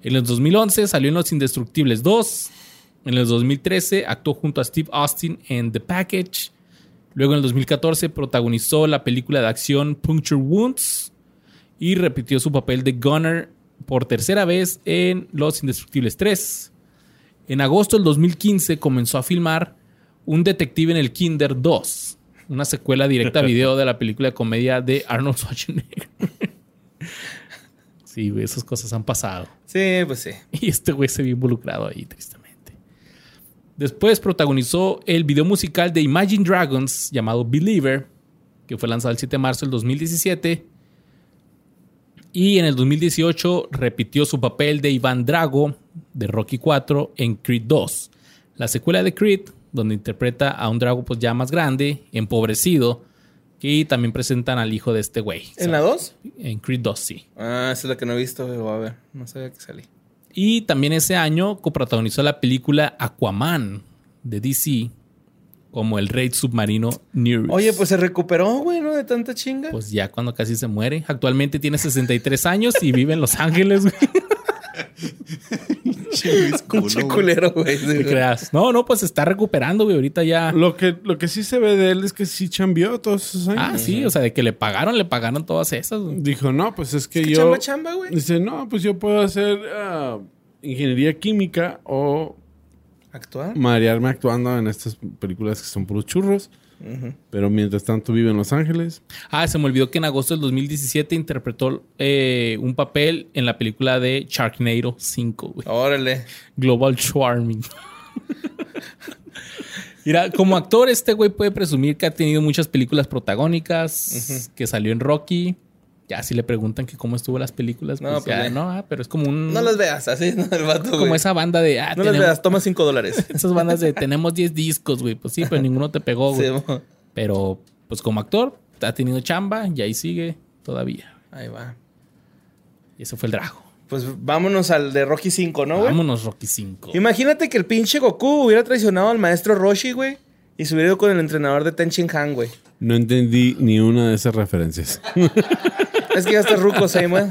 En el 2011 salió en Los Indestructibles 2. En el 2013 actuó junto a Steve Austin en The Package. Luego en el 2014 protagonizó la película de acción Puncture Wounds y repitió su papel de Gunner por tercera vez en Los Indestructibles 3. En agosto del 2015 comenzó a filmar Un Detective en el Kinder 2, una secuela directa a video de la película de comedia de Arnold Schwarzenegger. sí, güey, esas cosas han pasado. Sí, pues sí. Y este güey se vio involucrado ahí, tristemente. Después protagonizó el video musical de Imagine Dragons llamado Believer, que fue lanzado el 7 de marzo del 2017. Y en el 2018 repitió su papel de Iván Drago de Rocky 4 en Creed 2, la secuela de Creed, donde interpreta a un Drago pues ya más grande, empobrecido, y también presentan al hijo de este güey. ¿En la 2? En Creed 2, sí. Ah, esa es la que no he visto, voy a ver, no sabía que salí. Y también ese año coprotagonizó la película Aquaman de DC como el rey submarino Nereus. Oye, pues se recuperó, güey, ¿no? De tanta chinga. Pues ya cuando casi se muere. Actualmente tiene 63 años y vive en Los Ángeles, güey. Pinche culero, güey. ¿Te creas? No, no, pues se está recuperando, güey. Ahorita ya. Lo que, lo que sí se ve de él es que sí chambeó todos esos años. Ah, sí, o sea, de que le pagaron, le pagaron todas esas. güey. Dijo, no, pues es que ¿Qué yo... chamba, chamba, güey? Dice, no, pues yo puedo hacer ah, ingeniería química o ¿Actuar? marearme actuando en estas películas que son puros churros. Pero mientras tanto vive en Los Ángeles. Ah, se me olvidó que en agosto del 2017 interpretó eh, un papel en la película de Sharknado 5, güey. Órale. Global Charming. Mira, como actor, este güey puede presumir que ha tenido muchas películas protagónicas, que salió en Rocky. Ya si le preguntan que cómo estuvo las películas, No, pues, pues ya, no, ah, pero es como un No las veas, así, ¿no? El vato, como güey. esa banda de ah, No las veas, toma cinco dólares. esas bandas de tenemos 10 discos, güey. Pues sí, pero ninguno te pegó, güey. Sí. Pero pues como actor ha tenido chamba y ahí sigue todavía. Ahí va. Y ese fue el Drago. Pues vámonos al de Rocky 5, ¿no, güey? Vámonos Rocky 5. Imagínate que el pinche Goku hubiera traicionado al maestro Roshi, güey. Y se hubiera ido con el entrenador de Ten Shin Han, güey. No entendí ni una de esas referencias. Es que ya estás ruco, güey.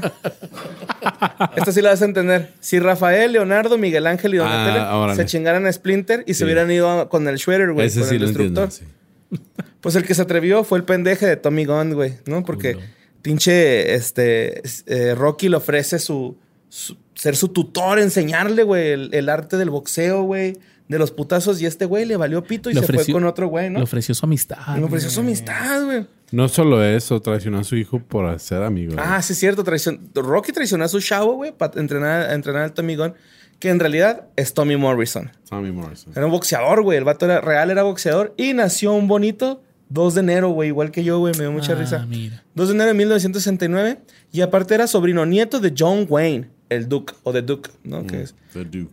Esta sí la vas a entender. Si Rafael, Leonardo, Miguel Ángel y Donatello Ah, se chingaran a Splinter y se hubieran ido con el Shredder, güey. Ese con sí el lo entiendo. destructor. sí. Pues el que se atrevió fue el pendeje de Tommy Gunn, güey, ¿no? Porque pinche este, es- eh, Rocky le ofrece su, su- ser su tutor, enseñarle, güey, el, el arte del boxeo, güey, de los putazos. Y este güey le valió pito y Le se fue con otro güey, ¿no? Le ofreció su amistad. Me ofreció su amistad, güey. No solo eso, traicionó a su hijo por ser amigo. Ah, sí es cierto. Traicion... Rocky traicionó a su chavo, güey, para entrenar, a entrenar al Tommy Gunn, que en realidad es Tommy Morrison. Tommy Morrison. Era un boxeador, güey. El vato era real, era boxeador. Y nació un bonito 2 de enero, güey. Igual que yo, güey. Me dio mucha Ah, risa. mira. 2 de enero de 1969. Y aparte era sobrino nieto de John Wayne, el Duke, o de Duke, ¿no? Que es The Duke.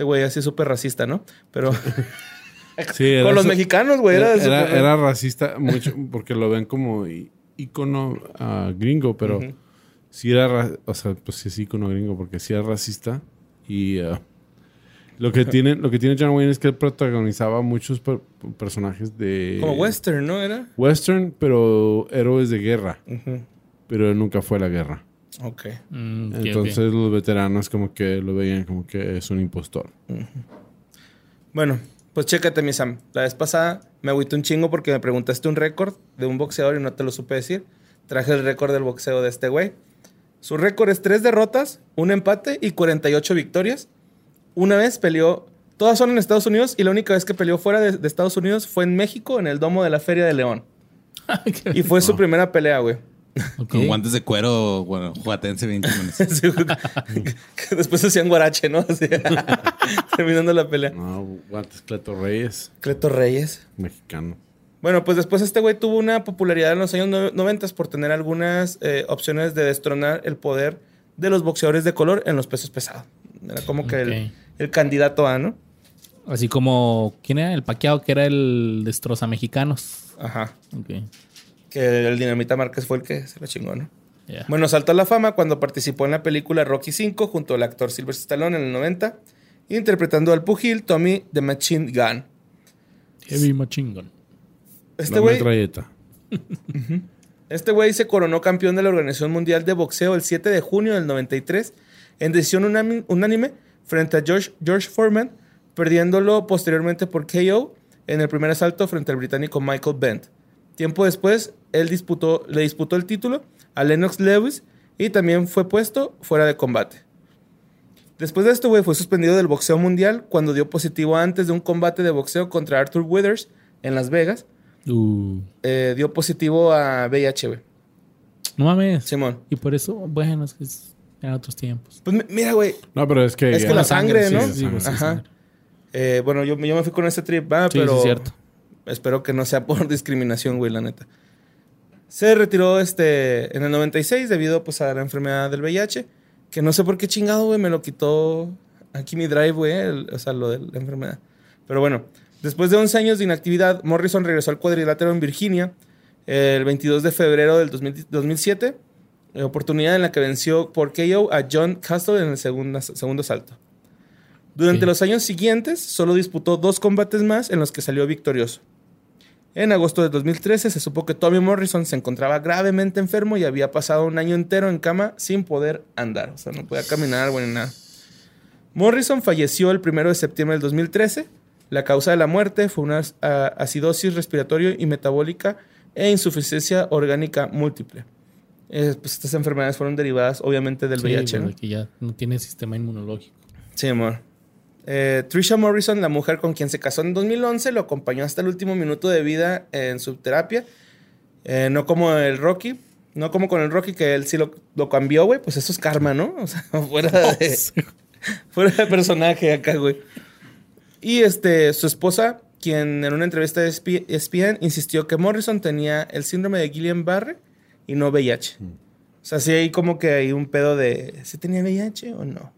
Este güey así súper racista, ¿no? Pero Sí, era con los su- mexicanos, güey. Era, Era, súper- era racista mucho porque lo ven como ícono ah, gringo, pero Ujú. sí era, ra- o sea, pues sí es ícono gringo porque sí era racista y ah, lo que tiene lo que tiene John Wayne es que él protagonizaba muchos per- personajes de Como western, ¿no? Era. western, pero héroes de guerra, pero él nunca fue a la guerra. Ok. Mm, ok, Entonces los veteranos como que lo veían como que es un impostor. Bueno, pues chécate, mi Sam. La vez pasada me agüité un chingo porque me preguntaste un récord de un boxeador y no te lo supe decir. Traje el récord del boxeo de este güey. Su récord es tres derrotas, un empate y 48 victorias. Una vez peleó, todas son en Estados Unidos y la única vez que peleó fuera de, de Estados Unidos fue en México, en el domo de la Feria de León. Y fue su primera pelea, güey. Con guantes de cuero, bueno, juatense 20 minutos. Sí, Después hacían guarache, ¿no? Así, terminando la pelea. No, guantes Cleto Reyes, Cleto Reyes. mexicano. Bueno, pues después este güey tuvo una popularidad en los años no- 90 por tener algunas eh, opciones de destronar el poder de los boxeadores de color en los pesos pesados. Era como que el, el candidato A, ¿no? Así como, ¿quién era? El paqueado que era el destroza mexicanos. Ajá. Ok. Que el Dinamita Márquez fue el que se lo chingó, ¿no? Bueno, saltó a la fama cuando participó en la película Rocky V junto al actor Sylvester Stallone en el 90, interpretando al pugil Tommy the Machine Gun. Heavy Machine Gun. Este la güey metralleta. Este güey se coronó campeón de la Organización Mundial de Boxeo el 7 de junio del 93 en decisión unánime frente a George, George Foreman, perdiéndolo posteriormente por KO en el primer asalto frente al británico Michael Bent. Tiempo después, él disputó, le disputó el título a Lennox Lewis y también fue puesto fuera de combate. Después de esto, güey, fue suspendido del boxeo mundial cuando dio positivo antes de un combate de boxeo contra Arthur Withers en Las Vegas. Uh, Eh, dio positivo a VIH, güey. no mames. Simón. Y por eso, bueno, es que es- eran otros tiempos. Pues mi- mira, güey. No, pero es que. Es que la sangre, ¿no? sí, sí, sí, Ajá. sangre. Eh, bueno, yo, yo me fui con ese trip, va, pero sí, es cierto. Espero que no sea por discriminación, güey, la neta. Se retiró este en el 96 debido pues a la enfermedad del VIH, que no sé por qué chingado, güey, me lo quitó aquí mi drive, güey, el- o sea, lo de la enfermedad. Pero bueno, después de 11 años de inactividad, Morrison regresó al cuadrilátero en Virginia el 22 de febrero del 2000 2007, eh, oportunidad en la que venció por KO a John Castle en el segundo, segundo salto. Durante Sí. los años siguientes, solo disputó dos combates más en los que salió victorioso. En agosto de 2013 se supo que Tommy Morrison se encontraba gravemente enfermo y había pasado un año entero en cama sin poder andar. O sea, no podía caminar, ni nada. Morrison falleció el 1 de septiembre del 2013. La causa de la muerte fue una acidosis respiratoria y metabólica e insuficiencia orgánica múltiple. Eh, pues estas enfermedades fueron derivadas, obviamente, del Sí, VIH. ¿no? que ya no tiene sistema inmunológico. Sí, amor. Eh, Trisha Morrison, la mujer con quien se casó en 2011, lo acompañó hasta el último minuto de vida en su terapia. Eh, no como el Rocky, no como con el Rocky, que él sí lo, lo cambió, güey. Pues eso es karma, ¿no? O sea, fuera de, fuera de personaje acá, güey. Y este, su esposa, quien en una entrevista de E ESP- ESPN insistió que Morrison tenía el síndrome de Guillain-Barré y no VIH. O sea, sí hay como que hay un pedo de si tenía VIH o no.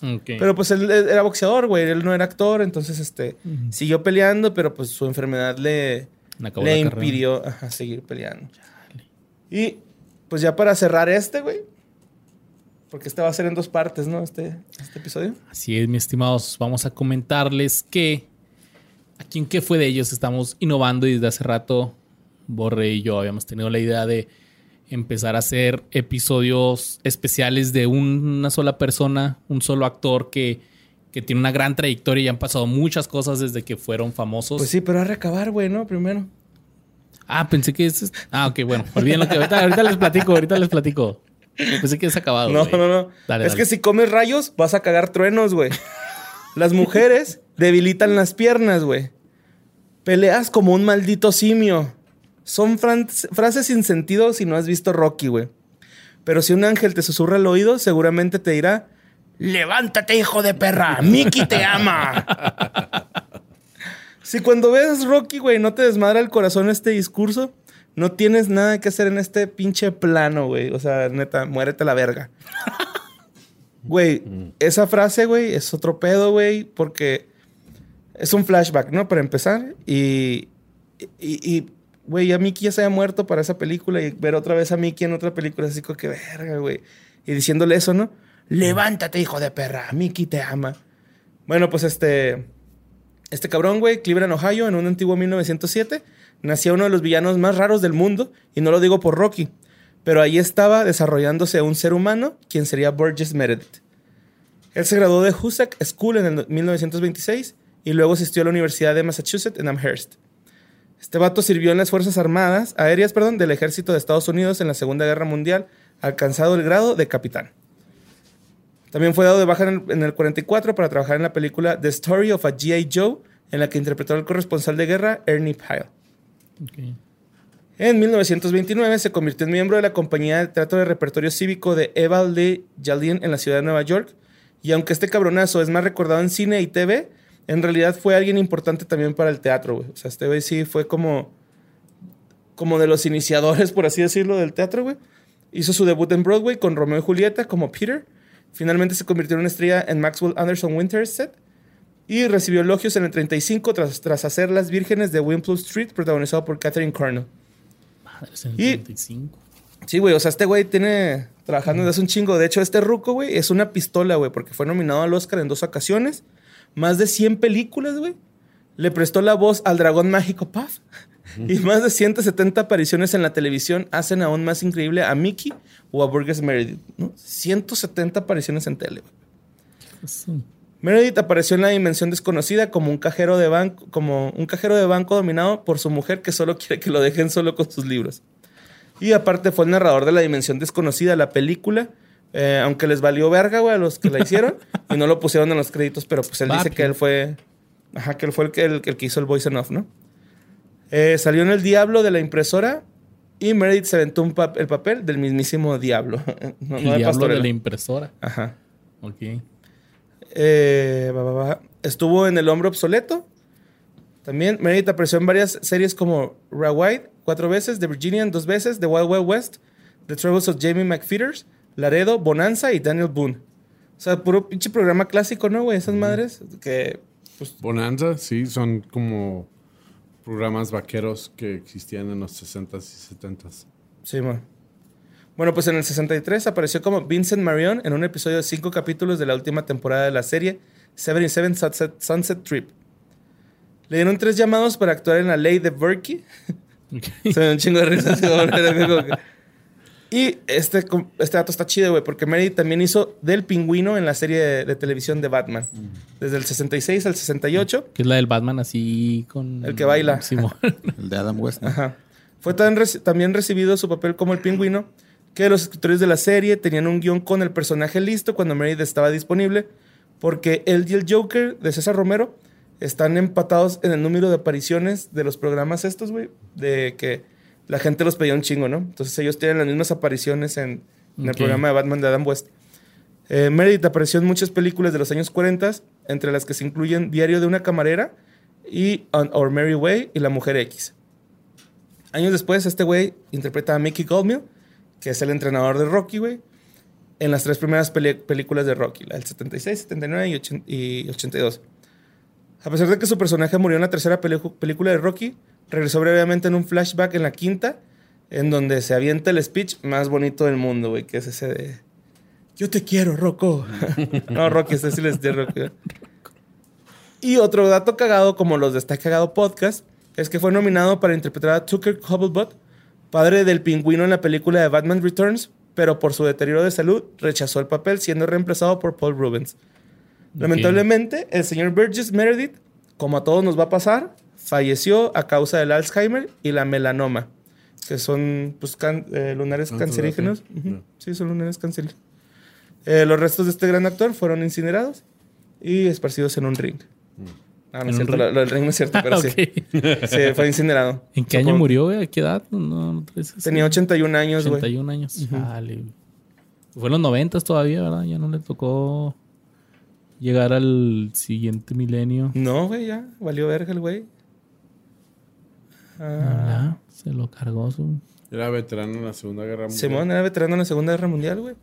Pero pues él era boxeador, güey. Él no era actor, entonces este siguió peleando, pero pues su enfermedad le, le impidió ajá, seguir peleando. Y pues ya para cerrar este, güey. Porque este va a ser en dos partes, ¿no? Este, este episodio. Así es, mis estimados. Vamos a comentarles que aquí en qué fue de ellos estamos innovando y desde hace rato Borre y yo habíamos tenido la idea de empezar a hacer episodios especiales de una sola persona, un solo actor que, que tiene una gran trayectoria y han pasado muchas cosas desde que fueron famosos. Pues sí, pero a recabar, güey, ¿no? Primero. Ah, pensé que es... Ah, ok, bueno. Olviden lo que ahorita, ahorita les platico, ahorita les platico. Pensé que es acabado. No, no, no. Dale, es dale. que si comes rayos, vas a cagar truenos, güey. Las mujeres debilitan las piernas, güey. Peleas como un maldito simio. Son frases sin sentido si no has visto Rocky, güey. Pero si un ángel te susurra al oído, seguramente te dirá: Levántate, hijo de perra. Mickey te ama. si cuando ves Rocky, güey, no te desmadra el corazón este discurso, no tienes nada que hacer en este pinche plano, güey. O sea, neta, muérete la verga. Güey, esa frase, güey, es otro pedo, güey, porque es un flashback, ¿no? Para empezar. Y, y, y, güey, ya Mickey ya se había muerto para esa película y ver otra vez a Mickey en otra película, así como que verga, güey. Y diciéndole eso, ¿no? Levántate, hijo de perra, Mickey te ama. Bueno, pues este. Este cabrón, güey, Cleveland, Ohio, en un antiguo 1907, nacía uno de los villanos más raros del mundo, y no lo digo por Rocky, pero ahí estaba desarrollándose un ser humano, quien sería Burgess Meredith. Él se graduó de Hussack School en el 1926 y luego asistió a la Universidad de Massachusetts en Amherst. Este vato sirvió en las Fuerzas Armadas, aéreas, perdón, del Ejército de Estados Unidos en la Segunda Guerra Mundial, alcanzado el grado de capitán. También fue dado de baja en el, en el 44 para trabajar en la película The Story of a G.I. Joe, en la que interpretó al corresponsal de guerra Ernie Pyle. En 1929 se convirtió en miembro de la compañía de teatro de repertorio cívico de Eva Lee Jardin en la ciudad de Nueva York. Y aunque este cabronazo es más recordado en cine y TV, en realidad fue alguien importante también para el teatro, güey. O sea, este güey sí fue como, como de los iniciadores, por así decirlo, del teatro, güey. Hizo su debut en Broadway con Romeo y Julieta como Peter. Finalmente se convirtió en una estrella en Maxwell Anderson Winterset. Y recibió elogios en el 35 tras, tras hacer Las Vírgenes de Wimpole Street, protagonizado por Catherine Cornell. Madre, en el Y- 35. Sí, güey, o sea, este güey tiene trabajando desde hace un chingo. De hecho, este ruco, güey, es una pistola, güey, porque fue nominado al Oscar en dos ocasiones. Más de 100 películas, güey. Le prestó la voz al dragón mágico Puff. Y más de 170 apariciones en la televisión hacen aún más increíble a Mickey o a Burgess Meredith, ¿no? 170 apariciones en tele. Sí. Meredith apareció en la dimensión desconocida como un cajero de banco, como un cajero de banco dominado por su mujer que solo quiere que lo dejen solo con sus libros. Y aparte fue el narrador de la dimensión desconocida, la película, eh, aunque les valió verga, güey, a los que la hicieron y no lo pusieron en los créditos, pero pues él dice que él fue, ajá, que él fue el que, el, el que hizo el voice and off, ¿no? Eh, salió en El Diablo de la impresora y Meredith se aventó un el papel del mismísimo Diablo. no, El no de diablo de la impresora. Ajá. Ok. Eh. Estuvo en El Hombre Obsoleto. También Meredith apareció en varias series como Rawhide cuatro veces, The Virginian dos veces, The Wild Wild West, The Troubles of Jamie McFeeters, Laredo, Bonanza y Daniel Boone. O sea, puro pinche programa clásico, ¿no, güey? Esas madres que... Pues, Bonanza, sí, son como programas vaqueros que existían en los 60s y 70s. sí, man. Bueno, pues en el 63 apareció como Vincent Marion en un episodio de cinco capítulos de la última temporada de la serie 77 Sunset, Sunset Trip. Le dieron tres llamados para actuar en la ley de Berkey. Se me da un chingo de risa. así, como- como que- Y este, este dato está chido, güey, porque Meredith también hizo del pingüino en la serie de, de televisión de Batman. Desde el 66 al 68. Que es la del Batman así con... El que baila. Simón. El de Adam West. ¿no? Ajá. Fue tan reci- también recibido su papel como el pingüino que los escritores de la serie tenían un guion con el personaje listo cuando Meredith estaba disponible, porque él y el Joker de César Romero están empatados en el número de apariciones de los programas estos, güey, de que la gente los pedía un chingo, ¿no? Entonces ellos tienen las mismas apariciones en, en el Ok. programa de Batman de Adam West. Eh, Meredith apareció en muchas películas de los años 40, entre las que se incluyen Diario de una camarera y On Our Merry Way y La Mujer X. Años después, este güey interpreta a Mickey Goldmill, que es el entrenador de Rocky, güey, en las tres primeras películas de Rocky, la del 76, 79 y, y 82. A pesar de que su personaje murió en la tercera película de Rocky, regresó brevemente en un flashback en la quinta, en donde se avienta el speech más bonito del mundo, güey, que es ese de... Yo te quiero, Rocco. no, Rocky, este sí les de Rocky. Y otro dato cagado, como los de Está Cagado Podcast, es que fue nominado para interpretar a Tucker Hubblebot, padre del pingüino en la película de Batman Returns, pero por su deterioro de salud rechazó el papel, siendo reemplazado por Paul Rubens. Lamentablemente, el señor Burgess Meredith, como a todos nos va a pasar, falleció a causa del Alzheimer y la melanoma. que son pues, can- eh, lunares cancerígenos. todavía. Ujú. No. Sí, son lunares cancerígenos. Eh, los restos de este gran actor fueron incinerados y esparcidos en un ring. Ah, no ¿En es cierto, ring? lo, lo del ring no es cierto, pero sí. Sí, fue incinerado. ¿En qué año Supongo- murió, güey? ¿A qué edad? No, no. Tenía 81 años, güey. 81 años. Chale, güey. Fue en los 90 todavía, ¿verdad? Ya no le tocó llegar al siguiente milenio. No, güey, ya. Valió verga el güey. Ah. Se lo cargó su... Era veterano en la Segunda Guerra Mundial. Simón era veterano en la Segunda Guerra Mundial, güey.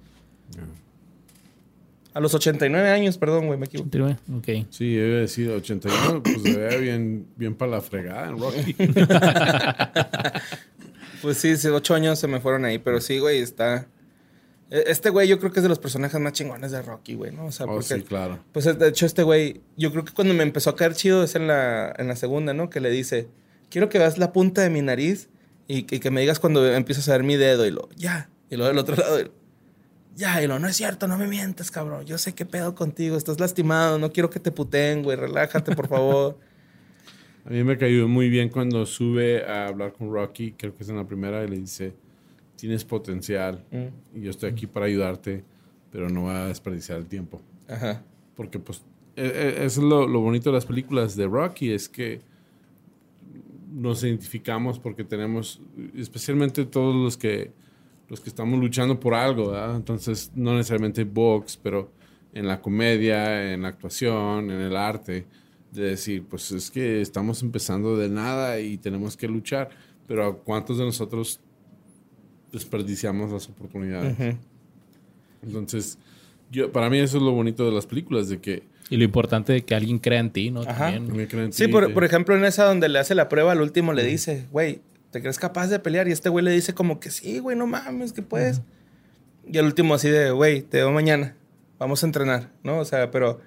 A los 89 años, perdón, güey, me equivoqué. Ok. Sí, yo iba a decir 81, pues se veía bien, bien para la fregada en Rocky. Pues sí, sí, ocho años se me fueron ahí, pero sí, güey, está... e- Este güey yo creo que es de los personajes más chingones de Rocky, güey, ¿no? O sea, oh, porque... sí, claro. Pues de hecho este güey, yo creo que cuando me empezó a caer chido es en la, en la segunda, ¿no? Que le dice, quiero que veas la punta de mi nariz y, y que me digas cuando empiezas a ver mi dedo y lo, ya. Y luego del otro lado, y lo, ya. Y lo, no es cierto, no me mientes, cabrón. Yo sé qué pedo contigo, estás lastimado, no quiero que te puteen, güey, relájate, por favor. A mí me cayó muy bien cuando sube a hablar con Rocky, creo que es en la primera, y le dice, tienes potencial Mm. y yo estoy aquí para ayudarte, pero no voy a desperdiciar el tiempo. Ajá. Porque pues e- e- eso es lo, lo bonito de las películas de Rocky, es que nos identificamos porque tenemos, especialmente todos los que, los que estamos luchando por algo, ¿verdad? Entonces, no necesariamente box, pero en la comedia, en la actuación, en el arte, de decir, pues es que estamos empezando de nada y tenemos que luchar, pero ¿cuántos de nosotros desperdiciamos las oportunidades? Entonces, yo, para mí eso es lo bonito de las películas, de que Y lo importante de que alguien crea en ti, ¿no? Ajá. También. en Sí, ti, por ejemplo, en esa donde le hace la prueba, al último le dice, güey, ¿te crees capaz de pelear? Y este güey le dice como que sí, güey, no mames, que puedes. Y al último así de, güey, te veo mañana, vamos a entrenar, ¿no? O sea, pero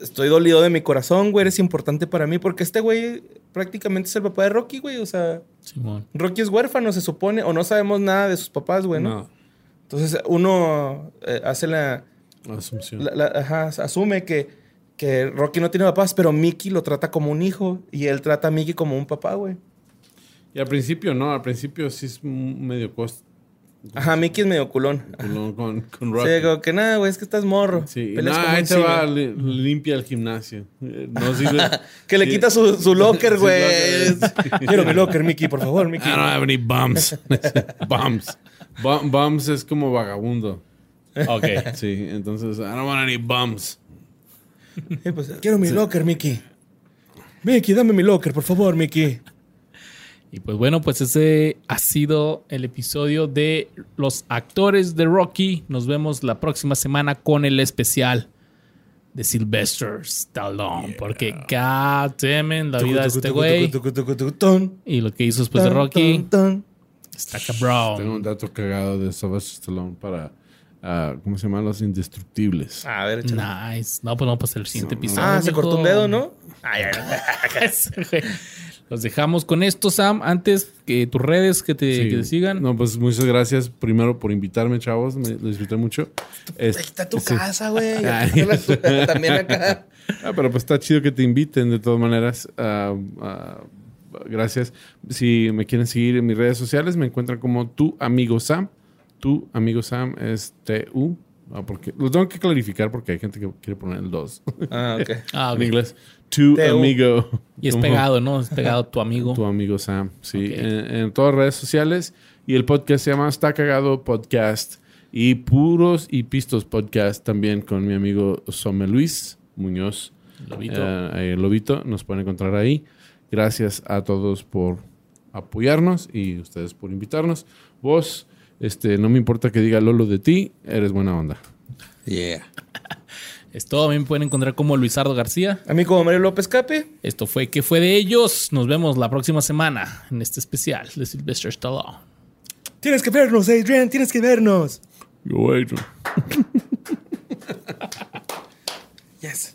estoy dolido de mi corazón, güey, eres importante para mí, porque este güey prácticamente es el papá de Rocky, güey, o sea, Simón. Rocky es huérfano, se supone, o no sabemos nada de sus papás, güey, ¿no? No, Entonces uno eh, hace la, asunción. la- la- ajá, asume que, que Rocky no tiene papás, pero Mickey lo trata como un hijo y él trata a Mickey como un papá, güey. Y al principio, no, al principio sí es medio costo Ajá, Mickey es medio culón. con, con, Sí, Rocky. como que nada, güey, es que estás morro. Sí, como ahí te va, li- limpia el gimnasio. Eh, No sirve. Que le Sí. quita su, su locker, güey. Quiero mi locker, Mickey, por favor, I Mickey. don't have any bums. bums. Bu- Bums es como vagabundo. Ok. Sí, entonces, I don't want any bums. Sí, pues, quiero mi locker, Mickey. Mickey, dame mi locker, por favor, Mickey. Y pues bueno, pues ese ha sido el episodio de los actores de Rocky. Nos vemos la próxima semana con el especial de Sylvester Stallone. Porque, god damn la vida de este güey y lo que hizo después de Rocky está Tengo un cabrón. dato cagado de Sylvester Stallone para, ah, ¿cómo se llaman? Los indestructibles. A ver, échale. Nice. No, pues no, pues el siguiente episodio. Ah, se cortó un dedo, ¿no? Los dejamos con esto, Sam. Antes que tus redes que te, Sí. que te sigan. No, pues muchas gracias primero por invitarme, chavos. Me, lo disfruté mucho. Es- Ahí está tu sí. casa, güey. Ay. También acá. Ah, pero pues está chido que te inviten de todas maneras. Ah, ah, gracias. Si me quieren seguir en mis redes sociales, me encuentran como tu amigo Sam. Tu amigo Sam es TU. Ah, porque lo tengo que clarificar porque hay gente que quiere poner el 2 Ah, ok. Ah, ok. en inglés. Tu amigo. Y es pegado, ¿no? Es pegado tu amigo. Tu amigo Sam. Sí, en, en todas las redes sociales. Y el podcast se llama Está Cagado Podcast. Y Puros y Pistos Podcast también con mi amigo Some Luis Muñoz. Lobito. Eh, el Lobito, nos pueden encontrar ahí. Gracias a todos por apoyarnos y ustedes por invitarnos. Vos, este, no me importa que diga Lolo de ti, eres buena onda. Yeah. Es todo. También pueden encontrar como Luisardo García. A mí como Mario López Cape. Esto fue ¿Qué fue de ellos? Nos vemos la próxima semana en este especial de Sylvester Stallone. Tienes que vernos, Adrian, tienes que vernos. Yo, Adrian. Yes.